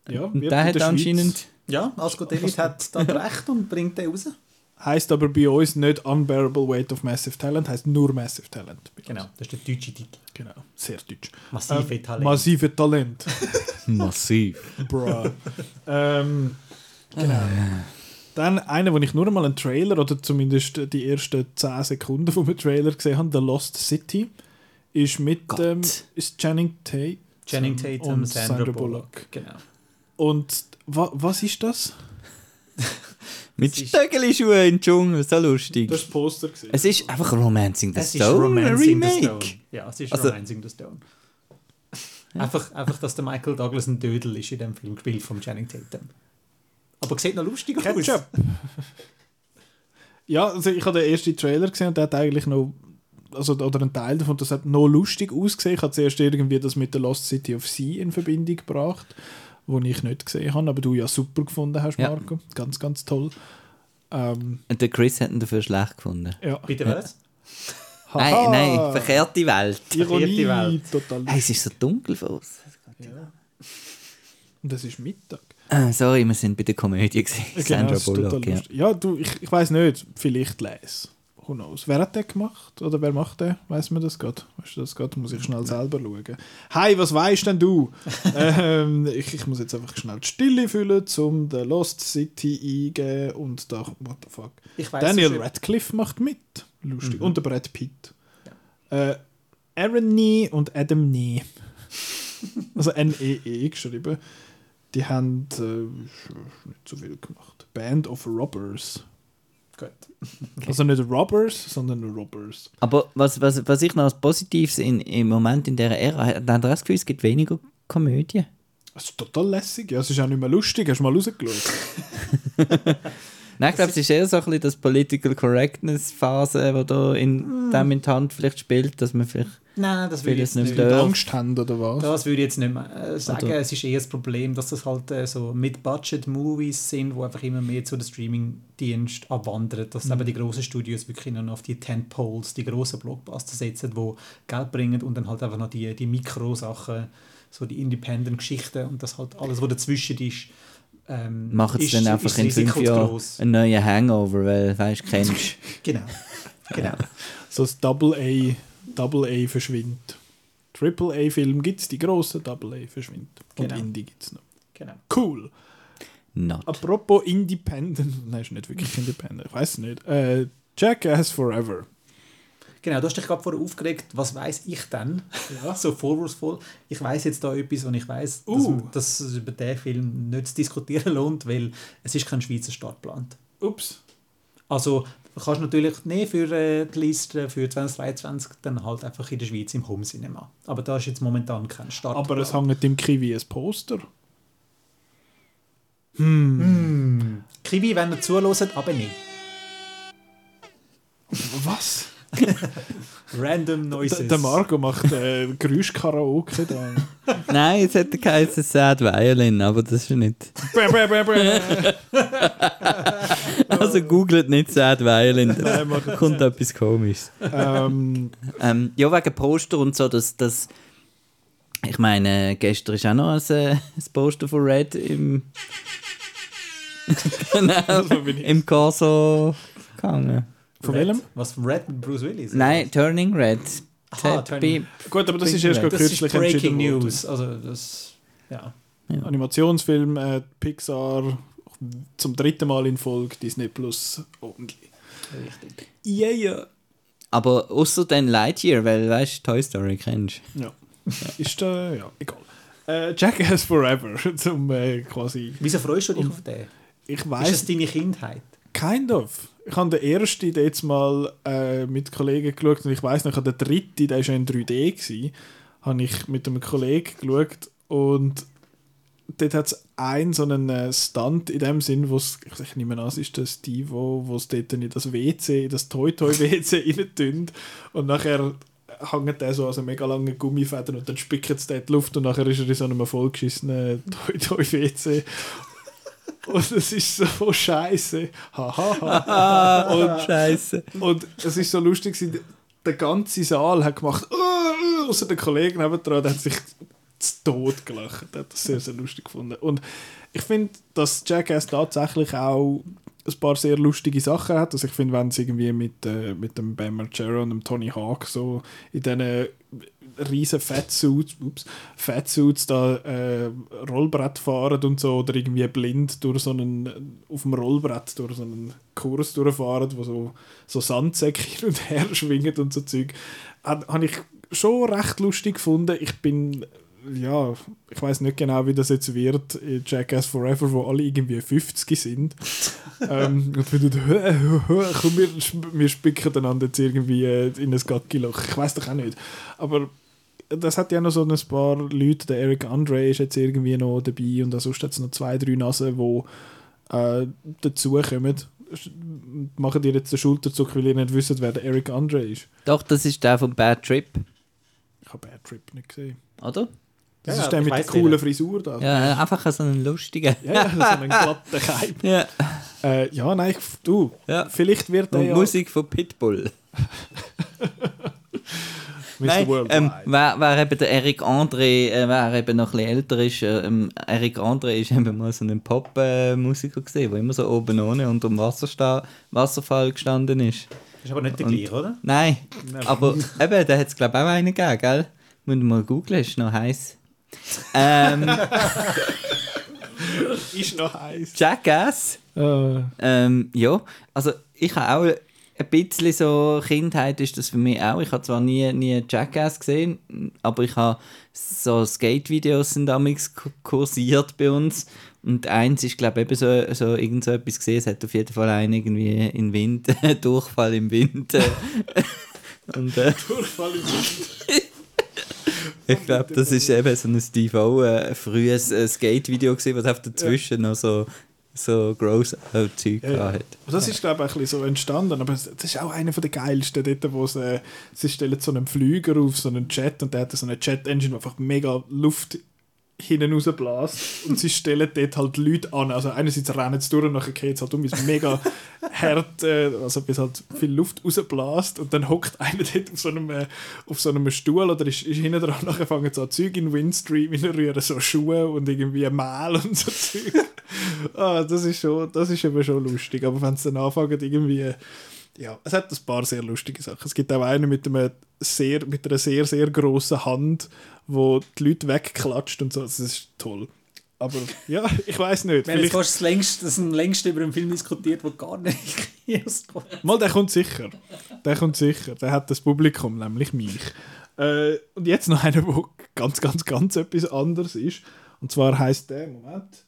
Ja, wird der hat anscheinend... Ja, Asko David hat dann recht und bringt den raus. Heißt aber bei uns nicht Unbearable Weight of Massive Talent, heißt nur Massive Talent. Genau, das ist der deutsche Titel. Genau, sehr deutsch. Massive Ähm, Talent. Massive Talent. Massiv. Bruh. ähm, genau. Dann einer, wo ich nur einmal einen Trailer oder zumindest die ersten 10 Sekunden vom Trailer gesehen habe, The Lost City, ist mit ähm, ist Channing Tate Channing Tatum, und Sandra, Bullock. Genau. Und wa was ist das? Mit Stöckeli-Schuhen im Dschungel, so lustig. Das Poster gesehen. Es ist einfach Romancing the Es ist Stone, Romancing ein the Remake. Stone. Ja, es ist Also- Romancing the Stone. Einfach, einfach, dass der Michael Douglas ein Dödel ist in dem Film, gespielt von Channing Tatum. Aber sieht noch lustig aus. Ketchup. ja, also ich habe den ersten Trailer gesehen und der hat eigentlich noch, also oder ein Teil davon, das hat noch lustig ausgesehen. Ich habe zuerst irgendwie das mit der Lost City of Sea in Verbindung gebracht, wo ich nicht gesehen habe, aber du ja super gefunden hast, Ja. Marco. Ganz, ganz toll. Ähm, Und der Chris hat ihn dafür schlecht gefunden. ja. Bitte was? Nein, Haha. nein, verkehrte Welt. Ironie, verkehrte Welt. total. Hey, es ist so dunkel für uns. Und es ist Mittag. Äh, sorry, wir sind bei der Komödie gewesen. Genau, Sandra das ist total Bullock, ja. lustig. Ja, du, ich, ich weiß nicht, vielleicht Les. Who knows? Wer hat den gemacht? Oder wer macht den? Weiß man das gerade? Weißt du das gerade? Muss ich schnell selber schauen. Hi, was weißt denn du? ähm, ich, ich muss jetzt einfach schnell die Stille füllen, um The Lost City eingeben und da, what the fuck. Ich weiss Daniel Radcliffe macht mit. Lustig. Und der Brad Pitt. Äh, Aaron Nee und Adam Nee. also N-E-E geschrieben. Die haben äh, nicht so viel gemacht. Band of Robbers. Gut. Also nicht Robbers, sondern Robbers. Aber was, was, was ich noch als Positives in, im Moment in dieser Ära habe, dann das Gefühl, es gibt weniger Komödien. Das ist total lässig. Ja, es ist auch nicht mehr lustig. Hast du mal rausgeschaut? Nein, ich glaube, es ist eher so ein bisschen das Political Correctness Phase, die da in dem in die Hand vielleicht spielt, dass man vielleicht Nein, das würde ich nicht da. Angst haben oder was? Das würde ich jetzt nicht mehr äh, sagen. Oder- Es ist eher das Problem, dass das halt äh, so Mid-Budget-Movies sind, wo einfach immer mehr zu den Streaming-Dienst abwandern. Dass Mhm. eben die großen Studios wirklich nur noch auf die Tentpoles, die großen Blockbuster setzen, die Geld bringen und dann halt einfach noch die, die Mikrosachen, so die Independent-Geschichten und das halt alles, was dazwischen ist. Ähm, machen ist- dann einfach in fünf Jahren einen neuen Hangover, weil, weißt du, kennst Genau. genau. So das Double A, Double A verschwindet. Triple A-Film gibt es, die grossen Double A verschwindet. Und Genau. Indie gibt es noch. genau. Cool. Not. Apropos Independent. Nein, ist nicht wirklich Independent. Ich weiß nicht. Äh, Jackass Forever. Genau, du hast dich gerade vorher aufgeregt, was weiß ich denn? Ja. so vorwurfsvoll. Ich weiß jetzt da etwas und ich weiß, Uh. dass, dass es über den Film nicht zu diskutieren lohnt, weil es ist kein Schweizer Start geplant. Ups. Also du kannst natürlich nicht für äh, die Liste für 2023 dann halt einfach in der Schweiz im Home Cinema. Aber da ist jetzt momentan kein Start. Aber es hängt im Kiwi ein Poster. Kiwi, wenn ihr zuhört, aber nicht. Was? Random Noises. Der, der Marco macht äh, Geräusch-Karaoke da. Nein, jetzt hätte geheißen Sad Violin, aber das ist nicht. Also googelt nicht Sad Violin, Nein, da kommt etwas komisches. ähm, Ähm, ja, wegen Poster und so, dass das. Ich meine, gestern ist auch noch ein, äh, ein Poster von Red im. genau, im Corso gegangen. Von Red. welchem? Was von Red mit Bruce Willis? Nein, Turning Red. Aha, Turning-. Gut, aber das ist erst gerade das ist kürzlich Breaking. News. Also das, ja. Animationsfilm, äh, Pixar, zum dritten Mal in Folge, Disney Plus only. Richtig. Yeah, yeah. Aber außer den Lightyear, weil weißt du, Toy Story kennst Ja. Ist da, ja, egal. Äh, Jackass Forever, zum äh, quasi. Wieso freust du dich auf den? Ich Ist weiß das deine Kindheit? Kind of. Ich habe den ersten jetzt mal äh, mit Kollegen geschaut und ich weiß noch, den dritten, der war in 3D, gewesen, habe ich mit einem Kollegen geschaut und dort hat es einen so einen äh, Stunt in dem Sinn, wo es, ich nehme an, es ist der Steve, wo es dort in das WC, in das Toy-Toy-WC rein und nachher hängt der so an so mega langen Gummifäden und dann spickt es dort die Luft und nachher ist er in so einem vollgeschissenen Toy-Toy-WC und es ist so scheiße. Ha, ha, ha. und, Scheiße. und es ist so lustig, der ganze Saal hat gemacht, uh, außer der Kollege nebendran, der hat sich zu Tod gelacht. Der hat das sehr, sehr lustig gefunden. Und ich finde, dass Jackass tatsächlich auch ein paar sehr lustige Sachen hat. Also ich finde, wenn es irgendwie mit, äh, mit dem Bam Margera und dem Tony Hawk so in diesen riesen Fatsuits, ups, Fatsuits da äh, Rollbrett fahren und so oder irgendwie blind durch so einen auf dem Rollbrett durch so einen Kurs durchfahren, wo so, so Sandsäcke hin und her schwingen und so Zeug, habe ich schon recht lustig gefunden. Ich bin ja, ich weiß nicht genau, wie das jetzt wird in Jackass Forever, wo alle irgendwie 50 sind. ähm, und hö, hö, komm, wir, wir spicken einander jetzt irgendwie äh, in ein Gackiloch. Ich weiß doch auch nicht. Aber das hat ja noch so ein paar Leute, der Eric Andre ist jetzt irgendwie noch dabei und sonst hat es noch zwei, drei Nasen, die äh, dazukommen. Machen ihr jetzt den Schulterzug, weil ihr nicht wisst, wer der Eric Andre ist? Doch, das ist der von Bad Trip, Ich habe Bad Trip nicht gesehen. oder? Das Ja, ist der mit der coolen welchen. Frisur da. Ja, einfach so einen lustigen. Ja, ja, so einen glatten Keim. Ja. Äh, ja, nein, ich- du, Ja. vielleicht wird er Und ja... Musik von Pitbull. Nein, ähm, wer, wer eben der Eric André, äh, wer eben noch ein bisschen älter ist, äh, ähm, Eric André ist eben mal so ein Pop-Musiker gesehen, der immer so oben ohne unter dem Wassersta Wasserfall gestanden ist. Das ist aber nicht der Und- gleiche, oder? Nein, aber eben, da hat es glaube ich auch einen gegeben, gell? Müssen wir mal googeln, ist noch heiß. Ähm, ist noch heiß. Jackass. Äh, Ähm, ja, also ich habe auch ein bisschen so Kindheit ist das für mich auch. Ich habe zwar nie, nie Jackass gesehen, aber ich habe so Skate-Videos sind damals ku- kursiert bei uns. Und eins ist, glaube ich, eben so, so irgend so etwas gesehen. Es hat auf jeden Fall einen irgendwie in Wind, Durchfall im Wind. Und äh, Durchfall im Wind. ich glaube, das ist eben so ein Steve O, äh, frühes äh, Skate-Video gesehen, was auf dazwischen noch so, so gross äh, Zeug Ja, ja. Und Das ist, glaube ich, ein bisschen so entstanden. Aber das ist auch einer der geilsten dort, wo sie, äh, sie stellen so einen Flüger auf, so einen Jet, und der hat so eine Jet-Engine, die einfach mega Luft hinten rausbläst. Und sie stellen dort halt Leute an. Also einerseits rennen sie durch und nachher geht es halt um, ist mega hart, äh, also bis halt viel Luft rausbläst. Und dann hockt einer dort auf so einem, äh, auf so einem Stuhl oder ist, ist hinten dran, nachher fangen so Zeug in Windstream, rühren so Schuhe und irgendwie Mehl und so Zeug. Ah, das ist schon, das ist eben schon lustig. Aber wenn sie dann anfangen, irgendwie. Ja, es hat ein paar sehr lustige Sachen. Es gibt auch einen mit, einem sehr, mit einer sehr, sehr grossen Hand, wo die Leute wegklatscht und so. Das ist toll. Aber ja, ich weiß nicht. Wir haben Vielleicht, fast das längst, das längst über einen Film diskutiert, der gar nicht mal, der kommt sicher. Der kommt sicher. Der hat das Publikum, nämlich mich. Äh, und jetzt noch einer, wo ganz, ganz, ganz etwas anderes ist. Und zwar heißt der, Moment,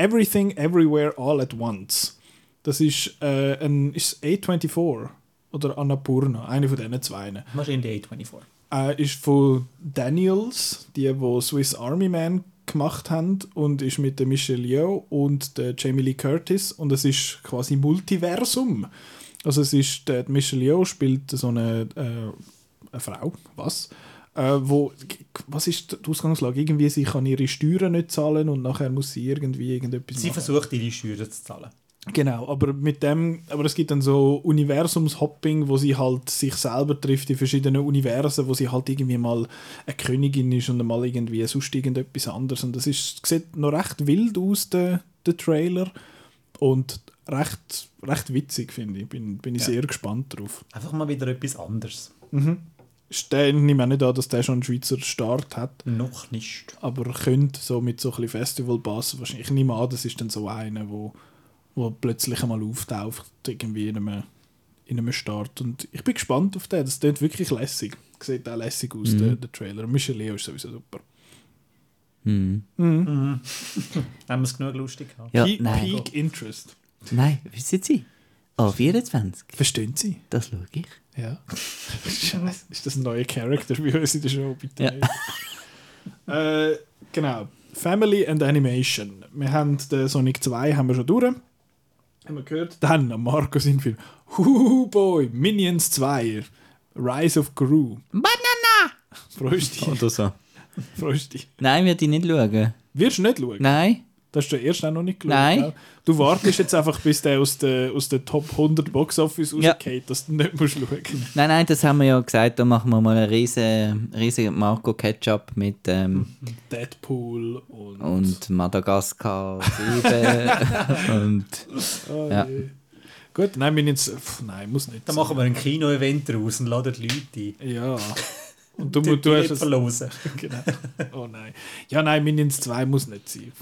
Everything Everywhere All at Once. Das ist äh, ein ist A24 oder Annapurna, eine von diesen zwei. Wahrscheinlich A24. Äh, ist von Daniels, die wo Swiss Army Man gemacht haben und ist mit der Michelle Yeoh und der Jamie Lee Curtis und es ist quasi Multiversum. Also es ist der Michelle Yeoh spielt so eine, äh, eine Frau, was? Äh, wo, was ist die Ausgangslage? Irgendwie sie kann ihre Steuern nicht zahlen und nachher muss sie irgendwie irgendetwas Sie machen. versucht, ihre Steuern zu zahlen. Genau, aber mit dem, aber es gibt dann so Universumshopping, wo sie halt sich selber trifft in verschiedenen Universen, wo sie halt irgendwie mal eine Königin ist und mal irgendwie sonst irgendetwas anderes. Und das ist, sieht noch recht wild aus, der, der Trailer. Und recht, recht witzig, finde ich. Bin, bin ich sehr gespannt drauf. Einfach mal wieder etwas anderes. Ist der, ich nehme auch nicht an, dass der schon einen Schweizer Start hat, Noch nicht. aber könnte so mit so ein bisschen Festivalbass wahrscheinlich. Ich nehme an, das ist dann so einer, wo, wo plötzlich einmal auftaucht, irgendwie in einem, in einem Start. Und ich bin gespannt auf den. Das klingt wirklich lässig. Sieht auch lässig aus, der, der Trailer. Und Michelle Leo ist sowieso super. Hm. Haben wir es genug lustig gehabt? Ja, Peak, nein. Peak Interest. Nein, wissen Sie? Oh, 24. Verstehen Sie? Das schaue ich. Ja. Scheiße. Ist das ein neuer Charakter bei uns in der Show? Bitte Ja. nicht. äh, genau. Family and Animation. Wir haben den Sonic 2 haben wir schon durch. Haben wir gehört. Dann am Marco sind Film. Huhu Boy, Minions 2. Rise of Gru. Banana! Freust dich? Oder so. Freust dich? Nein, werde ich nicht schauen. Wirst du nicht schauen? Nein. Das hast du erst auch noch nicht geschaut. Nein. gell? Du wartest jetzt einfach, bis der aus der, aus der Top 100 Box Office Ja. rausgeht, dass du nicht musst schauen Nein, nein, das haben wir ja gesagt, da machen wir mal einen riesen, riesen Marco Ketchup mit ähm, Deadpool und. und Madagaskar 7 und Oh, ja. Gut, nein, Minions. Pff, nein, muss nicht. Dann sein. machen wir ein Kino-Event daraus und laden die Leute ein. Ja. Und du, Die, du, die hast es. verlosen. Genau. Oh nein. Ja, nein, Minions 2 muss nicht sein.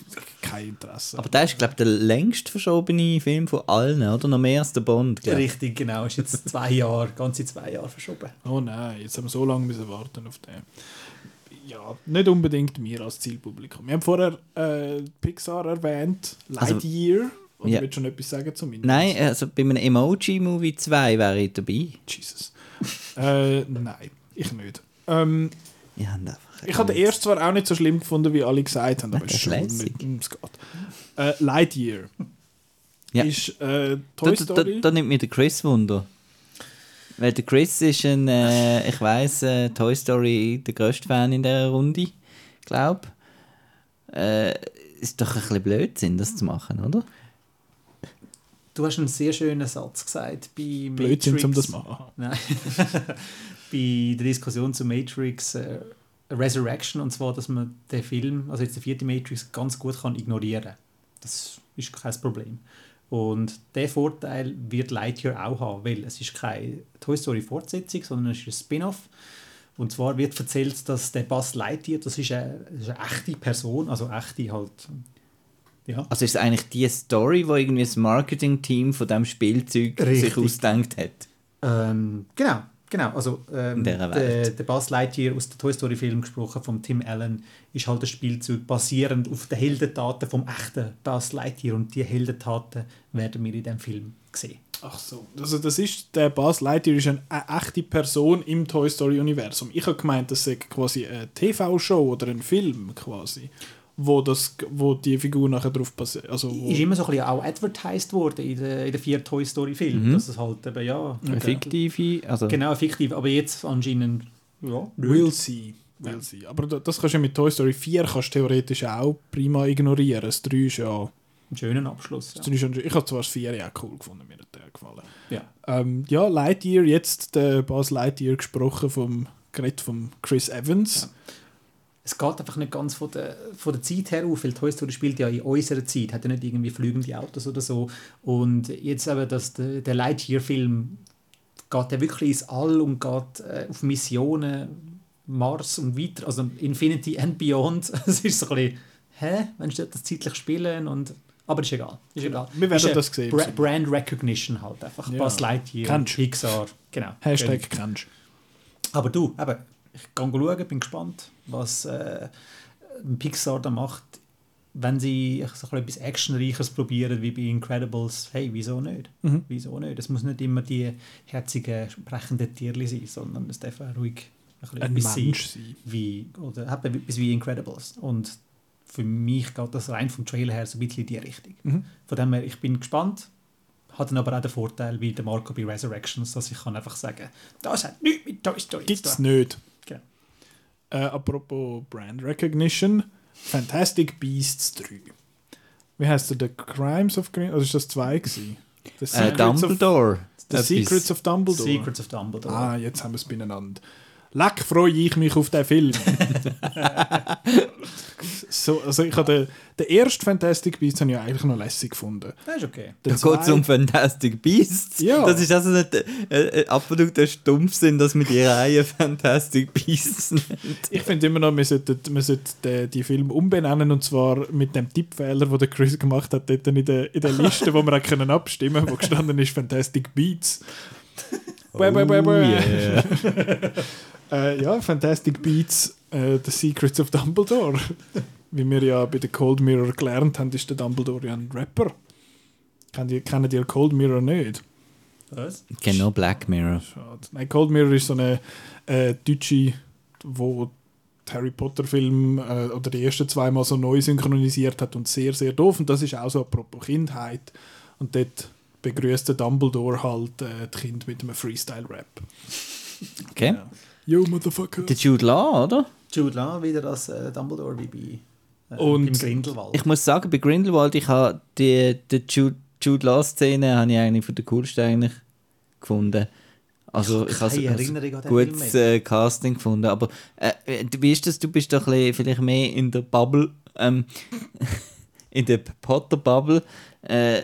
Kein Interesse. aber der ist glaube ich der längst verschobene Film von allen, oder? Noch mehr als der Bond. glaub. Richtig, genau. Ist jetzt zwei Jahre, ganze zwei Jahre verschoben. oh nein, jetzt haben wir so lange müssen warten auf den. Ja, nicht unbedingt wir als Zielpublikum. Wir haben vorher äh, Pixar erwähnt, Also- Lightyear. Oder Ja. willst du schon etwas sagen zu Minions? Nein, also bei einem Emoji-Movie 2 wäre ich dabei. Jesus. äh, nein, ich nicht. Ähm, Ich habe Ich habe den ersten zwar auch nicht so schlimm gefunden, wie alle gesagt haben, aber es ist schon nicht, es geht. Äh, Lightyear Ja. ist äh, Da, Toy da, da, Story. da nimmt mir der Chris Wunder. Weil der Chris ist ein, äh, ich weiß, äh, Toy Story der grösste Fan in dieser Runde, glaube äh, Ist doch ein bisschen Blödsinn, das zu machen, oder? Du hast einen sehr schönen Satz gesagt bei Blödsinn, Matrix. um das zu machen. Nein. bei der Diskussion zu Matrix äh, Resurrection, und zwar, dass man den Film, also jetzt der vierte Matrix, ganz gut kann ignorieren kann. Das ist kein Problem. Und der Vorteil wird Lightyear auch haben, weil es ist keine Toy Story Fortsetzung, sondern es ist ein Spin-off. Und zwar wird erzählt, dass der Buzz Lightyear, das ist eine, das ist eine echte Person, also echte halt, ja. Also ist es eigentlich die Story, die irgendwie das Marketing-Team von diesem Spielzeug sich Richtig. ausgedacht hat? Ähm, genau, genau. Also ähm, der, der Buzz Lightyear aus der Toy Story Film gesprochen von Tim Allen ist halt ein Spielzeug basierend auf den Heldentaten vom echten Buzz Lightyear und die Heldentaten werden wir in dem Film sehen. Ach so. Also das ist, der Buzz Lightyear ist eine, eine echte Person im Toy Story Universum. Ich habe gemeint, das sei quasi eine TV-Show oder ein Film quasi, wo, das, wo die Figur nachher drauf basiert. Also Ist immer so ein bisschen auch advertised worden in den, in den vier Toy Story Filmen, dass es halt eben, ja... Eine fiktive, also Genau, fiktiv, aber jetzt anscheinend, ja, Will see. Will see. Aber da- das kannst du ja mit Toy Story 4 kannst du theoretisch auch prima ignorieren. Das 3 ist ja... einen schönen Abschluss. Ja. 3 ist ja ich habe zwar das 4 ja auch cool gefunden, mir hat der gefallen. Ja. Ähm, ja, Lightyear, jetzt der Buzz Lightyear gesprochen vom, geredet vom Chris Evans. Es geht einfach nicht ganz von der, von der Zeit her auf, weil Toy Story spielt ja in unserer Zeit, hat ja nicht irgendwie fliegende Autos oder so. Und jetzt eben, dass der, der Lightyear-Film geht ja wirklich ins All und geht äh, auf Missionen, Mars und weiter, also Infinity and Beyond. Es ist so ein bisschen, hä, wenn sie das zeitlich spielen und aber ist egal. Ist egal. Wir werden das sehen. Bra Brand Recognition halt einfach. Ja. Buzz Lightyear, Kennst du. Pixar, genau. Hashtag kennst Aber du, eben, ich kann schauen, bin gespannt, was äh, Pixar da macht. Wenn sie so ein bisschen etwas Actionreiches probieren, wie bei Incredibles, hey, wieso nicht? Mhm. Wieso nicht? Es muss nicht immer die herzigen, sprechenden Tierli sein, sondern es darf auch ruhig ein, bisschen Ein etwas Mensch sein. sein. Wie, oder etwas wie Incredibles. Und für mich geht das rein vom Trailer her so ein bisschen in die Richtung. Mhm. Von dem her, ich bin gespannt. Hat dann aber auch den Vorteil, wie der Marco bei Resurrections, dass ich kann einfach sagen das hat nichts mit Toy Story zu Gibt's tun. nicht. Äh, apropos Brand Recognition, Fantastic Beasts 3. Wie heißt der? The Crimes of Green? Oder ist das 2 gewesen? The äh, Secrets of, Dumbledore. The Etwas- Secrets of Dumbledore. Secrets of Dumbledore. Ah, jetzt haben wir es beieinander. Leck freue ich mich auf den Film. so, also ich habe den, den ersten Fantastic Beasts habe ich eigentlich noch lässig gefunden. Das ist okay. Der Da geht es um Fantastic Beasts. Ja. Das ist also nicht äh, äh, absoluter Stumpfsinn, dass man die Reihe Fantastic Beasts nennt. Ich finde immer noch, wir sollten, wir sollten den, die Film umbenennen und zwar mit dem Tippfehler, den der Chris gemacht hat, dort in der, in der Liste, wo wir auch können abstimmen wo gestanden ist Fantastic Beats. Bäh, bäh, bäh, bäh. Äh, ja, Fantastic Beats, äh, The Secrets of Dumbledore. Wie wir ja bei der Cold Mirror gelernt haben, ist der Dumbledore ja ein Rapper. Kennt ihr, kennt ihr Cold Mirror nicht? Was? Genau, Black Mirror. Schade. Nein, Cold Mirror ist so eine äh, deutsche, wo die Harry Potter Film äh, oder die ersten zweimal so neu synchronisiert hat und sehr, sehr doof. Und das ist auch so apropos Kindheit. Und dort begrüßt der Dumbledore halt äh, die Kind mit einem Freestyle-Rap. Okay. Yo, Motherfucker. Der Jude Law, oder? Jude Law wieder als äh, Dumbledore wie bei äh, Und- im Grindelwald. Ich muss sagen, bei Grindelwald, ich habe die, die Jude, Jude Law-Szene habe ich eigentlich von der coolsten eigentlich gefunden. Also ich habe den gutes äh, Casting gefunden, aber äh, du- wie ist das? Du bist doch ein bisschen, vielleicht mehr in der Bubble, ähm, in der Potter-Bubble. Äh,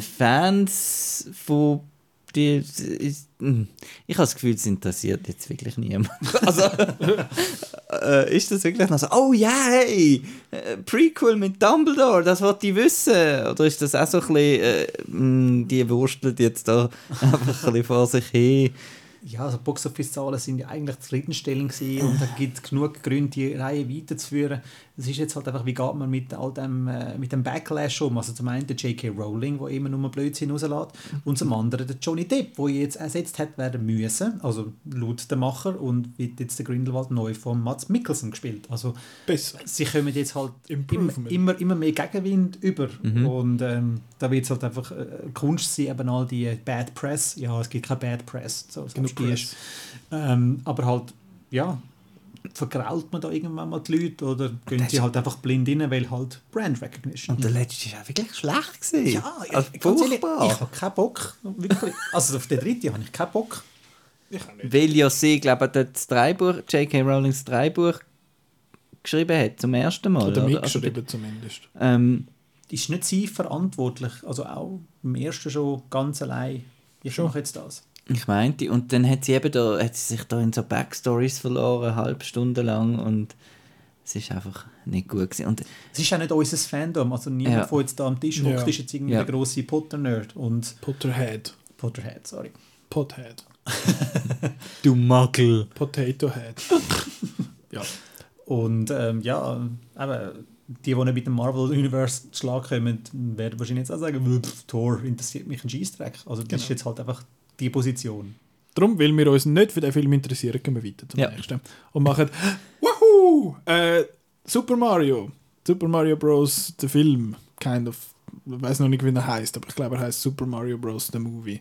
Fans von die, ist, hm, ich habe das Gefühl, es interessiert jetzt wirklich niemand. Also, äh, ist das wirklich noch so, oh ja, hey, äh, Prequel mit Dumbledore, das wollte ich wissen? Oder ist das auch so ein bisschen, äh, mh, die wurstelt jetzt da einfach ein bisschen vor sich hin? Ja, also Boxoffice-Zahlen sind ja eigentlich zufriedenstellend und da gibt es genug Gründe, die Reihe weiterzuführen. Es ist jetzt halt einfach, wie geht man mit all dem, äh, mit dem Backlash um? Also zum einen der J.K. Rowling, der immer nur Blödsinn rauslässt und zum anderen der Johnny Depp, der jetzt ersetzt hat werden müssen, also laut der Macher und wird jetzt der Grindelwald neu von Mats Mikkelsen gespielt. Also Besser. sie kommen jetzt halt immer, immer, immer mehr Gegenwind über. Mhm. Und ähm, da wird es halt einfach äh, Kunst sein, eben all die Bad Press. Ja, es gibt keine Bad Press. So, so Genug Spielst. Ähm, aber halt, ja, vergrault man da irgendwann mal die Leute oder gehen sie halt einfach blind rein, weil halt Brand Recognition. Und der letzte war auch wirklich schlecht. Gewesen. ja, also, furchtbar. ich habe keinen Bock. Wirklich. Also auf den dritten habe ich keinen Bock. Ich auch nicht. Weil ja sie, glaube ich, das Dreibuch, J.K. Rowlings Dreibuch geschrieben hat, zum ersten Mal. Oder oder? Also, zumindest. ähm, Ist nicht sie verantwortlich? Also auch im ersten schon ganz allein. Ich mache jetzt das. Ich meinte, und dann hat sie eben da, hat sie sich da in so Backstories verloren, eine halbe Stunde lang und es ist einfach nicht gut gewesen. Und Es ist auch nicht unser Fandom. Also niemand, Ja. der jetzt da am Tisch Ja. hockt, ist jetzt irgendwie Ja. der grosse Potter-Nerd. Und Potterhead. Potterhead, sorry. Pothead. du Magel. Potato Head. ja. Und ähm, ja, eben, die, die nicht mit dem Marvel-Universe zu Schlag kommen, werden wahrscheinlich jetzt auch sagen, Thor interessiert mich ein Scheissdreck. Also das ist jetzt halt einfach die Position. Darum, weil wir uns nicht für den Film interessieren, gehen wir weiter zum Ja. nächsten. Und machen Wahoo! Äh, Super Mario. Super Mario Bros. der Film. Kind of. Ich weiß noch nicht, wie er heißt, aber ich glaube, er heißt Super Mario Bros. the Movie.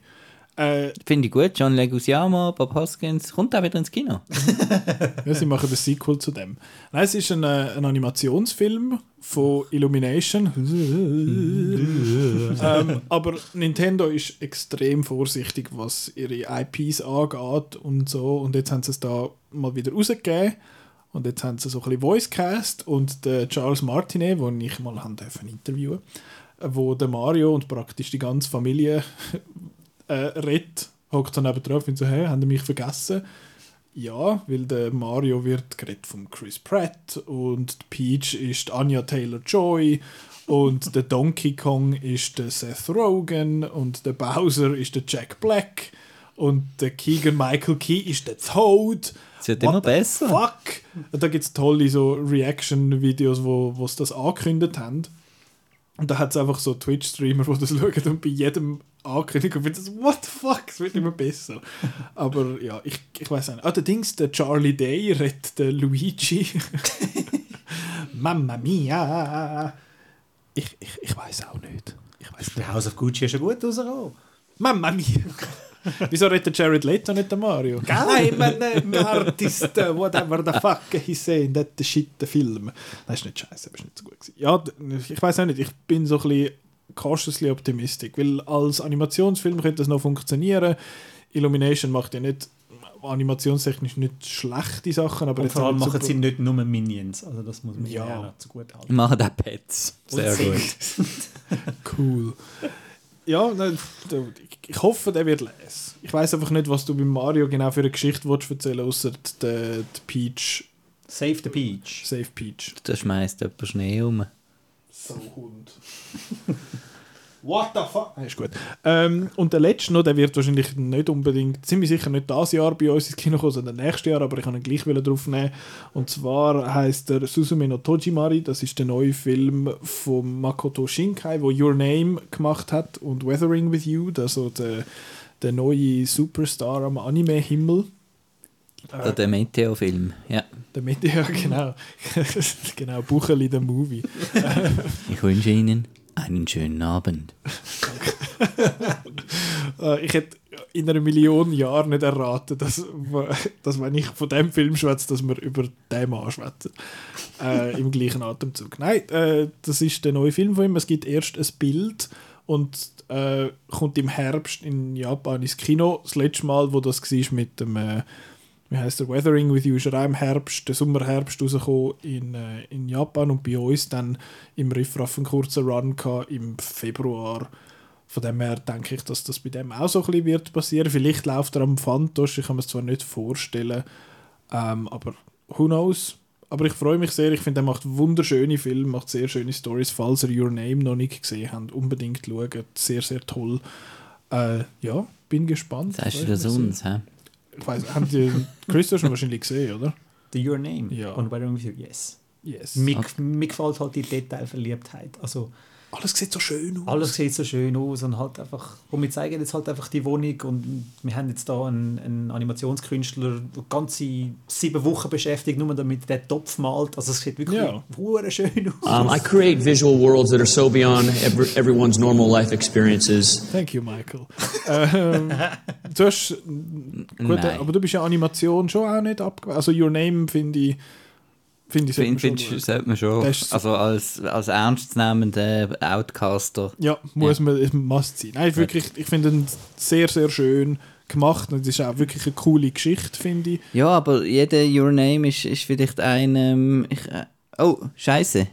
Äh, Finde ich gut. John Leguizamo, Bob Hoskins, kommt auch wieder ins Kino. ja, sie machen das Sequel zu dem. Nein, es ist ein, äh, ein Animationsfilm von Illumination. ähm, aber Nintendo ist extrem vorsichtig, was ihre IPs angeht und so. Und jetzt haben sie es da mal wieder rausgegeben. Und jetzt haben sie so ein bisschen Voicecast und der Charles Martinet, den ich mal haben dürfen interviewen, wo der Mario und praktisch die ganze Familie äh, redet, hockt dann eben drauf und so, hey, haben die mich vergessen? Ja, weil der Mario wird geredet von Chris Pratt und Peach ist Anya Taylor-Joy und der Donkey Kong ist der Seth Rogen und der Bowser ist der Jack Black und der Keegan Michael Key ist der Toad. Es wird What immer besser. Fuck! Und da gibt es tolle so Reaction-Videos, wo sie das angekündigt haben. Und da hat es einfach so Twitch-Streamer, die das schauen und bei jedem Ankündigung finde ich what the fuck, es wird immer besser. Aber ja, ich, ich weiß nicht. Ah, der Dings, der Charlie Day redet der Luigi. Mamma mia! Ich, ich, ich weiß auch nicht. Ich weiß Der House of Gucci ist schon gut rausgekommen. Mamma mia! Wieso redet Jared Leto nicht der Mario? I'm an artist, whatever the fuck he's saying, that's the shit, film. Das ist nicht scheiße, aber ist nicht so gut gewesen. Ja, ich weiß auch nicht, ich bin so ein bisschen cautiously optimistic, weil als Animationsfilm könnte das noch funktionieren. Illumination macht ja nicht animationstechnisch nicht schlechte Sachen, aber Und vor allem machen sie nicht nur Minions. Also das muss man Ja. ja noch zugute halten. Machen auch Pets. Sehr Und gut. Cool. Ja, nein, ich, hoffe, der wird les. Ich weiß einfach nicht, was du bei Mario genau für eine Geschichte willst erzählen außer die, die Peach, Save the Peach. Safe Peach. Da schmeißt jemand Schnee um. So Hund. What the fuck? Ah, ist gut. Ähm, und der letzte noch, der wird wahrscheinlich nicht unbedingt, ziemlich sicher nicht das Jahr bei uns ins Kino kommen, sondern nächstes Jahr, aber ich kann ihn gleich wieder drauf nehmen. Und zwar heißt der Suzume no Tojimari, das ist der neue Film von Makoto Shinkai, wo Your Name gemacht hat und Weathering with You, also der, der neue Superstar am Anime-Himmel. Oder der Meteor-Film. Ja. Der ja, genau. genau, Bucheli, der Movie. Ich wünsche Ihnen einen schönen Abend. Äh, ich hätte in einer Million Jahren nicht erraten, dass, dass wenn ich von dem Film schwätze, dass wir über den Mann schwätzen. Äh, Im gleichen Atemzug. Nein, äh, das ist der neue Film von ihm. Es gibt erst ein Bild und äh, kommt im Herbst in Japan ins Kino. Das letzte Mal, wo das war mit dem, äh, wie heißt der, Weathering with You, ist auch im Herbst, der Sommerherbst rausgekommen in, äh, in Japan und bei uns dann im Riffraff einen kurzen Run gehabt, im Februar. Von dem her denke ich, dass das bei dem auch so ein bisschen wird passieren. Vielleicht läuft er am Fantosch, ich kann mir es zwar nicht vorstellen, ähm, aber who knows. Aber ich freue mich sehr, ich finde, er macht wunderschöne Filme, macht sehr schöne Stories. Falls ihr Your Name noch nicht gesehen habt, unbedingt schauen. Sehr, sehr toll. Äh, ja, bin gespannt. Sagst du das uns? hä? Ich weiß, haben die Christoph schon wahrscheinlich gesehen, oder? The Your Name. Ja. Und Weathering with You, yes. Yes. Mir, mir gefällt halt die Detailverliebtheit. Also Alles sieht so schön aus. alles sieht so schön aus und halt einfach, und wir zeigen jetzt halt einfach die Wohnung und wir haben jetzt da einen, einen Animationskünstler, der ganze sieben Wochen beschäftigt, nur damit der Topf malt. Also es sieht wirklich hure schön aus. Um, I create visual worlds that are so beyond ever, everyone's normal life experiences. Thank you, Michael. ähm, du hast, gut, Nein. aber du bist ja Animation schon auch nicht abgewählt. Also Your Name finde ich, finde ich, sollte man Finde schon sollte man schon. Also als, als ernstzunehmender Outcaster. Ja, muss man, es must sein. Nein, wirklich, ich finde ihn sehr, sehr schön gemacht und es ist auch wirklich eine coole Geschichte, finde ich. Ja, aber jeder Your Name ist, ist vielleicht ein. Ähm, ich, äh, oh, Scheiße.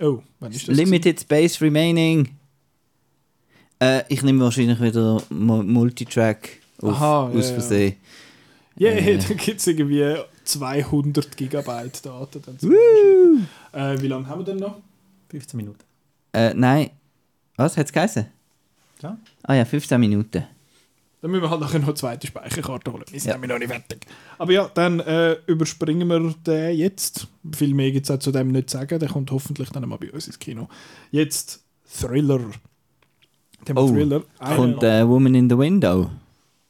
Oh, wann ist das? Limited Space Remaining. Äh, ich nehme wahrscheinlich wieder Mu- Multitrack auf, Aha, ja, aus ja. Versehen. Ja, Äh. da gibt es irgendwie 200 Gigabyte Daten. Dann äh, wie lange haben wir denn noch? 15 Minuten. Äh, nein. Was hat es geheißen? Ja. Ah ja, 15 Minuten. Dann müssen wir halt nachher noch eine zweite Speicherkarte holen. Wir sind nämlich noch nicht fertig. Aber ja, dann äh, überspringen wir den jetzt. Viel mehr gibt es auch zu dem nicht zu sagen. Der kommt hoffentlich dann mal bei uns ins Kino. Jetzt Thriller. Thema Oh, Thriller. Kommt äh, Woman in the Window.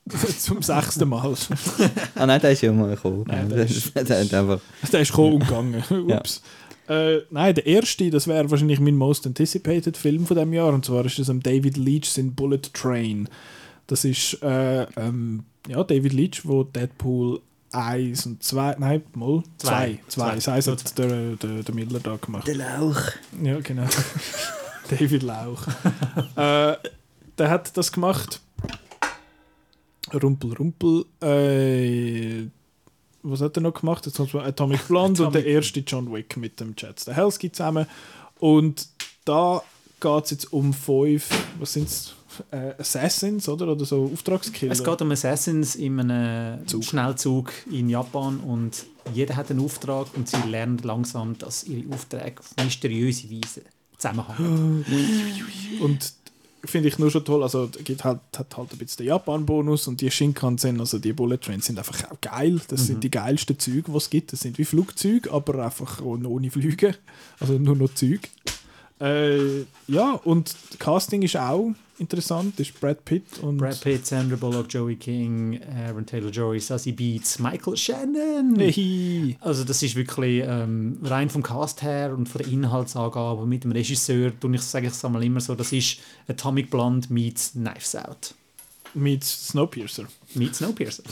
zum sechsten Mal. Ah nein, der ist ja mal gekommen. Nein, der ist- der einfach... der ist gekommen und gegangen. Ups. Äh, nein, der erste, das wäre wahrscheinlich mein most anticipated Film von dem Jahr. Und zwar ist das am David Leach sein Bullet Train. Das ist äh, ähm, ja, David Leach, wo Deadpool 1 und 2, nein, mal 2. Zwei. 2. Das heisst, hat der, der, der Miller da gemacht. Der Lauch. Ja, genau. David Lauch. äh, der hat das gemacht. Rumpel, Rumpel. Äh, was hat er noch gemacht? Jetzt kommt Atomic Blonde und der erste John Wick mit dem Chad Stahelski zusammen. Und da geht es jetzt um fünf, was sind es? Äh, Assassins, oder? Oder so Auftragskiller. Es geht um Assassins in einem Zug. Schnellzug in Japan und jeder hat einen Auftrag und sie lernen langsam, dass ihre Aufträge auf mysteriöse Weise zusammenhängen. Und finde ich nur schon toll, also es gibt halt, hat halt ein bisschen den Japan-Bonus und die Shinkansen, also die Bullet Trains sind einfach auch geil. Das sind die geilsten Züge, die es gibt. Das sind wie Flugzeuge, aber einfach ohne, Flüge. Also nur noch Züge. Äh, ja, und Casting ist auch interessant. Ist Brad Pitt und Brad Pitt, Sandra Bullock, Joey King, Aaron Taylor-Joy, Sassy Beats, Michael Shannon. Hey. Also das ist wirklich ähm, rein vom Cast her und von der Inhaltsangabe mit dem Regisseur, und ich sage ich einmal immer so, das ist Atomic Blonde meets Knives Out. meets Snowpiercer. Meets Snowpiercer.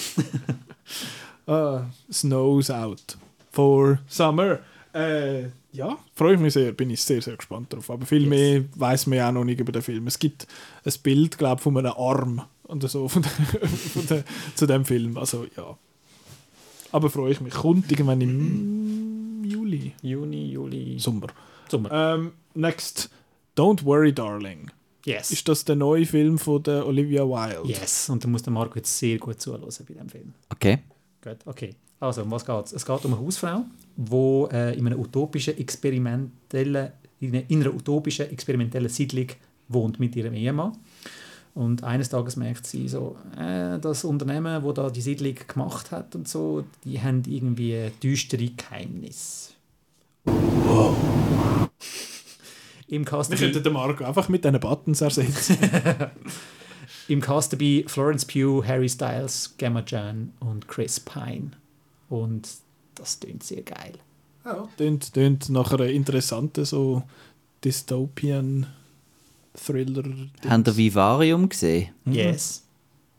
Ah, Snows Out for Summer. Äh, ja, freue ich mich sehr, bin ich sehr, sehr gespannt drauf. Aber viel Yes. mehr weiß man ja auch noch nicht über den Film. Es gibt ein Bild, glaube ich, von einem Arm und so von der, von der, zu dem Film. Also ja. Aber freue ich mich. Kommt irgendwann im Juli. Juni, Juli, Sommer. Sommer. Ähm, next, Don't Worry Darling. yes. Ist das der neue Film von der Olivia Wilde? Yes, und da muss der Marco jetzt sehr gut zuhören bei diesem Film. Okay. Gut, okay. Also, um was geht's? Es geht um eine Hausfrau, die äh, in einer utopischen, experimentellen, in einer, in einer utopischen, experimentellen Siedlung wohnt mit ihrem Ehemann. Und eines Tages merkt sie so, äh, das Unternehmen, wo da die Siedlung gemacht hat und so, die haben irgendwie düstere Geheimnisse. Im Cast Wir könnten den Marco einfach mit diesen Buttons ersetzen. Im Cast dabei Florence Pugh, Harry Styles, Gemma Chan und Chris Pine. Und das klingt sehr geil. Ja. Tönt, tönt nach einer interessanten so Dystopian Thriller. Habt ihr Vivarium gesehen? Yes.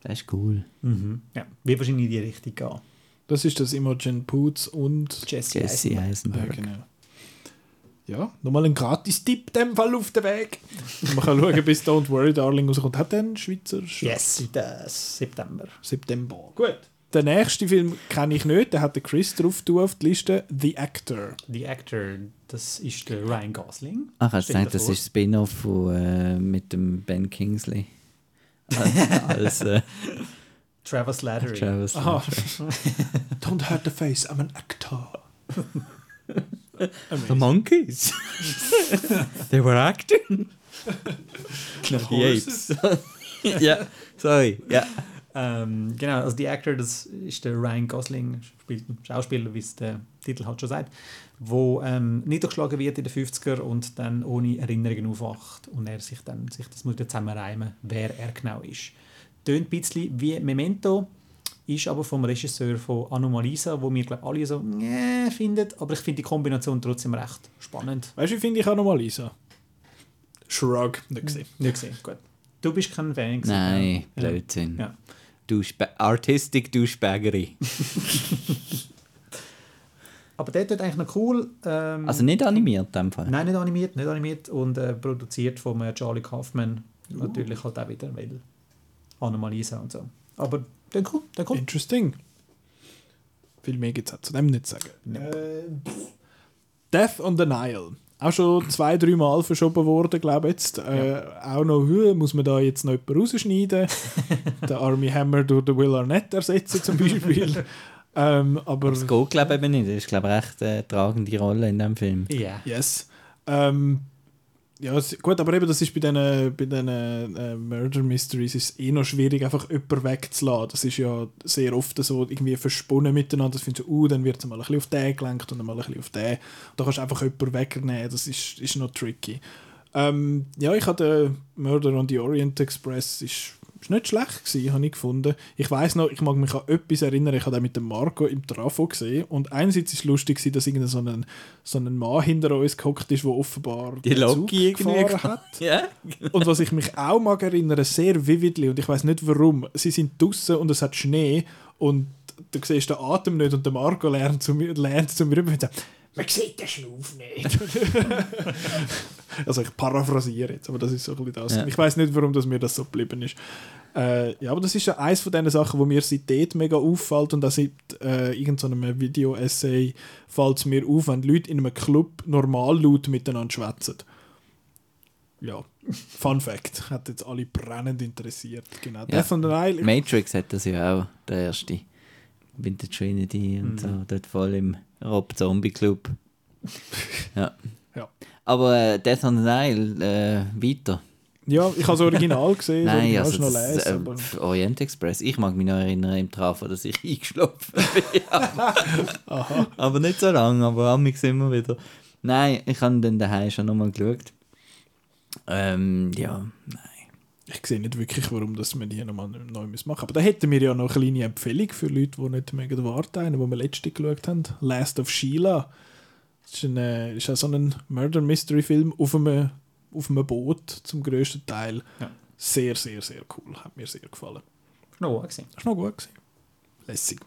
Das ist cool. Mhm. Ja, wird wahrscheinlich in die Richtung gehen. Das ist das Imogen Poots und Jesse, Jesse Eisenberg. ja, Eisenberg. genau. Ja, nochmal ein Gratis-Tipp dem Fall auf den Weg. Man kann schauen, bis Don't Worry Darling rauskommt. Hat der einen Schweizer Sch- Yes, der September. September. Gut. Der nächste Film kenne ich nicht, der hat der Chris drauf auf die Liste. The Actor. The Actor, das ist der Ryan Gosling. Ach, hast du gesagt, das ist Spin-off von, äh, mit dem Ben Kingsley. Als äh, Travis Slattery. Travis. Aha. Don't hurt the face, I'm an actor. The Monkeys. They were acting. No, the apes. ja, sorry. Ja. Ähm, genau, also The Actor, das ist der Ryan Gosling, spielt ein Schauspieler, wie es der Titel halt schon sagt, wo ähm, niedergeschlagen wird in den 50er und dann ohne Erinnerungen aufwacht und er sich dann sich das muss zusammenreimen, wer er genau ist. Tönt ein bisschen wie Memento, ist aber vom Regisseur von Anomalisa, wo wir glaube alle so nee, finden, aber ich finde die Kombination trotzdem recht spannend. Weißt du, wie finde ich auch nochmal Lisa? Shrug, nicht gesehen. Nicht gesehen, gut. Du bist kein Fan gewesen, Nein, ja? Blödsinn. Ja. Doucheba- Artistic Douchebaggery. Aber der tut eigentlich noch cool. Ähm, Also nicht animiert in dem Fall. Nein, nicht animiert, nicht animiert und äh, produziert von äh, Charlie Kaufman. Natürlich halt auch wieder, weil Anomalisa und so. Aber der cool, der cool. Interesting. Viel mehr gibt es zu dem nicht zu sagen. Äh, Death on the Nile. Auch schon zwei, drei Mal verschoben worden, glaube ich jetzt. Äh, Auch noch, hm, muss man da jetzt noch jemanden rausschneiden? den Army Hammer durch den Will Arnett ersetzen zum Beispiel. ähm, aber Das geht, glaube ich, eben nicht. Das ist, glaube ich, echt eine tragende Rolle in diesem Film. Ja. Yes. Ähm, ja, gut, aber eben, das ist bei diesen, bei diesen äh, Murder Mysteries ist eh noch schwierig, einfach jemanden wegzulassen. Das ist ja sehr oft so irgendwie versponnen miteinander. Das findest du, uh, dann wird es mal ein bisschen auf den gelenkt und dann mal ein bisschen auf den. Da kannst du einfach jemanden wegnehmen. Das ist, ist noch tricky. Ähm, ja, ich hatte Murder on the Orient Express ist, ist nicht schlecht gewesen, habe ich gefunden. Ich weiß noch, ich mag mich an etwas erinnern, ich habe den mit dem Marco im Trafo gesehen und einerseits ist es lustig gewesen, dass irgendein so ein, so ein Mann hinter uns gehockt ist, der offenbar Die Loki gefahren hat. Ja? Und was ich mich auch mag erinnern, sehr vividly, und ich weiß nicht warum, sie sind draußen und es hat Schnee und du siehst den Atem nicht und der Marco lernt zu mir, lernt zu mir rüber und sagt, man sieht den Schnuff nicht. also ich paraphrasiere jetzt, aber das ist so ein bisschen das. Ja. Ich weiß nicht, warum das mir das so geblieben ist. Äh, ja, aber das ist ja eines von diesen Sachen, wo mir seitdem mega auffällt und auch seit äh, irgendeinem Video-Essay fällt es mir auf, wenn Leute in einem Club normal laut miteinander schwätzen. Ja, Fun Fact. Hat jetzt alle brennend interessiert. Genau. Ja. Death on the Nile. Matrix hat das ja auch, der erste. Mit der Trinity und so, dort voll im Rob Zombie Club. ja. Ja. Aber äh, Death on the Nile, äh, weiter. Ja, ich habe das Original gesehen. das Nein, Original also das, lesen, äh, aber Orient Express. Ich mag mich noch erinnern im Trafo, dass ich eingeschlafen bin. aber nicht so lange, aber amix immer wieder. Nein, ich habe dann daheim schon nochmal geschaut. Ähm, ja, nein. Ich sehe nicht wirklich, warum das wir die nochmal neu müssen machen Aber da hätten wir ja noch eine kleine Empfehlung für Leute, die nicht mögen warten. Eine, die wir letzte geschaut haben. Last of Sheila. Das ist, ein, äh, ist auch so ein Murder-Mystery-Film auf einem, auf einem Boot zum grössten Teil. Ja. Sehr, sehr, sehr cool. Hat mir sehr gefallen. Ist noch gut gewesen. War noch gut. Gewesen. Lässig.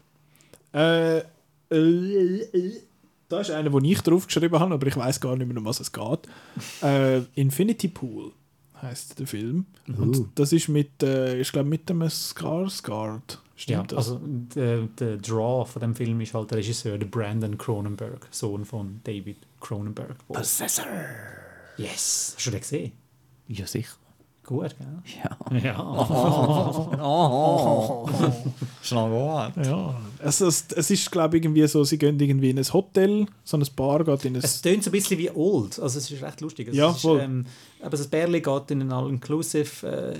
Äh, äh, äh, da ist einer, den ich draufgeschrieben habe, aber ich weiß gar nicht mehr, um was es geht. Äh, Infinity Pool heißt der Film. Und das ist mit, äh, ich glaube, mit dem Skarsgård. Ja, Stimmt das? also der, der Draw von dem Film ist halt der Regisseur, der Brandon Cronenberg, Sohn von David Cronenberg. Possessor! Yes! Hast du den gesehen? Ja, sicher. Gut, gell? Ja. Ja. Schon gut. ja. Es, es ist, glaube ich, irgendwie so, sie gehen irgendwie in ein Hotel, so ein Bar geht in ein... Es tönt so ein bisschen wie Old, also es ist recht lustig. Also Ja, es ist, voll. ähm, aber das Bärli geht in ein All-Inclusive äh, äh,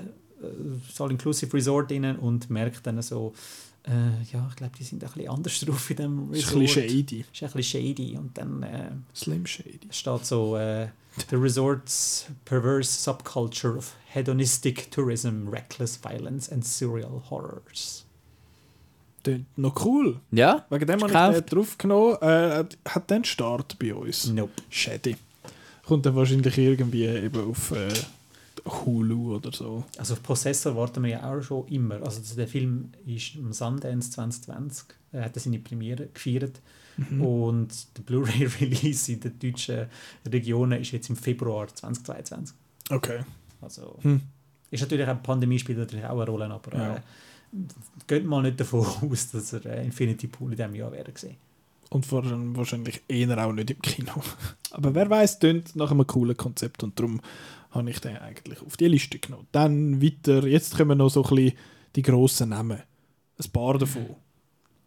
All-Inclusive Resort rein und merkt dann so, äh, ja, ich glaube, die sind ein bisschen anders drauf in dem ist Resort. ein bisschen shady. Ist ein bisschen shady und dann äh, Slim shady. steht so äh, The resort's perverse subculture of hedonistic tourism, reckless violence and serial horrors. Noch cool. Ja? Wegen dem habe Ist ich den draufgenommen. Äh, hat den Start bei uns. Nope. Shady. Kommt dann wahrscheinlich irgendwie eben auf äh, Hulu oder so. Also auf Possessor warten wir ja auch schon immer. Also der Film ist am Sundance 2020, er hat seine Premiere gefeiert und der Blu-ray-Release in den deutschen Regionen ist jetzt im Februar 2022. Okay. Also Hm. ist natürlich auch die Pandemie spielt natürlich auch eine Rolle, aber Ja. äh, geht mal nicht davon aus, dass er äh, Infinity Pool in diesem Jahr werden gesehen. Und vor- wahrscheinlich eher auch nicht im Kino. Aber wer weiß, tönt nach einem coolen Konzept und darum habe ich den eigentlich auf die Liste genommen. Dann weiter, jetzt kommen noch so ein bisschen die grossen Namen. Ein paar davon.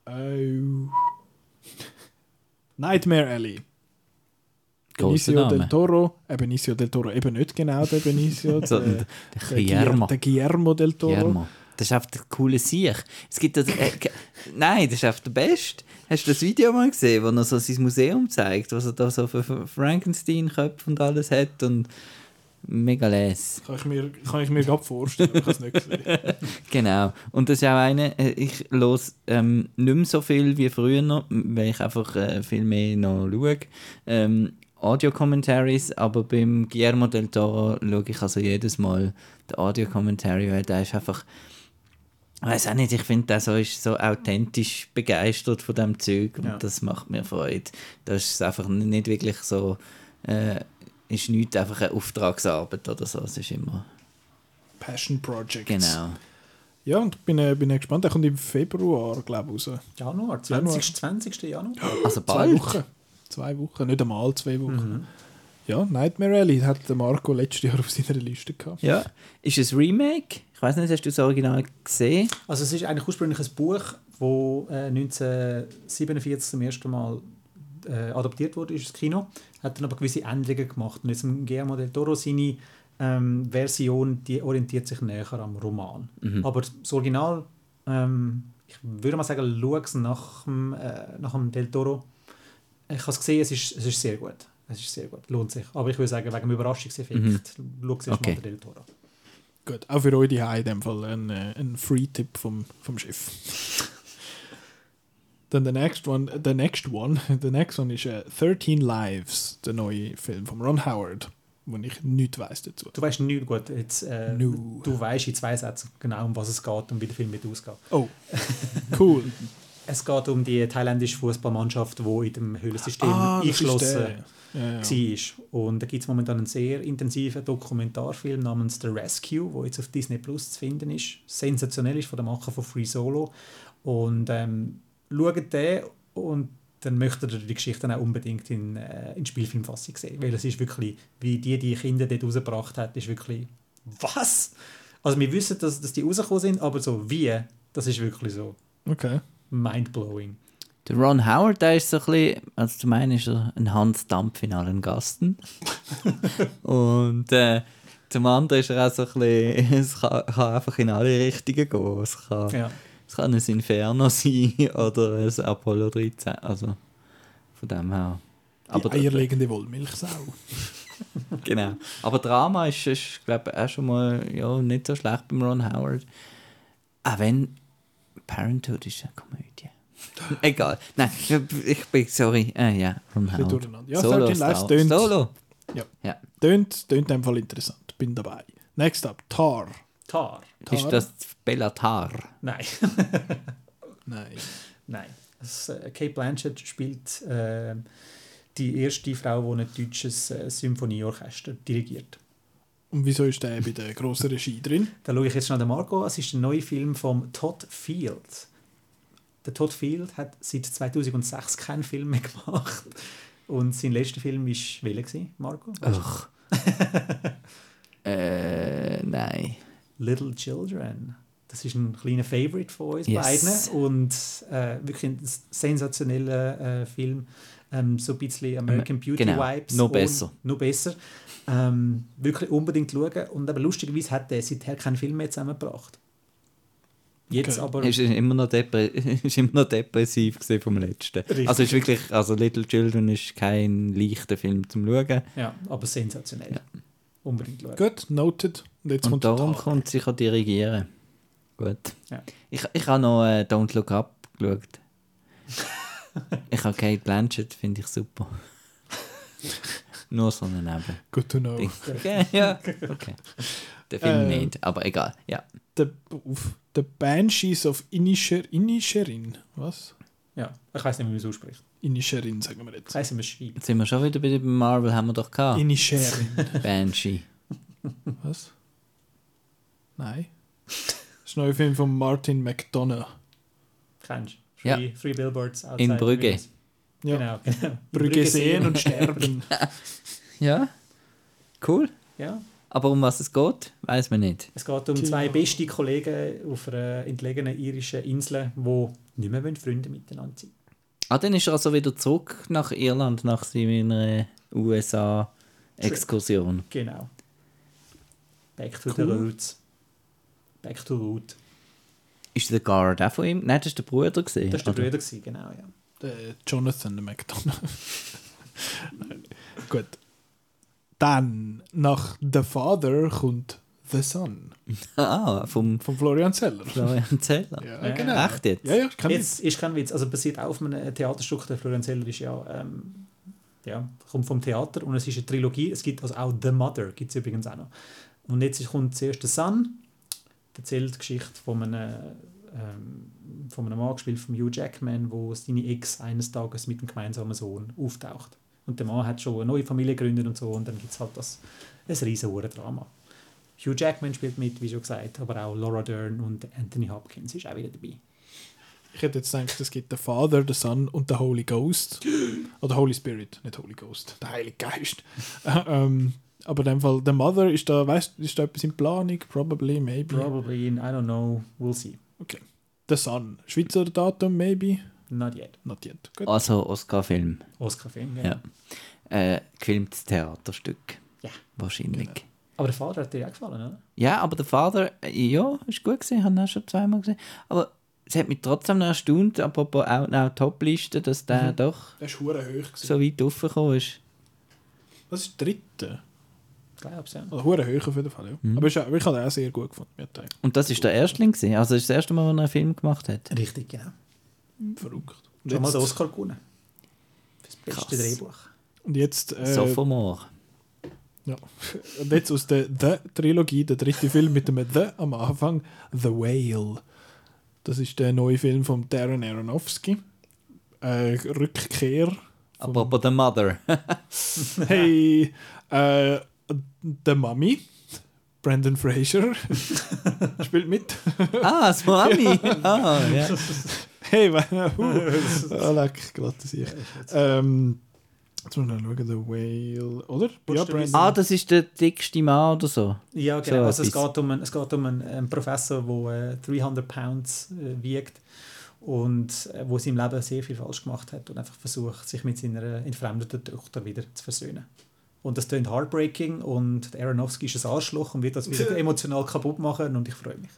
Oh. Nightmare Alley. Grosser Benicio del Name. Toro. Äh, Benicio del Toro, eben nicht genau der Benicio. Sondern der, der Guillermo. Der Guillermo del Toro. Guillermo. Das ist einfach der coole Sieg. Es gibt das, äh, nein, das ist einfach der Beste. Hast du das Video mal gesehen, wo er so sein Museum zeigt, was er da so für für Frankenstein-Köpfe und alles hat und mega les. Kann ich mir, kann ich mir gerade vorstellen, ich habe es nicht gesehen. Genau. Und das ist auch eine, äh, ich los ähm, nicht mehr so viel wie früher noch, weil ich einfach äh, viel mehr noch schaue. Ähm, Audio-Commentaries, aber beim Guillermo del Toro schaue ich also jedes Mal den Audio-Commentary, weil der ist einfach, ich weiß auch nicht, ich finde, der so ist so authentisch begeistert von dem Zeug und Ja. das macht mir Freude. Das ist einfach nicht wirklich so, äh, ist nicht einfach eine Auftragsarbeit oder so, es ist immer, Passion Projects. genau. Ja, und bin, äh, bin äh, gespannt. Der kommt im Februar, glaube ich, raus. Januar, 20. 20. Januar. Also Zwei bald. Wochen. Zwei Wochen, nicht einmal zwei Wochen. Mhm. Ja, Nightmare Alley hat der Marco letztes Jahr auf seiner Liste gehabt. Ja. Ist es Remake? Ich weiß nicht, hast du das Original gesehen? Also es ist eigentlich ursprünglich ein Buch, das äh, 1947 zum ersten Mal äh, adaptiert wurde ins Kino, hat dann aber gewisse Änderungen gemacht. Und jetzt im Guillermo del Toro seine ähm, Version, die orientiert sich näher am Roman. Aber das Original, ähm, ich würde mal sagen, schau es nach dem, äh, nach dem del Toro. Ich habe es gesehen, es ist, es ist sehr gut. Es ist sehr gut, lohnt sich. Aber ich würde sagen, wegen dem Überraschungseffekt, schau es erst Okay. mal den del Toro. Gut, auch für euch die in dem Fall ein, äh, ein Free-Tipp vom, vom Schiff. Dann der next one, the next one, the next one ist äh, 13 Lives, der neue Film von Ron Howard, wo ich nichts weiß dazu. Du weißt nicht gut, jetzt, äh, No. du weißt in zwei Sätzen genau, um was es geht und wie der Film wird ausgehen. Oh, cool. Es geht um die thailändische Fußballmannschaft, die in dem Höhlensystem Ah, eingeschlossen. Ja, ja. war. Und da gibt es momentan einen sehr intensiven Dokumentarfilm namens The Rescue, der jetzt auf Disney Plus zu finden ist. Sensationell ist von der Macher von Free Solo. Und ähm, schaut den und dann möchtet ihr die Geschichte dann auch unbedingt in, äh, in Spielfilmfassung sehen. Weil es ist wirklich, wie die die Kinder dort rausgebracht hat, ist wirklich, was? Also wir wissen, dass, dass die rausgekommen sind, aber so wie, das ist wirklich so Okay. mindblowing. Der Ron Howard, der ist so ein bisschen, also zum einen ist er ein Hans Dampf in allen Gasten. Und äh, zum anderen ist er auch so ein bisschen, es kann, kann einfach in alle Richtungen gehen. Es kann, Ja. Es kann ein Inferno sein oder ein Apollo 13. Also von dem her. Aber die eierlegende Wollmilchsau. Genau. Aber Drama ist, ist glaube ich, auch schon mal ja, nicht so schlecht beim Ron Howard. Auch wenn Parenthood ist eine Komödie. Egal. Nein, ich bin sorry. Äh, ja, Ron Howard. Ja, Solo 13 Lives tönt- Solo. Ja. Ja. Tönt, tönt in dem Fall interessant. Bin dabei. Next up, Tar. Tar. Tar? Ist das Bellatar? Nein. Nein. Nein. Das, äh, Kate Blanchett spielt äh, die erste Frau, die ein deutsches äh, Symphonieorchester dirigiert. Und wieso ist der bei der grossen Regie drin? Da schaue ich jetzt schnell den Marco an. Es ist der neue Film von Todd Field. Der Todd Field hat seit 2006 keinen Film mehr gemacht. Und sein letzter Film war welcher, Marco? Ach. äh, nein. Little Children. Das ist ein kleiner Favorite von uns Yes. beiden und äh, wirklich ein sensationeller äh, Film. Ähm, so ein bisschen American Beauty genau. Vibes. Noch besser. Noch besser. Ähm, wirklich unbedingt schauen. Und aber lustigerweise hat er seither keinen Film mehr zusammengebracht. Jetzt Okay. aber. Ist immer noch, depre ist immer noch depressiv vom letzten. Richtig. Also ist wirklich, also Little Children ist kein leichter Film zum Schauen. Ja, aber sensationell. Unbedingt schauen. Gut, noted. Und jetzt Und kommt darum kommt sie kann dirigieren. Gut. Ja. Ich, ich habe noch äh, Don't Look Up geschaut. ich habe Kate Blanchett, finde ich super. Nur so ein Neben. Good to know. Okay, ja, okay. Der Film Äh, nicht, aber egal. Ja. The, auf, the Banshees of Inisher, Inisherin. Was? Ja, ich weiß nicht, wie man es ausspricht. Inisherin, sagen wir jetzt. Man es schreibt. Jetzt sind wir schon wieder bei bei Marvel, haben wir doch gehabt. Inisherin. Banshee. Was? Nein. Neuer Film von Martin McDonough. Kennst du? Ja. Three, three Billboards outside In Brügge. Wales. Ja. Genau, genau. Brügge sehen und sterben. Ja. Cool. Ja. Aber um was es geht, weiß man nicht. Es geht um zwei beste Kollegen auf einer entlegenen irischen Insel, die nicht mehr Freunde miteinander sind. Ah, dann ist er also wieder zurück nach Irland nach seiner USA-Exkursion. Genau. Back to the Cool. roots. Back to root. Ist der Guard auch von ihm? Nein, das war der Bruder. Gewesen, Das war der? Bruder, gewesen, genau, ja. Der Jonathan McDonough. Gut. Dann, nach The Father kommt The Son Ah, vom von Florian Zeller. Florian Zeller. Ja, Ja, genau. Echt jetzt? Ja, ja, ich kann Jetzt ist kein Witz, also basiert auch auf einem Theaterstück, der Florian Zeller ist ja, ähm, ja, kommt vom Theater und es ist eine Trilogie, es gibt also auch The Mother, gibt es übrigens auch noch. Und jetzt kommt zuerst der Son, erzählt die Geschichte von einem, ähm, von einem Mann gespielt, von Hugh Jackman, wo seine Ex eines Tages mit einem gemeinsamen Sohn auftaucht. Und der Mann hat schon eine neue Familie gegründet und so und dann gibt es halt das, ein riesen Drama. Hugh Jackman spielt mit, wie schon gesagt, aber auch Laura Dern und Anthony Hopkins ist auch wieder dabei. Ich hätte jetzt gedacht, es gibt den Father, den Son und den Holy Ghost. Oder Holy Spirit, nicht Holy Ghost. Der Heilige Geist. ähm, aber in dem Fall, der Mother, ist da, weißt du, ist da etwas in Planung? Probably, maybe. Probably, in, I don't know, we'll see. Okay. Der Son. Schweizer Datum, maybe? Not yet. Not yet. Gut. Also Oscar-Film. Oscar-Film, ja. Ja. Äh, gefilmtes Theaterstück. Ja. Wahrscheinlich. Aber der Vater hat dir auch gefallen, oder? Ja, aber der Vater, äh, ja, ist gut gesehen, habe ihn auch schon zweimal gesehen. Aber es hat mich trotzdem noch erstaunt, apropos auch, auch Top-Liste, dass der doch Der ist hure hoch. so weit raufgekommen ist. Das ist der dritte. Glaub's, ja. Also hure hoch auf jeden Fall, ja. Aber, ist, aber ich habe den auch sehr gut gefunden. Und das ist der Erstling gewesen. Also das ist das erste Mal, wo er einen Film gemacht hat. Richtig, genau. verrückt. Und Schon mal den Oscar gewonnen. Für das beste Krass. Drehbuch. und jetzt, äh, Sophomore. ja. und jetzt aus der The-Trilogie, der dritte Film mit dem The am Anfang, The Whale. Das ist der neue Film von Darren Aronofsky. Äh, Rückkehr. Apropos der Mother. Hey, äh, der Mami, Brandon Fraser, spielt mit. ah, das Mami. ah, ja. Hey, wenn, uh, oh, leck, glatt sich. Ähm, jetzt muss ich noch schauen, The Whale, oder? Ja, Brandon. ah, das ist der dickste Mann oder so. Ja, So genau. also es geht um, einen, es geht um einen, einen Professor, der äh, 300 Pounds äh, wiegt und äh, wo in seinem Leben sehr viel falsch gemacht hat und einfach versucht, sich mit seiner entfremdeten Tochter wieder zu versöhnen. Und das klingt heartbreaking und der Aronofsky ist ein Arschloch und wird das wieder emotional kaputt machen und ich freue mich.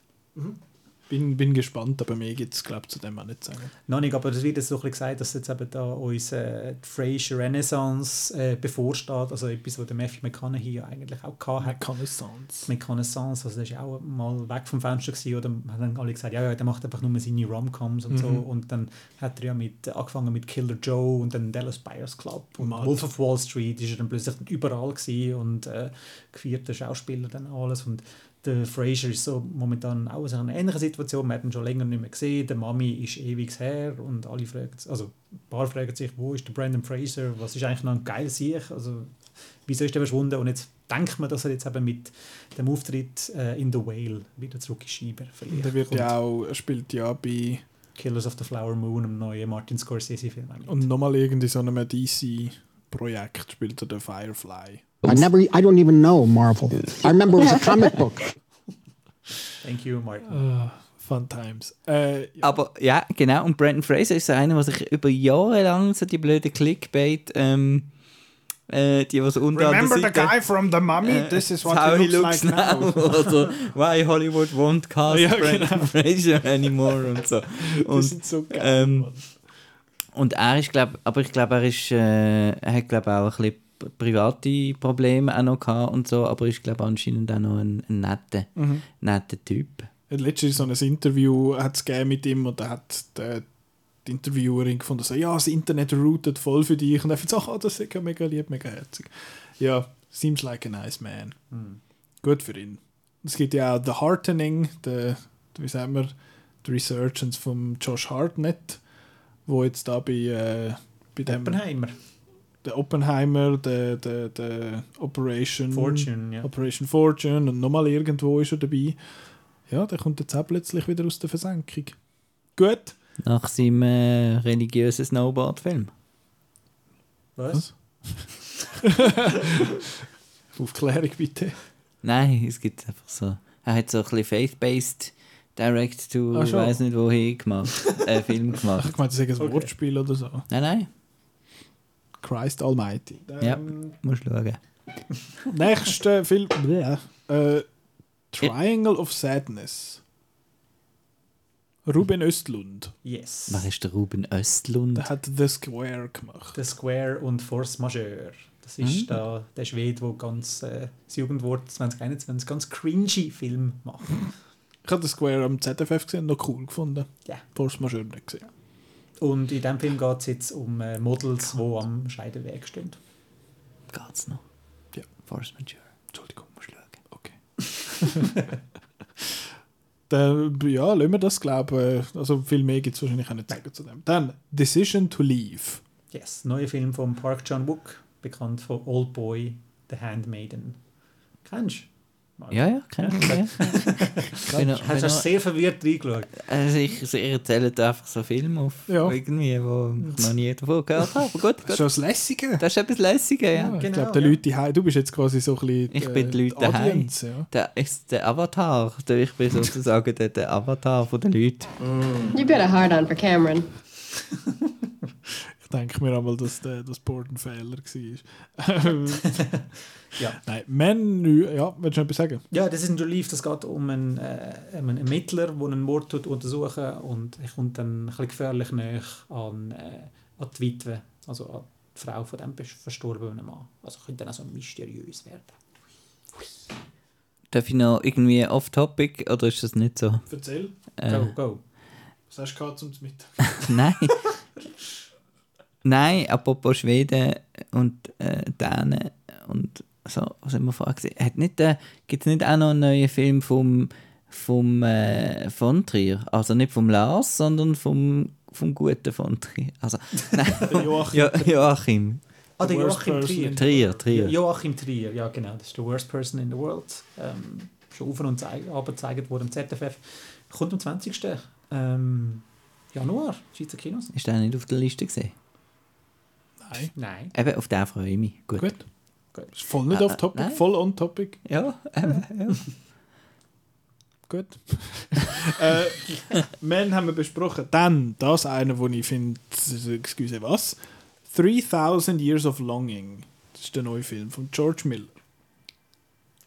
Bin, bin gespannt, aber mehr gibt es, glaube ich, zu dem auch nicht sagen. Noch nicht, aber es wird jetzt so ein bisschen gesagt, dass jetzt eben da uns äh, die Frasier Renaissance äh, bevorsteht, also etwas, was der Matthew McConaughey ja eigentlich auch gehabt hat. Reconnaissance. mit Connaissance, also der ist ja auch mal weg vom Fenster gewesen, oder haben dann alle gesagt, ja, ja, der macht einfach nur seine Romcoms und so und dann hat er ja mit, angefangen mit Killer Joe und dann Dallas Buyers Club und Mad. Wolf of Wall Street ist er dann plötzlich überall gewesen und äh, gefeierter Schauspieler dann alles und der Fraser ist so momentan auch in einer ähnlichen Situation, wir haben ihn schon länger nicht mehr gesehen, der Mami ist ewig her und alle fragen, also ein paar fragen sich, wo ist der Brandon Fraser, was ist eigentlich noch ein geiles Sieg, also wieso ist der verschwunden und jetzt denkt man, dass er jetzt eben mit dem Auftritt äh, in The Whale wieder zurück in Schieber verliert. Der wird ja auch, er spielt ja bei Killers of the Flower Moon, im neuen Martin Scorsese-Film. und nochmal irgendwie so einem DC-Projekt spielt er den Firefly. I never, I don't even know Marvel. I remember it was a comic book. Thank you, Martin. Ah, Fun Times. Äh, ja. Aber ja, genau. Und Brandon Fraser ist so einer, der sich über Jahre lang so die blöde Clickbait, ähm, äh, die was unter Remember the der Seite, guy from the mummy? äh, This is what how he looks, like now. Oder Why Hollywood won't cast Ja, Brandon genau. Fraser anymore und so. Die Und, sind so geil. ähm, und er ist, glaube aber ich glaube, er ist, äh, er hat, glaube auch ein bisschen private Probleme auch noch gehabt und so, aber ist, glaube anscheinend auch noch ein, ein netter, Mhm. netter Typ. Letztens so ein Interview hat es gegeben mit ihm und da hat die, die Interviewerin gefunden, so, ja, das Internet routet voll für dich. Und er hat gesagt, oh, das ist ja mega lieb, mega herzig. Ja, seems like a nice man. Gut für ihn. Es gibt ja auch The Heartening, der, wie sagen wir, die Resurgence von Josh Hartnett, wo jetzt da bei, äh, bei dem Oppenheimer. Der Oppenheimer, der, der, der Operation Fortune, ja. Operation Fortune und nochmal irgendwo ist er dabei. Ja, der kommt jetzt auch plötzlich wieder aus der Versenkung. Gut. Nach seinem äh, religiösen Snowboard-Film. Was? Aufklärung bitte. Nein, es gibt einfach so. Er hat so ein bisschen faith-based Direct to, ich weiß nicht wohin gemacht, äh, Film Ich gemacht. meine, das ist ein Okay. Wortspiel oder so. Nein, nein, Christ Almighty. ja, Ähm, musst schauen. Nächster Film. Äh, Triangle of Sadness. Ruben Östlund. Yes. Wer ist der Ruben Östlund? Der hat The Square gemacht. The Square und Force Majeure. Das ist da, der Schwede, der ganz äh, das Jugendwort 2021 ganz cringy Film macht. Ich habe The Square am ZFF gesehen, noch cool gefunden. Ja. Force Majeure nicht gesehen. Und in diesem Film geht es jetzt um äh, Models, die am Scheideweg stehen. Geht's noch? Ja. Force Majeure. Entschuldigung, muss schauen. Okay. Dann, ja, lassen wir das glauben. Also viel mehr gibt es wahrscheinlich auch nicht sagen zu dem. Dann Decision to Leave. Yes, neuer Film von Park Chan-wook, bekannt von Old Boy, The Handmaiden. Kennst du? Ja, ja, kenn ich. Ja. Wenn er- Hast du er- sehr verwirrt reingeschaut? Also ich, ich erzähle da einfach so Filme auf, Ja. irgendwie, wo ich noch nie davon gehört habe. Aber gut, Das ist gut. schon das Lässige. Das ist etwas Lässiges, ja. ich genau, glaube, die ja. Leute daheim, du bist jetzt quasi so ein bisschen Ich bin die Leute daheim. Audience, ja. Der ist der Avatar. Der- Ich bin sozusagen der, der Avatar von den Leuten. You a hard on for Cameron. Ich denke mir einmal, dass der, das Board ein Fehler war. Ja. Nein, Menü, ja, willst du noch etwas sagen? Ja, das ist ein Relief, das geht um einen, äh, einen Ermittler, der einen Mord tut untersuchen und er kommt dann ein bisschen gefährlich näher an, äh, an die Witwe, also an die Frau von dem verstorbenen Mann. Also könnte dann auch so mysteriös werden. Darf ich noch irgendwie off-topic oder ist das nicht so? Erzähl. Äh, Go, go. Was hast du gehabt zum Mittag? Nein. Nein, apropos Schweden und äh, Dänen und so, was haben wir vorher gesehen? Hat nicht, äh, Gibt es nicht auch noch einen neuen Film vom, vom äh, von Trier? Also nicht vom Lars, sondern vom, vom guten von Trier. Also, nein, Joachim. jo Joachim. Ah, der Joachim Trier. Trier, Trier. Joachim Trier, ja genau, das ist der worst person in the world. Ähm, schon auf und zeig- aber gezeigt worden im ZFF. Kommt am 20. Ähm, Januar, Schweizer Kinos. Ist der nicht auf der Liste gesehen? Nein. Nein. Eben, auf den freue ich mich. Gut. Gut. Gut. Ist voll nicht Äh, off topic, nein. voll on topic. Ja, eben, ja. Gut. äh, Men haben wir besprochen. Dann, das eine, wo ich finde, excuse was? 3000 Years of Longing. Das ist der neue Film von George Miller.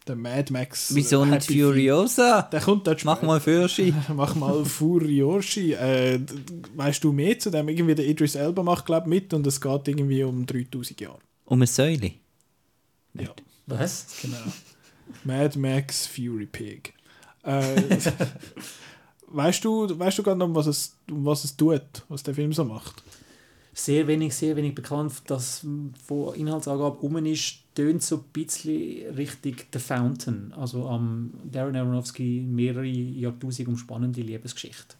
Der Mad Max. Wieso nicht Happy Furiosa? Feet. Der kommt dort Mach mal Führerschein. Mach mal Furioshi. Äh, weißt du mehr zu dem? Irgendwie der Idris Elba macht, glaube mit und es geht irgendwie um 3000 Jahre. Um eine Säule. Ja, Was? genau. Mad Max Fury Pig. Äh, weißt du, weißt du gerade noch, um was es, um was es tut, was der Film so macht? Sehr wenig, sehr wenig bekannt, das von Inhaltsangabe um ist, tönt so ein bisschen richtig The Fountain, also am Darren Aronofsky mehrere Jahrtausende umspannende Liebesgeschichte.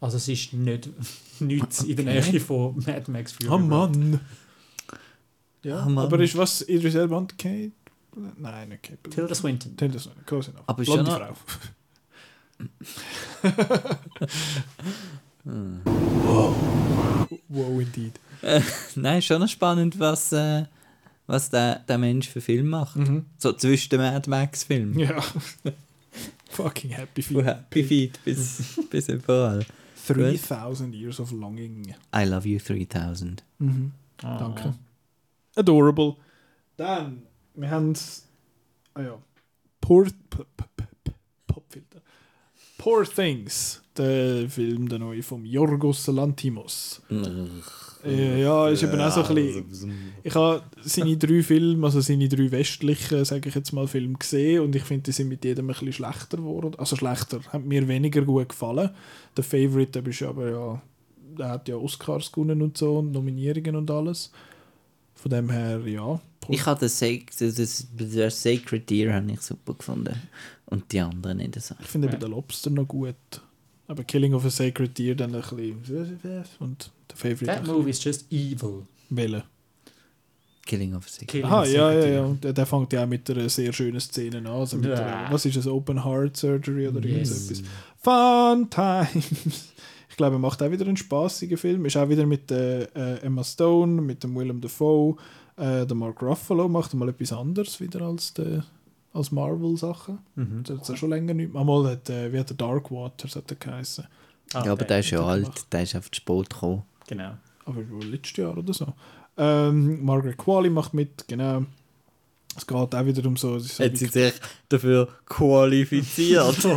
Also es ist nicht nichts in der Nähe von Mad Max Fury. Oh Road. Mann! Ja, Oh Mann. aber ist was Idris Elba und Kate? Nein, nicht Kate. Tilda Swinton. Tilda Swinton, close enough. Aber Blonde noch- Frau. wow, indeed. Nein, schon noch spannend, was, äh, was der, der Mensch für Film macht. So zwischen den Mad Max-Filmen. Ja. Fucking Happy Feet. Happy Feet bis, bis überall. 3000 Years of Longing. I love you 3000. Danke. Adorable. Dann, wir haben ah ja, Poor, Popfilter. Poor Things, der Film, der neue vom Yorgos Lantimos. Ja, ist eben auch so ein bisschen, ich habe seine drei Filme, also seine drei westlichen, sage ich jetzt mal, Filme gesehen und ich finde, die sind mit jedem ein bisschen schlechter geworden. Also schlechter, hat mir weniger gut gefallen. Der Favorite, der ist aber ja, der hat ja Oscars gewonnen und so und Nominierungen und alles. Von dem her, ja. Ich habe das, das, das, Sacred Deer habe ich super gefunden. Und die anderen nicht so. Ich finde eben den Lobster noch gut. Aber Killing of a Sacred Deer dann ein bisschen. Und der Favorite. That movie is just evil. Welle. Killing of a Sacred Aha, of ja, ja, ja. Deer. Und Der, der fängt ja auch mit einer sehr schönen Szene an. Also mit Ja. der, was ist das? Open Heart Surgery oder Yes. etwas. Fun Times. Ich glaube, er macht auch wieder einen spaßigen Film. Ist auch wieder mit der, äh, Emma Stone, mit dem Willem Dafoe. Äh, der Mark Ruffalo macht mal etwas anderes wieder als, der, als Marvel-Sachen. Mhm. Das hat er schon länger nicht mehr. Einmal hat, äh, wie hat der Dark Waters hat er geheißen. Ah, Ja, aber der ist ja alt, gemacht. der ist auf die Sport gekommen. Genau. aber wohl letztes Jahr oder so. Ähm, Margaret Qualley macht mit, genau. Es geht auch wieder um so. so Hat sie sich dafür qualifiziert?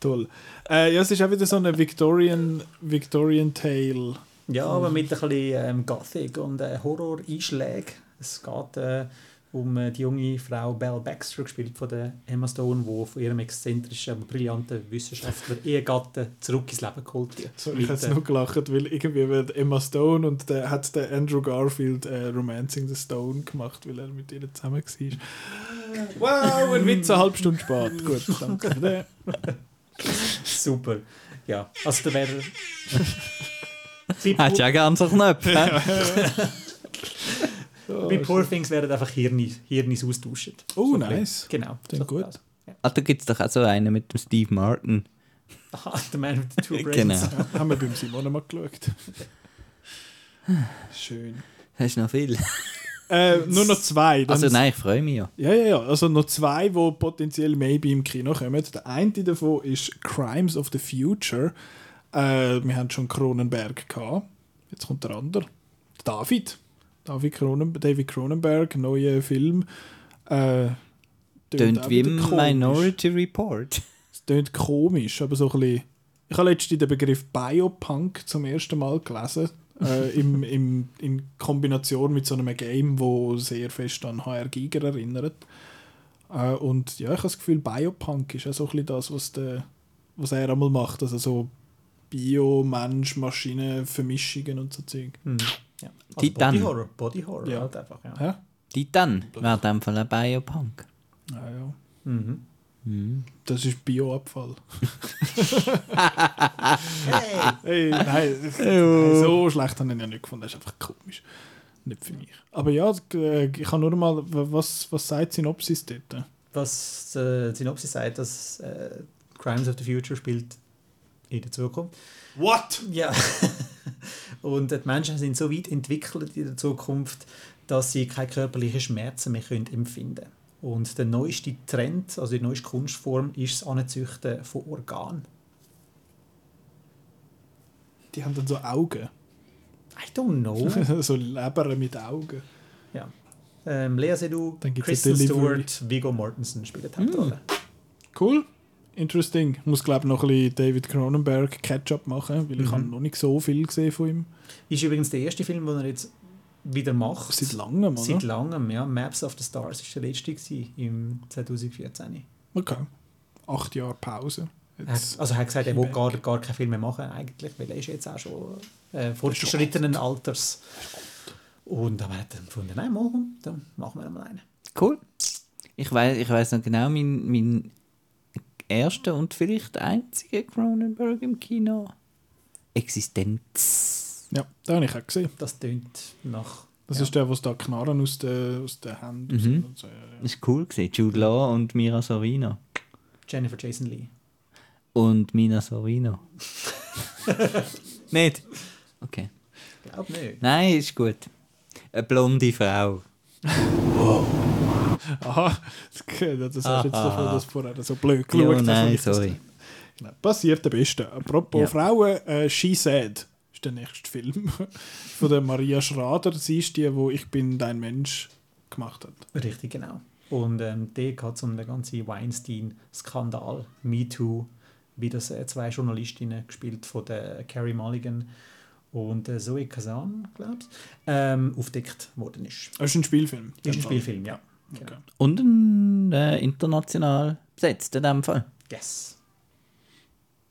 toll. Äh, ja, es ist auch wieder so eine Victorian, Victorian Tale. Ja, aber mit ein bisschen ähm, Gothic und äh, Horror-Einschlägen. Es geht äh, um äh, die junge Frau Belle Baxter, gespielt von der Emma Stone, die von ihrem exzentrischen, aber brillanten Wissenschaftler Ehegatten zurück ins Leben geholt wird. So, ich habe äh, nur gelacht, weil irgendwie wird Emma Stone und der hat der Andrew Garfield äh, Romancing the Stone gemacht, weil er mit ihr zusammen war. wow, ein Witz, eine halbe Stunde spät. Gut, danke. Super. Ja, also da wäre... Hat ja ganz einen Knopf. hä? Bei Poor Things werden einfach Hirnis, Hirnis austauschen. Oh, So nice. Genau. Klingt so gut. Ja. Ah, da gibt es doch auch so einen mit dem Steve Martin. Aha, The Man with the Two Brains. Genau. Haben wir beim Simon mal geschaut. Schön. Hast du noch viel? Äh, nur noch zwei. Also nein, ich freue mich ja. Ja, ja, ja. Also noch zwei, die potenziell maybe im Kino kommen. Der eine davon ist Crimes of the Future. Äh, wir haben schon Cronenberg gehabt. Jetzt kommt der andere. David. David, Cronen David Cronenberg, neuer Film. Äh, Tönt wie im komisch. Minority Report. Es tönt komisch, aber so ein bisschen. Ich habe letztens den Begriff Biopunk zum ersten Mal gelesen. äh, im, im, in Kombination mit so einem Game, wo sehr fest an HR Giger erinnert. Äh, und ja, ich habe das Gefühl, Biopunk ist auch so ein bisschen das, was, der, was er einmal macht. Also so Bio, Mensch, Maschine, Vermischungen und so Zeug. Hm. Ja. Also Titan. Body Horror. Body Horror Ja. halt einfach, ja. Ja? Titan wäre in dem Fall ein Biopunk. Ja, ja. Mhm. Das ist Bioabfall. hey, nein, nein, so schlecht habe ich ihn ja nicht gefunden. Das ist einfach komisch. Nicht für mich. Aber ja, äh, ich kann nur mal, was, was sagt Synopsis dort? Was äh, die Synopsis sagt, dass äh, Crimes of the Future spielt in der Zukunft. What? Ja. Und die Menschen sind so weit entwickelt in der Zukunft, dass sie keine körperlichen Schmerzen mehr können empfinden können. Und der neueste Trend, also die neueste Kunstform, ist das Anzüchten von Organen. Die haben dann so Augen. I don't know. so Leber mit Augen. ja. Ähm, Lea Seydoux, Kristen. Stewart, Viggo Mortensen spielen die Hauptrolle. Cool. Interesting. Ich muss, glaube noch ein bisschen David Cronenberg Catch-up machen, weil ich Mhm. habe noch nicht so viel gesehen von ihm. Ist übrigens der erste Film, den er jetzt wieder macht. Seit langem, oder? Seit langem, ja. Maps of the Stars war der letzte gewesen, im 2014. Okay. Acht Jahre Pause. Er hat- Also er hat gesagt, er will gar, gar keinen Film mehr machen eigentlich, weil er ist jetzt auch schon äh, fortgeschrittenen Alters. Und aber er hat dann gefunden, nein, mal, komm, dann machen wir mal einen. Cool. Ich weiß ich weiss noch genau, mein, mein erster und vielleicht einziger Cronenberg im Kino. Existenz. Ja, den habe ich auch gesehen. Das tönt nach... Das ja. ist der, wo da Knarren aus den aus der Hand raus Mhm. und so. Ja, ja. Das ist cool gesehen. Jude Law und Mira Sorvino. Jennifer Jason Lee. Und Mina Sorvino. Nicht? Okay. Glaub nicht. Nein, ist gut. Eine blonde Frau. Aha, das du jetzt davon, dass vorher so blöd Ja, geschaut hast. nein, sorry. Genau. Passiert der Beste. Apropos Ja. Frauen, äh, She Said ist der nächste Film von der Maria Schrader. Sie ist die, wo Ich bin dein Mensch gemacht hat. Richtig, genau. Und ähm, der es um den ganzen Weinstein-Skandal, MeToo, wie das äh, zwei Journalistinnen gespielt von der Carrie Mulligan und äh, Zoe Kazan, glaube ich, ähm, aufdeckt worden ist. Das ist ein Spielfilm. Ist ein Spielfilm, ja. Okay. Und ein äh, international besetzt in dem Fall. Yes.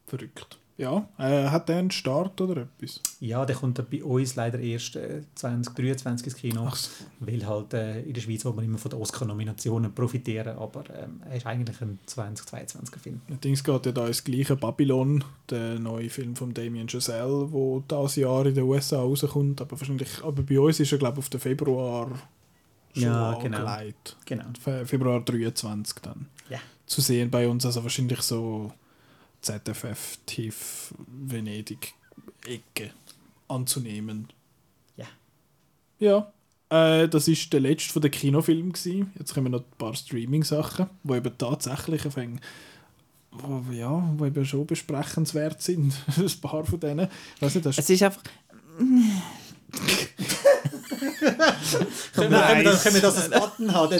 Verrückt. Ja, äh, hat der einen Start oder etwas? Ja, der kommt bei uns leider erst äh, 2023 ins Kino, Ach so. weil halt äh, in der Schweiz wo man immer von den Oscar-Nominationen profitieren, aber ähm, er ist eigentlich ein 2022er Film. Allerdings geht ja da ins gleiche Babylon, der neue Film von Damien Chazelle, wo dieses Jahr in den USA rauskommt, aber wahrscheinlich, aber bei uns ist er glaube ich auf den Februar schon Ja, genau. angelegt. Genau. Fe- Februar 23 dann. Ja. Zu sehen bei uns, also wahrscheinlich so ZFF, TIF, Venedig, Ecke anzunehmen. Ja. Ja, äh, das ist der letzte von den Kinofilmen gewesen. Jetzt kommen noch ein paar Streaming-Sachen, die eben tatsächlich wenig- wo, ja, wo eben schon besprechenswert sind. ein paar von denen. Weiss nicht, hast Es ist einfach. Können wir, können wir, das- können wir das als Button haben?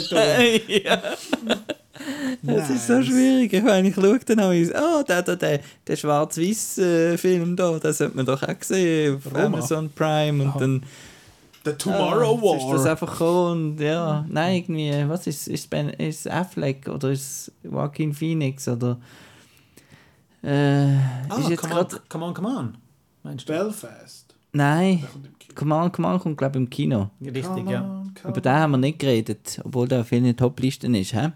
ja. Es ist so schwierig. Ich meine, ich schaue dann auch ins, oh, der, der, der, der Schwarz-Weiß-Film da, den sollte man doch auch sehen auf Roma. Amazon Prime. Und Aha. dann The Tomorrow ah, War. Ist das einfach gekommen und ja, nein, irgendwie, was ist, ist, ben, ist Affleck oder ist Joaquin Phoenix oder. Äh, Ah, ist jetzt come, on, gerade. come on, come on. Meinst du? Belfast. Nein. Come On, Come On kommt, glaube ich, im Kino. Richtig, Come ja. on, Über den haben wir nicht geredet, obwohl der auf vielen Top-Listen ist. Hä?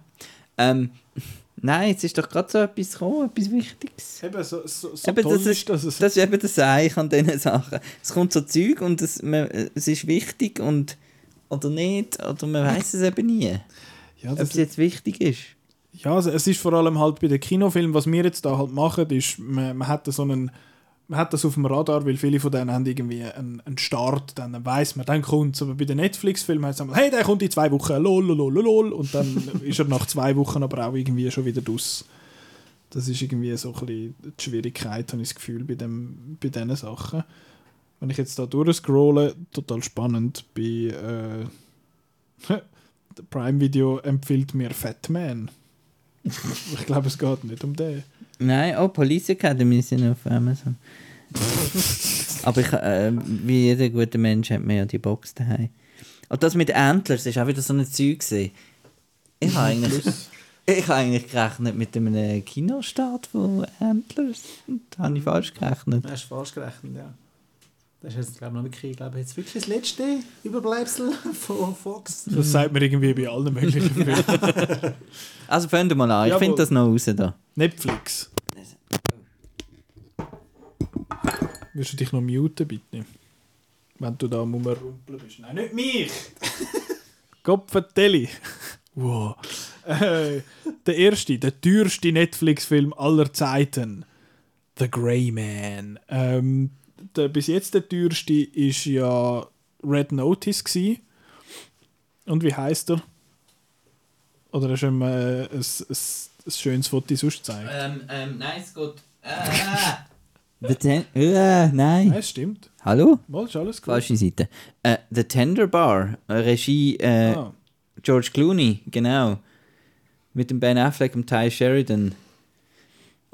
Ähm, nein, jetzt ist doch gerade so etwas gekommen, etwas Wichtiges. Eben, so, so, so Eben, toll das, ist, dass es das ist eben das Seich an diesen Sachen. Es kommt so Zeug und es, man, es ist wichtig und oder nicht, oder man weiß es eben nie, Ja, ob es jetzt wichtig ist. ja, also es ist vor allem halt bei den Kinofilmen, was wir jetzt da halt machen, ist, man, man hat so einen man hat das auf dem Radar, weil viele von denen haben irgendwie einen, einen Start, dann weiß man, dann kommt Aber bei den Netflix-Filmen heißt es einmal, hey, der kommt in zwei Wochen, lol, lol, lol, lol, und dann ist er nach zwei Wochen aber auch irgendwie schon wieder draus. Das ist irgendwie so ein bisschen die Schwierigkeit, habe ich das Gefühl, bei, dem, bei diesen Sachen. Wenn ich jetzt da durchscrolle, total spannend, bei äh, Prime Video empfiehlt mir Fat Man. ich glaube, es geht nicht um den. Nein, oh, Police Academy sind auf Amazon. Aber ich, äh, wie jeder gute Mensch hat man ja die Box daheim. Und das mit Antlers ist auch wieder so ein Zeug gewesen. Ich habe eigentlich, ich habe eigentlich gerechnet mit einem Kinostart von Antlers. Und da habe ich falsch gerechnet. Du hast falsch gerechnet, ja. Das ist jetzt, glaube ich, noch wirklich, ich glaube, jetzt wirklich das letzte Überbleibsel von Fox. Das sagt man irgendwie bei allen möglichen Filmen. Also fangen wir mal an. Ich Jawohl. finde das noch raus da. Netflix. Willst du dich noch muten, bitte? Wenn du da am Rumrumpeln bist. Nein, nicht mich! Kopfvertelli. Wow. Äh, der erste, der teuerste Netflix-Film aller Zeiten. The Grey Man. Ähm, der, bis jetzt der teuerste ist ja Red Notice. Gewesen. Und wie heißt er? Oder hast du ihm äh, ein, ein, ein schönes Foto sonst gezeigt? Ähm, ähm, nein, es geht. Ah! The ten äh, nein. Nein, es stimmt. Hallo? Mal, ist alles gut. Falsche Seite. Äh, The Tender Bar, äh, Regie äh, Ah. George Clooney, genau. Mit dem Ben Affleck und Ty Sheridan.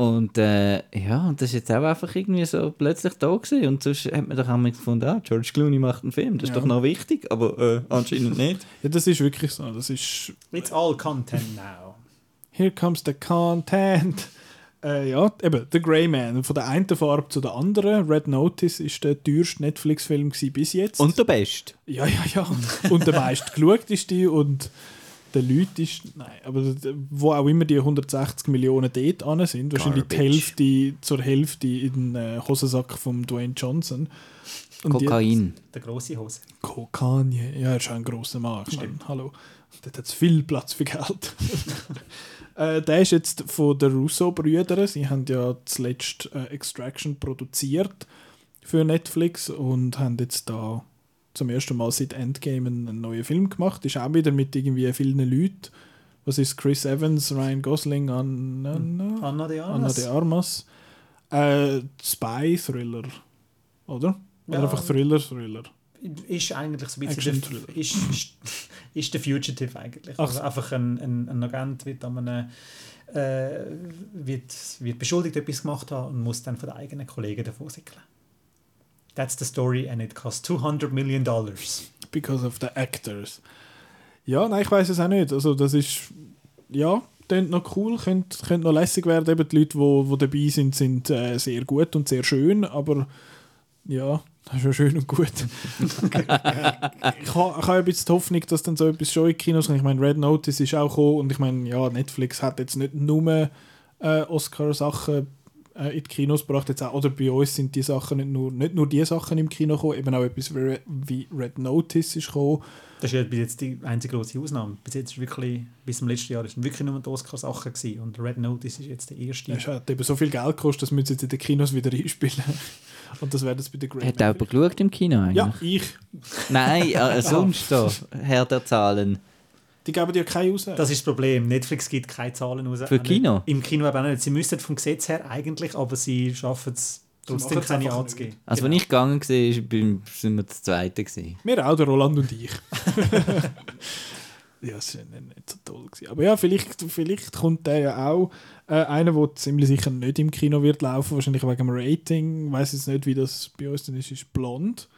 Und äh, ja, und das ist jetzt auch einfach irgendwie so plötzlich da gewesen. Und sonst hat man doch einmal gefunden, ah, George Clooney macht einen Film, das ist Ja. doch noch wichtig, aber äh, anscheinend nicht. Ja, das ist wirklich so. Das ist. It's all content now. Here comes the content. Äh, ja, eben, The Grey Man. Von der einen Farbe zu der anderen. Red Notice ist der teuerste Netflix-Film gewesen bis jetzt. Und der Beste. Ja, ja, ja. Und der meist geschauteste und der Leute ist. Nein, aber wo auch immer die 160 Millionen dort an sind, wahrscheinlich die. Hälfte zur Hälfte in den äh, Hosensack von Dwayne Johnson. Und die- Kokain. Der grosse Hose. Kokanie. Ja, er ist auch ein grosser Mann. Ich meine, hallo. Dort hat es viel Platz für Geld. äh, der ist jetzt von den Russo-Brüdern. Sie haben ja zuletzt äh, Extraction produziert für Netflix und haben jetzt da zum ersten Mal seit Endgame einen, einen neuen Film gemacht. Ist auch wieder mit irgendwie vielen Leuten. Was ist Chris Evans, Ryan Gosling, Anna, Anna, Anna de Anna Armas. de Armas. Äh, Spy-Thriller, oder? Oder Ja. einfach Thriller-Thriller. Ist eigentlich so ein bisschen der, ist, ist, ist der Fugitive eigentlich. Ach Also so. einfach ein, ein, ein Agent wird, an einem, äh, wird, wird beschuldigt, etwas gemacht haben und muss dann von den eigenen Kollegen davon sickeln. That's the story and it costs 200 million dollars. because of the actors. Ja, nein, ich weiß es auch nicht. Also das ist, ja, klingt noch cool, könnte, könnte noch lässig werden. Eben die Leute, die wo, wo dabei sind, sind äh, sehr gut und sehr schön, aber ja, das ist ja schön und gut. ich habe ein bisschen die Hoffnung, dass dann so etwas schon in Kinos kommt. Ich meine, Red Notice ist auch gekommen und ich meine, ja, Netflix hat jetzt nicht nur äh, Oscar-Sachen äh, in die Kinos gebracht. Jetzt auch, oder bei uns sind die Sachen nicht nur, nicht nur die Sachen im Kino gekommen, eben auch etwas wie, wie Red Notice ist gekommen. Das ist ja bis jetzt die einzige große Ausnahme. Bis jetzt ist wirklich, bis zum letzten Jahr, ist wirklich nur die Oscar-Sachen gewesen. Und Red Notice ist jetzt der erste. Es hat eben so viel Geld gekostet, das müssen sie jetzt in den Kinos wieder einspielen. Und das wäre das bei der Great Hat auch jemand geschaut im Kino eigentlich? Ja, ich. Nein, äh, sonst so. Herr der Zahlen. Die geben dir keine raus. Das ist das Problem. Netflix gibt keine Zahlen raus. Für Auch Kino? Im Kino eben auch nicht. Sie müssten vom Gesetz her eigentlich, aber sie schaffen es trotzdem keine anzugeben. Also, wenn ich gegangen war, sind wir das Zweite. Gewesen. Wir auch, der Roland und ich. ja, es war nicht, nicht so toll. Gewesen. Aber ja, vielleicht, vielleicht kommt der ja auch. Äh, einer, der ziemlich sicher nicht im Kino wird laufen, wahrscheinlich wegen dem Rating. Ich weiß jetzt nicht, wie das bei uns dann ist, ist blond.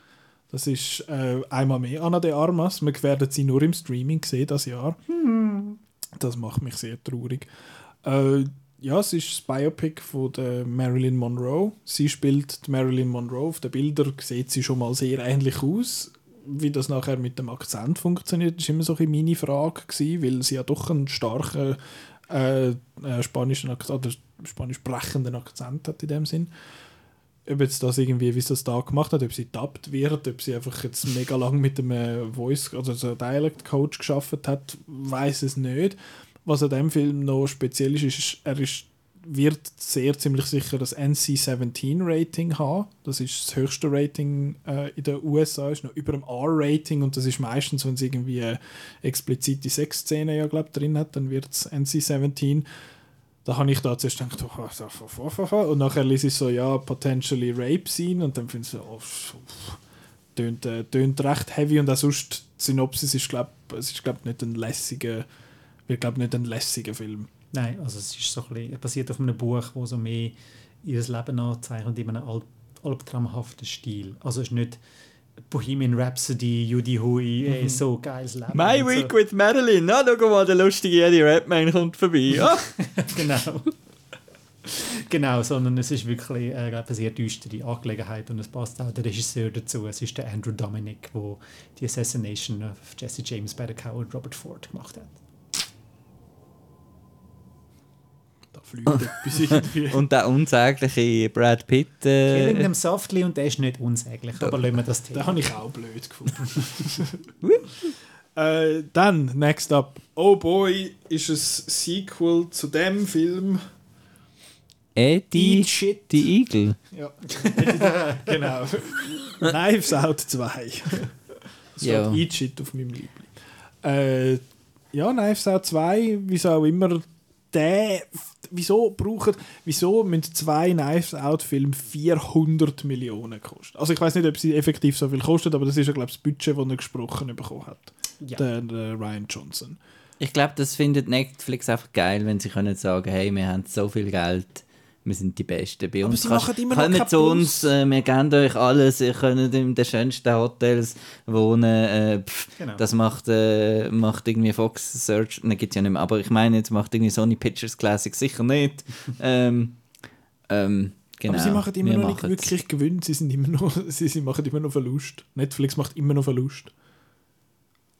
Das ist äh, einmal mehr Anna de Armas. Wir werden sie nur im Streaming sehen das Jahr. Das macht mich sehr traurig. Äh, ja, es ist das Biopic von der Marilyn Monroe. Sie spielt die Marilyn Monroe. Auf den Bildern sieht sie schon mal sehr ähnlich aus. Wie das nachher mit dem Akzent funktioniert, ist immer so ein meine Frage gewesen, weil sie ja doch einen starken äh, äh, spanischen Akzent, oder spanisch sprechenden Akzent hat in dem Sinn. Ob jetzt das irgendwie, wie sie das da gemacht hat, ob sie dubbt wird, ob sie einfach jetzt mega lang mit dem äh, Voice, also so Dialect Coach geschafft hat, weiß es nicht. Was an dem Film noch speziell ist, ist, er ist, wird sehr ziemlich sicher das NC-17-Rating haben. Das ist das höchste Rating äh, in den USA, ist noch über dem R-Rating und das ist meistens, wenn es irgendwie äh, explizite Sexszenen ja, glaub, drin hat, dann wird es NC-17 da habe ich da zuerst gedacht, oh, so, so, so. und nachher lese ich so, ja, potentially Rape Scene und dann finde ich so, oh, tönt, äh, tönt recht heavy und auch sonst, die Synopsis ist, glaube ist, glaub, nicht ein lässiger, wird, glaub, nicht ein lässiger Film. Nein, also es ist so ein bisschen, basiert auf einem Buch, wo so mehr ihr Leben anzeichnet in einem alb albtraumhaften Stil. Also es ist nicht Bohemian Rhapsody, Judy Hui, ey, so geiles Leben. My Week so. with Madeline. Na, schau mal, der lustige Eddie Redmayne kommt vorbei. Ah. genau. genau, sondern es ist wirklich äh, eine sehr düstere Angelegenheit und es passt auch der Regisseur dazu. Es ist der Andrew Dominic, der die Assassination of Jesse James bei der Coward Robert Ford gemacht hat. Irgendwie. Und der unsägliche Brad Pitt. Killing Äh, them softly und der ist nicht unsäglich, aber lassen wir das Den Thema. habe ich auch blöd gefunden. äh, dann, next up. Oh Boy ist ein Sequel zu dem Film. Eddie, Eat Shit. die Igel. Ja. genau. Knives Out 2. So Ja. ja. Eat Shit auf meinem Liebling. Äh, ja, Knives Out 2, wieso auch immer der. Wieso brauchen. Wieso müssen zwei Knives Out Filme 400 Millionen kosten? Also ich weiß nicht, ob sie effektiv so viel kosten, aber das ist ja, glaube ich, das Budget, das er gesprochen bekommen hat. Ja. Der, der Ryan Johnson. Ich glaube, das findet Netflix einfach geil, wenn sie können sagen, hey, wir haben so viel Geld, wir sind die Besten. Bei uns sie kannst- kommt zu uns, äh, wir geben euch alles, ihr könnt in den schönsten Hotels wohnen. Äh, pff, Genau. Das macht, äh, macht irgendwie Fox Search, ne, gibt ja nicht mehr, aber ich meine, jetzt macht irgendwie Sony Pictures Classic sicher nicht. ähm, ähm, genau, aber sie machen immer wir noch nicht wirklich Gewinn, sie, sind immer noch, sie, sie machen immer noch Verlust. Netflix macht immer noch Verlust.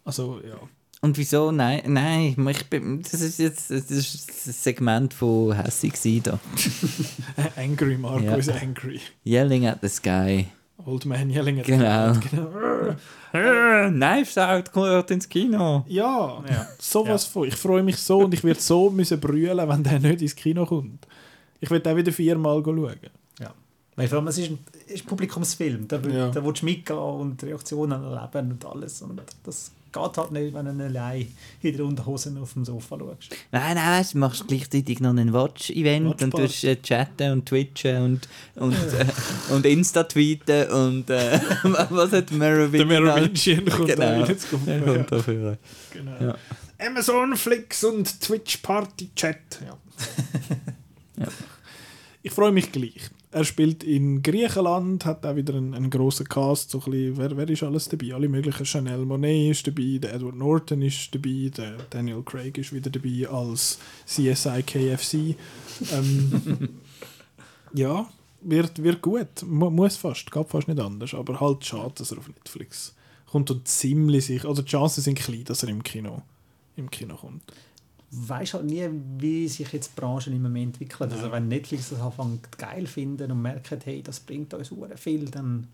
Also, ja. Und wieso? Nein, nein, ich bin, das ist jetzt das ist das Segment von gewesen da. Angry Marco Ja. is angry. Yelling at the sky. Old Man yelling at the Genau. crowd. genau. Äh, Knives Out gehört ins Kino. Ja, Ja. sowas von. Ich freue mich so und ich werde so müssen brüllen, wenn der nicht ins Kino kommt. Ich werde auch wieder viermal schauen. Ja. Weil vor allem, es ist ein, ist ein Publikumsfilm. Da, will, Ja. da willst du mitgehen und Reaktionen erleben und alles. Und das geht halt nicht, wenn du allein in der Unterhosen auf dem Sofa schaust. Nein, nein, weißt, du machst gleichzeitig noch ein Watch-Event und tust äh, chatten und twitchen und, und, äh, und Insta-tweeten und äh, was hat Merovingian? Der Merovingian kommt genau. da wieder zu kommen, Der ja. kommt dafür. Genau. Ja. Amazon Flix und Twitch Party Chat. Ja. Ich freue mich gleich. Er spielt in Griechenland, hat auch wieder einen, einen grossen Cast. So ein bisschen, wer, wer ist alles dabei? Alle möglichen. Chanel Monet ist dabei, der Edward Norton ist dabei, der Daniel Craig ist wieder dabei als CSI KFC. Ähm, ja, wird, wird gut. Mu muss fast, geht fast nicht anders. Aber halt schade, dass er auf Netflix kommt und ziemlich sicher. Also die Chancen sind klein, dass er im Kino, im Kino kommt. Weißt halt nie, wie sich jetzt die Branche im Moment entwickelt. Also wenn Netflix das anfängt geil finden und merkt, hey, das bringt uns hure viel, dann...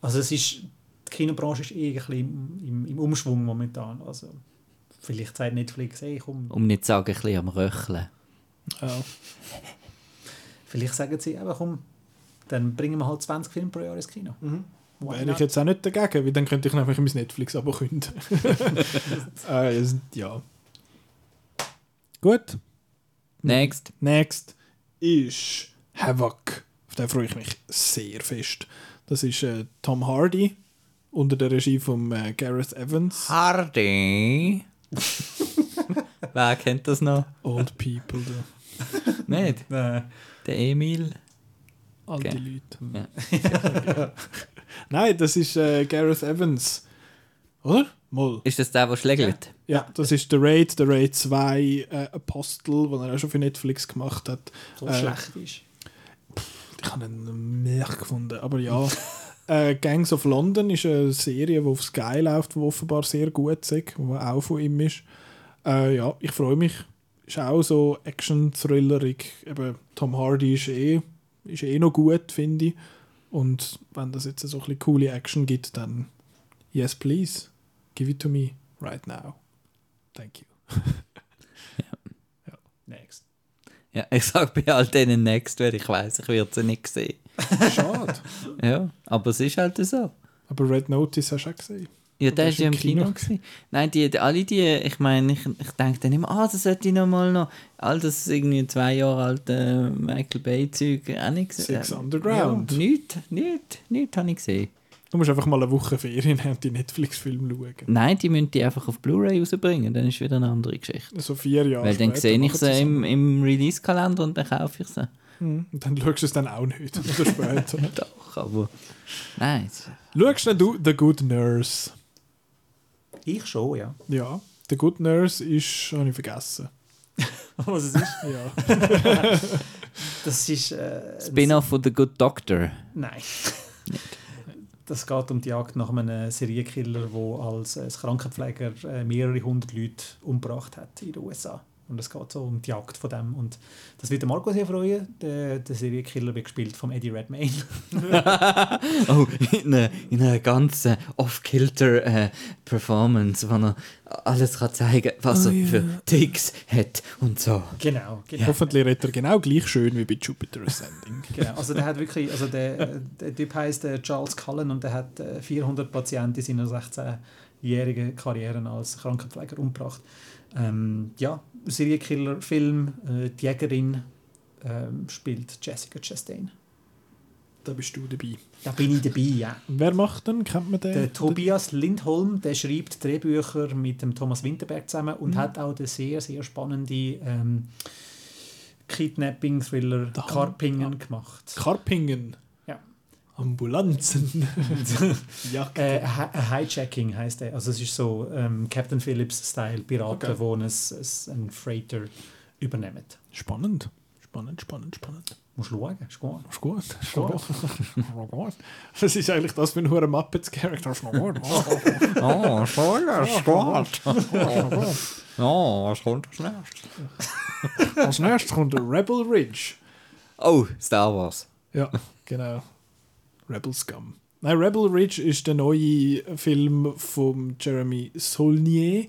Also es ist... Die Kinobranche ist eh ein bisschen im, im, im Umschwung momentan. Also vielleicht sagt Netflix, hey, komm... Um nicht zu sagen, ein bisschen am Röcheln. Ja. Vielleicht sagen sie, aber komm, dann bringen wir halt 20 Filme pro Jahr ins Kino. Why Wäre ich jetzt auch nicht dagegen, weil dann könnte ich einfach mein Netflix-Abo künden. äh, ja. Gut. Next. Next ist Havoc. Auf den freue ich mich sehr fest. Das ist äh, Tom Hardy unter der Regie von äh, Gareth Evans. Hardy. Wer kennt das noch? Old People, da. Nicht? Äh, Der Emil. alte Okay. Leute. Ja. Nein, das ist äh, Gareth Evans. Oder? Moll. Ist das der, der schlägt? Ja, das ist der Raid, der Raid 2 äh, Apostel, den er auch schon für Netflix gemacht hat. so Äh, schlecht ist. Ich habe ihn mehr gefunden, aber ja. äh, Gangs of London ist eine Serie, die auf Sky läuft, die offenbar sehr gut ist, die auch von ihm ist. Äh, ja, ich freue mich. Ist auch so Action-Thrillerig. Eben, Tom Hardy ist eh, ist eh noch gut, finde ich. Und wenn das jetzt so ein bisschen coole Action gibt, dann yes, please, give it to me right now. Thank you. Next. Ja, ich sage bei all denen Next, weil ich weiß, ich werde sie nicht sehen. Schade. Ja, aber es ist halt so. Aber Red Notice hast du auch gesehen. Ja, der ist ja im Kino. Kino. Nein, die, die, alle die, ich meine, ich, ich denke dann immer, ah, das sollte ich noch mal noch. All das irgendwie zwei Jahre alte Michael Bay-Zeug auch nicht gesehen. Six Underground. Ja, nichts, nichts, nichts habe ich gesehen. Du musst einfach mal eine Woche Ferien haben und die Netflix-Filme schauen. Nein, die müssen die einfach auf Blu-ray rausbringen, dann ist wieder eine andere Geschichte. So vier Jahre Weil dann sehe ich sie im, im Release-Kalender und dann kaufe ich sie. Mhm. Und dann schaust du es dann auch nicht. Oder später. Doch, aber nein. Schaust denn du The Good Nurse? Ich schon, ja. Ja. The Good Nurse ist, habe ich vergessen. Was es ist? Ja. Das ist. Äh, Spin-off von The Good Doctor. Nein. Das geht um die Jagd nach einem Serienkiller, der als, als Krankenpfleger äh, mehrere hundert Leute umgebracht hat in den USA. Und es geht so um die Jagd von dem. Und das wird der Marco sehr freuen. Der, der Serienkiller wird gespielt von Eddie Redmayne. Oh, in einer, in einer ganz äh, off-kilter äh, Performance, wo er alles kann zeigen was Oh, er ja. für Ticks hat und so. genau, genau. Hoffentlich redet er genau gleich schön wie bei Jupiter Ascending. Genau, also der hat wirklich, also der, der Typ heißt äh, Charles Cullen und der hat äh, 400 Patienten in seiner 16-jährigen Karriere als Krankenpfleger umgebracht. Ähm, ja, Serienkiller, Film, äh, die Jägerin ähm, spielt Jessica Chastain. Da bist du dabei. Da bin ich dabei, ja. Wer macht denn? Kennt man den? Der Tobias Lindholm, der schreibt Drehbücher mit dem Thomas Winterberg zusammen und Mhm. hat auch den sehr, sehr spannende ähm, Kidnapping-Thriller Da- Karpingen gemacht. Karpingen. Ja. Ambulanzen. Äh, Hi- Hijacking heißt er. Also es ist so ähm, Captain Phillips-Style Piraten, Okay. wo ein, ein, einen Freighter übernehmen. Spannend. Spannend, spannend, spannend. Musst du schauen, ist gut. Ist gut. Ist gut. Ist gut. Was ist eigentlich das für ein hoher Muppets-Charakter? Ist gut. Oh, voll, ist gut. Oh, was kommt als nächstes? Als nächstes kommt der Rebel Ridge. Oh, Star Wars. Ja, genau. Rebel Scum. Nein, Rebel Ridge ist der neue Film von Jeremy Saulnier,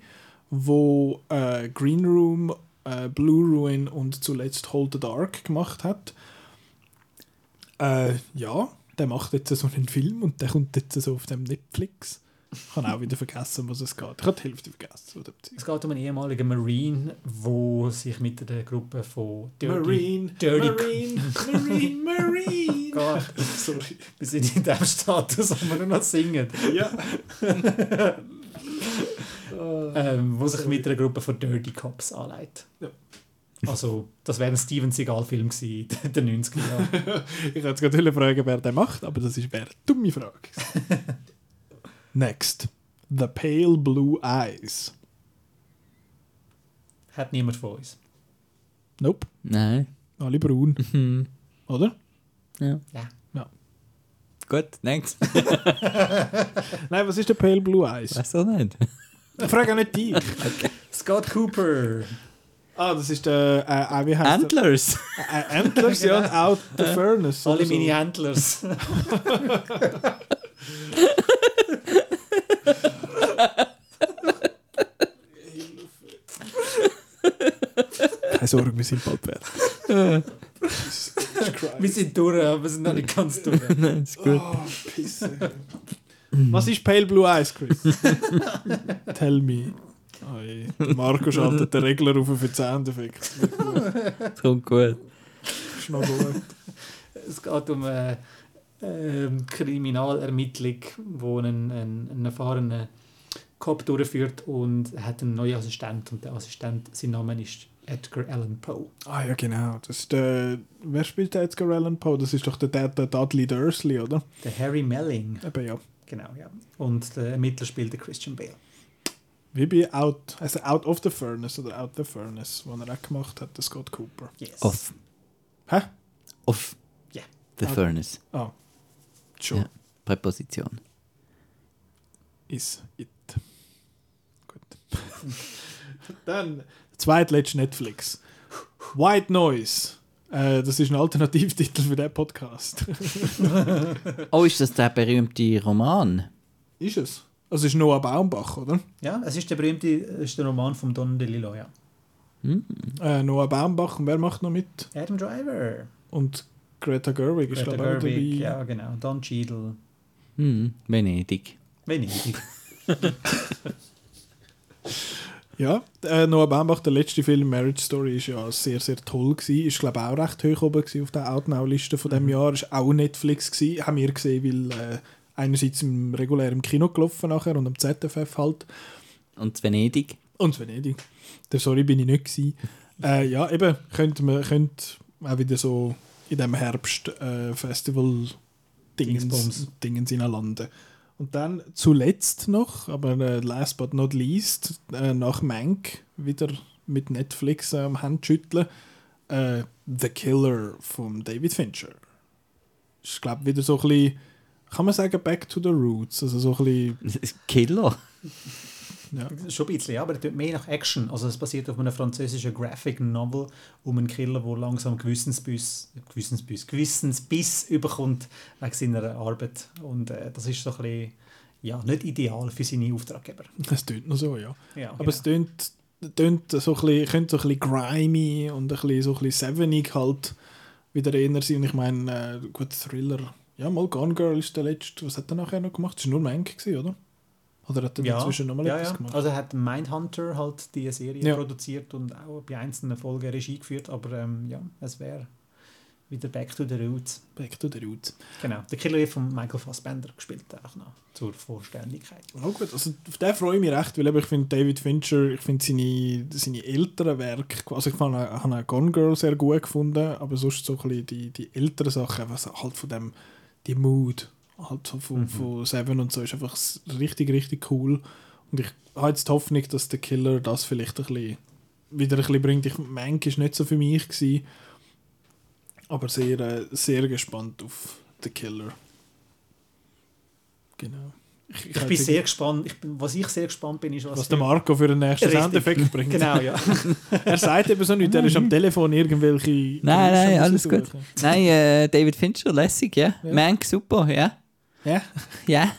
wo äh, Green Room, äh, Blue Ruin und zuletzt Hold the Dark gemacht hat. Äh, ja, der macht jetzt so einen Film und der kommt jetzt so auf dem Netflix. Ich habe auch wieder vergessen, was es geht. Ich habe die Hälfte vergessen. Es geht um einen ehemaligen Marine, der sich mit der Gruppe von Dirty, Marine, Dirty Marine, Marine, Marine. Gott, Sorry. wir sind in dem Status, wo wir nur noch singen. Ja. ähm, wo sich mit einer Gruppe von Dirty Cops anlegt. Ja. Also, das wäre ein Steven Seagal-Film in den 90er Jahren. Ich wollte gerade fragen, wer den macht, aber das wäre eine dumme Frage. Next. The Pale Blue Eyes. Hat niemand von uns. Nope. Nein. Alle braun. Mhm. Oder? Ja. Ja. Ja. Gut, next. Nein, was ist der Pale Blue Eyes? Weiß auch nicht. Ich frage auch nicht dich. Scott Cooper. Ah, das ist der. Äh, äh, wie heißt Antlers. der? Äh, Antlers, ja, und Out the Furnace. Alle so. meine Handlers. Keine Sorge, wir sind bald fertig. wir sind durch, aber wir sind noch nicht ganz durch. ist gut. Oh, Pisse. Was ist Pale Blue Eyes, Chris? Tell me. Oh je. Marco schaltet den Regler auf für Soundeffekt. Das kommt gut. Ist noch gut. Es geht um eine ähm, Kriminalermittlung, wo ein, ein, ein erfahrener Cop durchführt und er hat einen neuen Assistent und der Assistent, sein Name ist Edgar Allan Poe. Ah ja, genau. Das ist der, wer spielt der Edgar Allan Poe? Das ist doch der, der, der Dudley Dursley, oder? Der Harry Melling, Eben ja. genau, ja. Und der Ermittler spielt der Christian Bale. Wie bei Out, also Out of the Furnace oder Out the Furnace, was er auch gemacht hat, der Scott Cooper. Yes. Off. Hä? Off. Ja. The Ah. Furnace. Ah. Schon. Ja. Präposition. Is it. Gut. Dann, zweitletzte Netflix. White Noise. Äh, das ist ein Alternativtitel für den Podcast. Oh, ist das der berühmte Roman? ist es? Also es ist Noah Baumbach, oder? Ja, es ist der berühmte es ist der Roman von Don DeLillo, ja. Äh, Noah Baumbach und wer macht noch mit? Adam Driver. Und Greta Gerwig ist Greta glaube ich auch Gerwig, dabei. ja genau. Don Cheadle. Hm, Venedig. Venedig. Ja, äh, Noah Baumbach, der letzte Film Marriage Story, ist ja sehr, sehr toll gewesen. Ist glaube ich auch recht hoch oben gewesen auf der Outnow-Liste von Mhm. dem Jahr. Ist auch Netflix gewesen. Haben wir gesehen, weil äh, einerseits im regulären Kino gelaufen nachher und am ZFF halt. Und Venedig. Und Venedig. Der Sorry bin ich nicht gewesen. Äh, ja, eben, könnte man könnte auch wieder so in dem Herbst äh, Festival Dingens. Dingens landen. Und dann zuletzt noch, aber äh, last but not least, äh, nach Mank wieder mit Netflix äh, am Handschütteln, äh, The Killer von David Fincher. Ich glaube wieder so ein bisschen, kann man sagen, back to the roots. Also so ein bisschen, Killer. Ja. Schon ein bisschen, ja, aber es tut mehr nach Action. Also es basiert auf einer französischen Graphic Novel um einen Killer, der langsam Gewissensbiss, Gewissensbiss, Gewissensbiss überkommt wegen seiner Arbeit. Und äh, das ist so ein bisschen, ja, nicht ideal für seine Auftraggeber. Es tönt noch so, ja. Ja, Aber genau. es tönt, tönt so ein bisschen, könnte so ein bisschen grimy und ein bisschen, so ein bisschen sevenig halt wieder eher sein. Und ich meine, äh, gut, Thriller. Ja, mal Gone Girl ist der letzte. Was hat er nachher noch gemacht? Das war nur Mank, oder? Oder hat er ja, dazwischen nochmal ja, etwas ja. gemacht? Also er hat Mindhunter halt die Serie Ja. produziert und auch bei einzelnen Folgen Regie geführt, aber ähm, ja, es wäre wieder back to the roots. Back to the Roots. Genau, der Killer wird von Michael Fassbender gespielt, auch noch zur Vorständigkeit. Oh gut, also auf den freue ich mich recht, weil eben ich finde David Fincher, ich finde seine, seine älteren Werke, also ich fand, ich habe Gone Girl sehr gut gefunden, aber sonst so ein bisschen die, die älteren Sachen, was halt von dem, die Mood, halt so von, von Seven und so, ist einfach richtig, richtig cool. Und ich habe jetzt die Hoffnung, dass der Killer das vielleicht ein bisschen wieder ein bisschen bringt. Ich, Mank ist nicht so für mich gewesen, aber sehr, äh, sehr gespannt auf The Killer. Genau. Ich hätte- bin sehr gespannt, ich bin, was ich sehr gespannt bin, ist, was, was der Marco für den nächsten Richtig. Soundeffekt bringt. Genau, ja. Er sagt eben so nichts, er ist am Telefon irgendwelche. Nein, nein, alles gut. Nein, äh, David Fincher, lässig, ja. Mank, super, ja. Ja, Ja.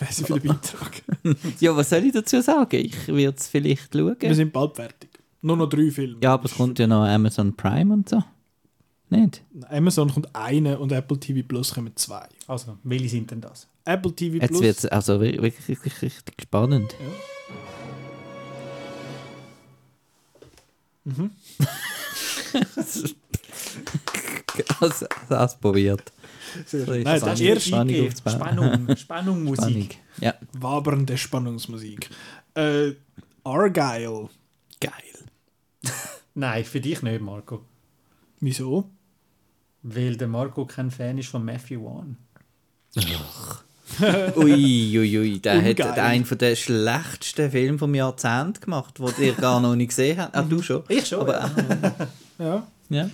merci für den Beitrag. Ja, was soll ich dazu sagen? Ich werde es vielleicht schauen. Wir sind bald fertig. Nur noch drei Filme. Ja, aber es kommt ja noch Amazon Prime und so. Nicht? Amazon kommt eine und Apple TV Plus kommen zwei. Also, welche sind denn das? Apple TV Jetzt Plus. wird es also wirklich, wirklich, wirklich richtig spannend. also, das probiert. Sehr So schön. ist Nein, eigentlich. erste Spannung. Spannung, Spannung, Musik. Spannung. Ja. wabernde Spannungsmusik. Äh, Argyle. Geil. Nein, für dich nicht, Marco. Wieso? Weil der Marco kein Fan ist von Matthew Vaughn. Ui, ui, ui, der hat Ungeil. einen von der schlechtesten Filme vom Jahrzehnt gemacht, den ihr gar noch nicht gesehen habt. Ah, du schon? Ich schon, Aber, ja. Ja. ja.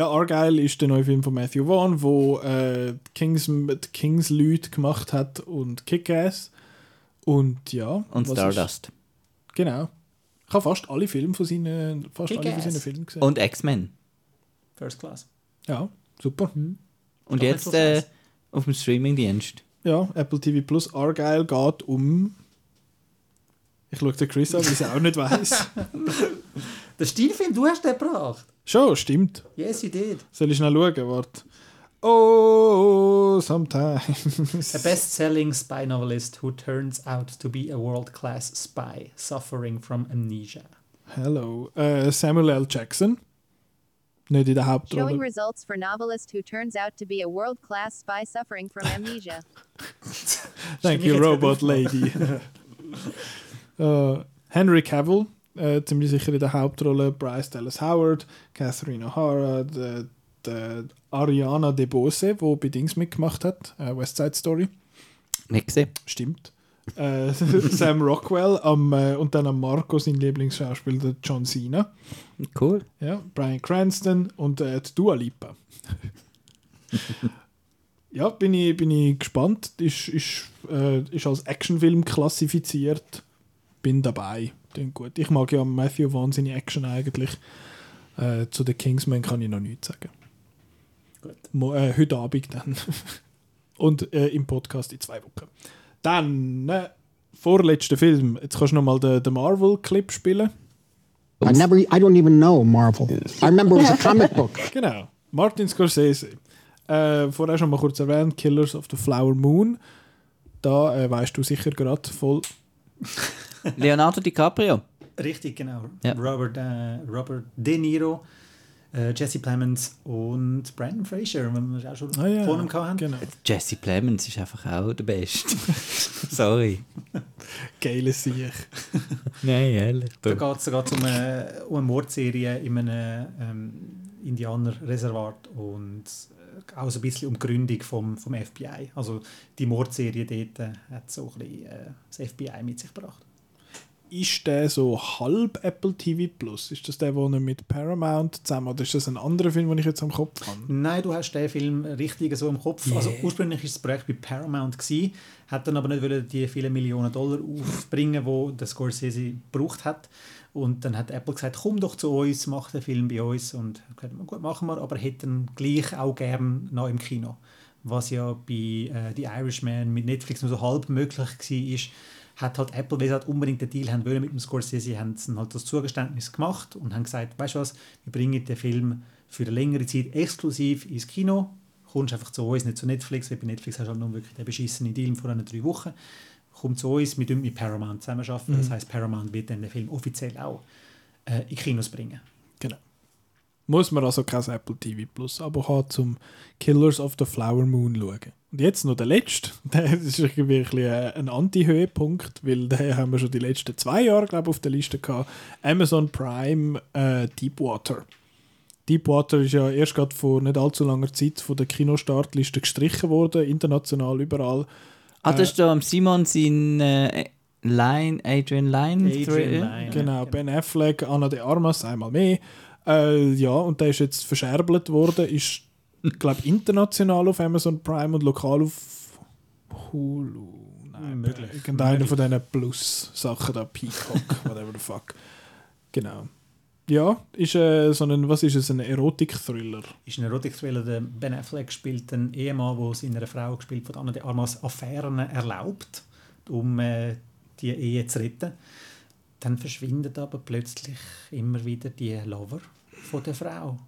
Ja, Argyle ist der neue Film von Matthew Vaughn, wo äh, Kings, die Kings Leute gemacht hat und Kick-Ass. Und ja. Und Stardust. Ist, genau. Ich habe fast alle Filme von seinen, fast alle von seinen Filmen gesehen. Und X-Men. First Class. ja, super. Und Doch jetzt äh, auf dem Streamingdienst. Ja, Apple TV Plus Argyle geht um. Ich schaue den Chris an, weil ich es auch nicht weiß. Der Stilfilm, du hast den gebracht. Schon, stimmt. Yes, you did. Soll ich schnell schauen? Warte. Oh, sometimes. A best-selling spy novelist who turns out to be a world-class spy suffering from amnesia. Hello. Äh, Samuel L. Jackson. Nicht in der Showing Hauptrolle. results for novelist who turns out to be a world class spy suffering from amnesia. Thank you, Robot Lady. äh, Henry Cavill, äh, ziemlich sicher in der Hauptrolle. Bryce Dallas Howard, Catherine O'Hara, die, die Ariana DeBose, die bei Dings mitgemacht hat, äh, West Side Story. Nicht gesehen. Stimmt. Äh, Sam Rockwell am, äh, und dann am Marco, sein Lieblingsschauspieler, der John Cena. Cool. Ja, Brian Cranston und äh, Dua Lipa. ja, bin ich, bin ich gespannt. Ist, ist, äh, ist als Actionfilm klassifiziert. Bin dabei. Klingt gut. Ich mag ja Matthew Vaughn seine Action eigentlich. Äh, zu den Kingsman kann ich noch nichts sagen. Gut. Mo äh, heute Abend dann. Und äh, im Podcast in zwei Wochen. Dann, äh, vorletzter Film. Jetzt kannst du noch mal den, den Marvel-Clip spielen. I never, I don't even know Marvel. I remember it was a comic book. Genau. Martin Scorsese. Äh, vorher schon mal kurz erwähnt, Killers of the Flower Moon. Da äh, weißt du sicher gerade voll. Leonardo DiCaprio. Richtig, genau. Ja. Robert, äh, Robert De Niro, äh, Jesse Plemons und Brandon Fraser, wenn wir es auch schon Ah, ja. vor ihm hatten. Genau. Jesse Plemons ist einfach auch der Beste. Sorry. Geile Sieg. Nein, ehrlich. Da geht es um, eine, um eine Mordserie in einem ähm, Indianerreservat und äh, auch so ein bisschen um die Gründung vom, vom FBI. Also die Mordserie dort äh, hat so ein bisschen äh, das FBI mit sich gebracht. Ist der so halb Apple TV Plus? Ist das der, wo er mit Paramount zusammen oder ist das ein anderer Film, den ich jetzt am Kopf habe? Nein, du hast den Film richtig so im Kopf. Also ursprünglich war das Projekt bei Paramount, gewesen, hat dann aber nicht wollen die vielen Millionen Dollar aufbringen, wo der Scorsese gebraucht hat. Und dann hat Apple gesagt, komm doch zu uns, mach den Film bei uns. Und gesagt, gut, machen wir, aber hätten gleich auch gern noch im Kino. Was ja bei äh, The Irishman mit Netflix nur so halb möglich war, hat halt Apple, sie halt unbedingt den Deal haben wollen mit dem Scorsese, haben sie halt das Zugeständnis gemacht und haben gesagt, weißt du was, wir bringen den Film für eine längere Zeit exklusiv ins Kino, kommst einfach zu uns, nicht zu Netflix, weil bei Netflix hast du halt nur wirklich den beschissenen Deal von einer drei Wochen, komm zu uns, wir mit Paramount zusammenarbeiten, das heißt Paramount wird dann den Film offiziell auch äh, in Kinos bringen. Genau. Muss man also kein Apple TV Plus Abo haben, zum Killers of the Flower Moon schauen. Und jetzt noch der letzte. Der ist irgendwie ein, bisschen ein Anti-Höhepunkt, weil den haben wir schon die letzten zwei Jahre, glaube ich, auf der Liste gehabt. Amazon Prime äh, Deepwater. Deepwater ist ja erst gerade vor nicht allzu langer Zeit von der Kinostartliste gestrichen worden, international überall. Ah, das ist da am Simon sein äh, Line, Adrian Line. Adrian Thriller. Lyne. Genau, Ben Affleck, Anna de Armas, einmal mehr. Äh, ja, und der ist jetzt verscherbelt worden, ist, glaube international auf Amazon Prime und lokal auf Hulu. Nein, Möglich. Irgendeiner von diesen Plus-Sachen da, Peacock, whatever the fuck. Genau. Ja, ist äh, so ein, was ist es, ein Erotik-Thriller. ist ein Erotik-Thriller. Der Ben Affleck spielt einen Ehemann, der seiner Frau gespielt von Anna de Armas Affären erlaubt, um äh, die Ehe zu retten. Dann verschwindet aber plötzlich immer wieder die Lover von der Frau.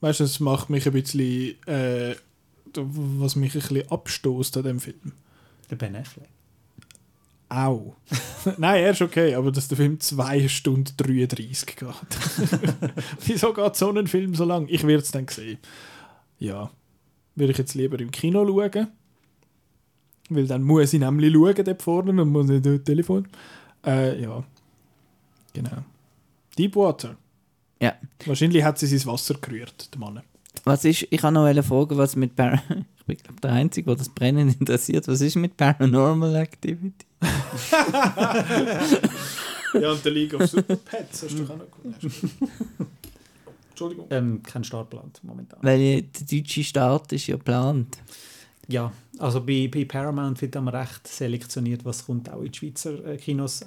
Weißt du, es macht mich ein bisschen, äh, was mich ein bisschen abstoßt an dem Film. Der Ben Affleck. Au. Nein, er ist okay, aber dass der Film 2 Stunden 33 geht. Wieso geht so ein Film so lang? Ich werde es dann sehen. Ja. Würde ich jetzt lieber im Kino schauen. Weil dann muss ich nämlich schauen dort vorne und muss nicht durch Telefon. Äh, ja. Genau. Deepwater. Ja. Wahrscheinlich hat sie sein Wasser gerührt, der Mann. Was ist, ich habe noch eine Frage, was mit Par Ich bin glaub, der Einzige, der das Brennen interessiert. Was ist mit Paranormal Activity? Ja, und der League of Super Pets hast du auch noch gut. Entschuldigung. Ähm, kein Startplan momentan. Weil der deutsche Start ist ja geplant. Ja, also bei, bei Paramount wird dann recht selektioniert, was kommt auch in die Schweizer äh, Kinos.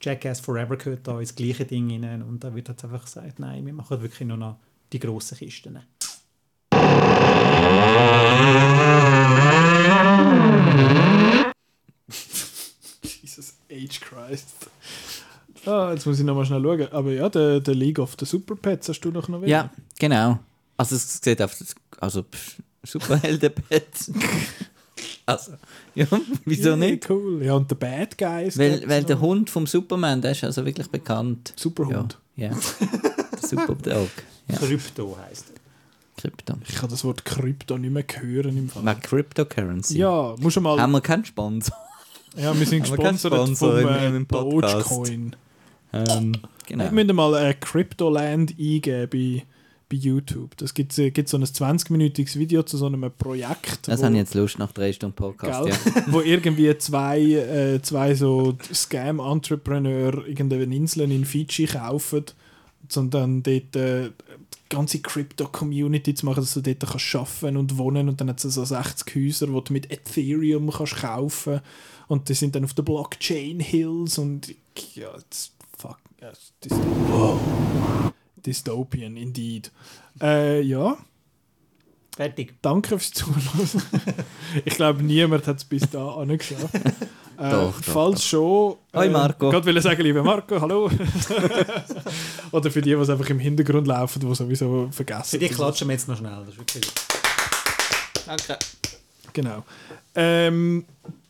Jackass Forever gehört da ins gleiche Ding hinein und da wird jetzt einfach gesagt, nein, wir machen wirklich nur noch die grossen Kisten. Jesus H. Christ. Ah, jetzt muss ich nochmal schnell schauen. Aber ja, der, der League of the Super Pets hast du doch noch Ja, genau. Also es sieht auf das, also pff, Superhelden-Bett. also, ja, wieso Ja, nicht? Cool. Ja, und der Bad Guys. Weil, weil der Hund vom Superman, der ist also wirklich bekannt. Superhund. Ja, ja. Superdog. Ja, Krypto heisst er. Krypto. Ich kann das Wort Krypto nicht mehr hören im Fall. Mal Cryptocurrency. Ja, musst du mal. Haben wir keinen Sponsor? ja, wir sind gesponsert vom Sponsor im- äh, im Podcast? Dogecoin. Ähm, genau. Ich müsste mal äh, Cryptoland eingeben bei, YouTube. Das gibt äh, gibt so ein 20-minütiges Video zu so einem Projekt. Das wo- habe ich jetzt Lust nach drei Stunden Podcast. Gell? Ja. wo irgendwie zwei, äh, zwei so Scam-Entrepreneur irgendeine Inseln in Fiji kaufen und dann dort äh, die ganze Crypto-Community zu machen, dass du dort kannst arbeiten und wohnen und dann hat es so 60 Häuser, die du mit Ethereum kannst kaufen und die sind dann auf der Blockchain Hills und ja, das, fuck, ja, das, wow. Dystopian, indeed. Äh, ja, Fertig. danke fürs Zuhören. ich glaube, niemand hat es bis da angeschafft. Äh, Doch, doch, falls schon. äh, Hoi, Marco. Gott will sagen, lieber Marco, hallo. Oder für die, die es einfach im Hintergrund laufen, die sowieso vergessen. Für die klatschen wir jetzt noch schnell. Das ist wirklich Danke. Genau. Ähm,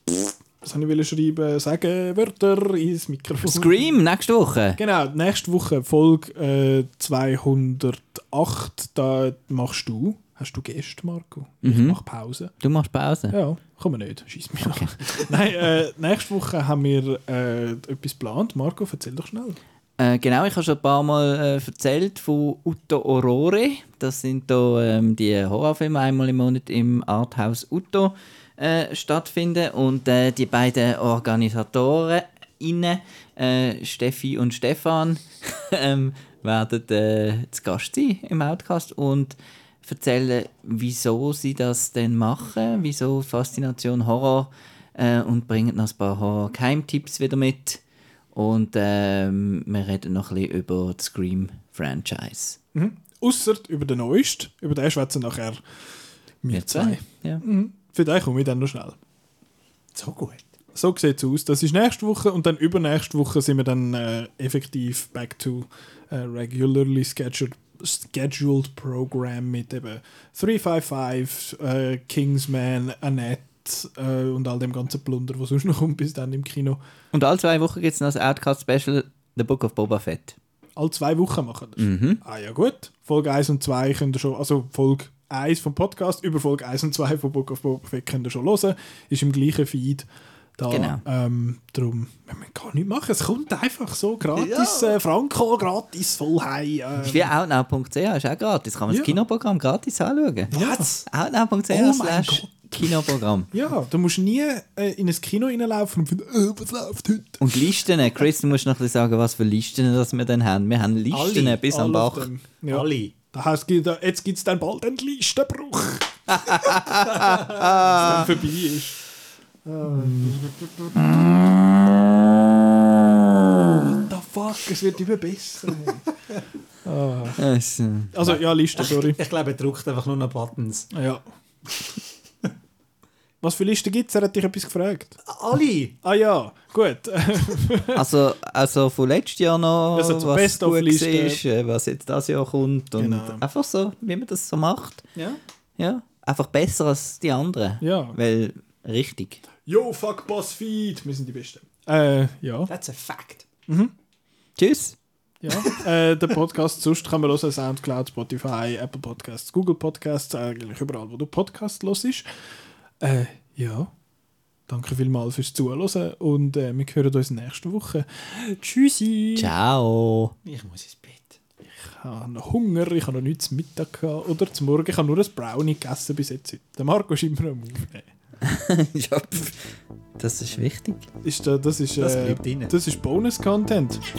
pff, was wollte ich schreiben? Sagen Wörter ins Mikrofon. Scream, nächste Woche. Genau, nächste Woche Folge äh, 208. Da machst du. Hast du Gäste, Marco? Ich Mhm. mache Pause. Du machst Pause. Ja, man nicht. Schieß mich an. Nein, äh, nächste Woche haben wir äh, etwas geplant. Marco, erzähl doch schnell. Äh, genau, ich habe schon ein paar Mal äh, erzählt von Utto Aurore. Das sind da ähm, die Horrorfilme einmal im Monat im Arthouse Utto äh, stattfinden. Und äh, die beiden Organisatoren, innen, äh, Steffi und Stefan, ähm, werden äh, zu Gast sein im Outcast und erzählen, wieso sie das denn machen, wieso Faszination Horror äh, und bringen noch ein paar Horror-Keimtipps wieder mit. Und ähm, wir reden noch ein bisschen über das Scream-Franchise. Ausser über den neuesten. Über den schwätzen nachher wir zwei. Ja. Für den komme ich dann noch schnell. so gut. So sieht es aus. Das ist nächste Woche und dann übernächste Woche sind wir dann äh, effektiv back to äh, regularly scheduled, scheduled Program mit eben 355, äh, Kingsman, Annette äh, und all dem ganzen Plunder, was sonst noch kommt bis dann im Kino. Und alle zwei Wochen gibt es noch das Outcast-Special The Book of Boba Fett. Alle zwei Wochen machen das. Ah ja gut. Folge 1 und 2 könnt ihr schon, also Folge 1 vom Podcast über Folge 1 und 2 von Book of Boba Fett könnt ihr schon hören. Ist im gleichen Feed. Da, Genau. Ähm, darum, wir müssen gar nicht machen. Es kommt einfach so gratis. Äh, Franco, gratis, voll heim. Ist Äh, wie outnow.ch, ist auch gratis. Kann man Ja. das Kinoprogramm gratis anschauen. was? Outnow.ch Oh slash. Kinoprogramm. Ja, du musst nie äh, in ein Kino reinlaufen und finden, äh, was läuft heute? Und Listen, Chris, du musst noch ein bisschen sagen, was für Listen das wir dann haben. Wir haben Listen Alle. bis am Bach. Ja. Alle. Das heißt, jetzt gibt es dann bald einen Listenbruch. Dass dann vorbei ist. What the fuck, es wird immer besser. Also, Also, ja, Liste, sorry. Ich glaube, er druckt einfach nur noch Buttons. Ja. Was für Listen gibt es? Er hat dich etwas gefragt. Alle! Ah ja, gut. also, also von letztes Jahr noch, Also was Best-of-Liste. gut ist, äh, was jetzt das Jahr kommt. Und Genau. einfach so, wie man das so macht. Ja. Ja, einfach besser als die anderen. Ja. Weil, richtig. Yo, fuck BuzzFeed. Wir sind die Besten. Äh, ja. That's a fact. Tschüss. Ja, äh, der Podcast sonst kann man hören, Soundcloud, Spotify, Apple Podcasts, Google Podcasts, eigentlich überall, wo du Podcast hörst. Äh, ja, danke vielmals fürs Zuhören und äh, wir hören uns nächste Woche. Tschüssi! Ciao. Ich muss ins Bett. Ich habe noch Hunger, ich habe noch nichts zu Mittag gehabt oder zum Morgen. Ich habe nur ein Brownie gegessen bis jetzt. Der Marco ist immer am Aufnehmen. ja, das ist wichtig. Ist, das ist, Das äh, bleibt drin. das ist Bonus-Content.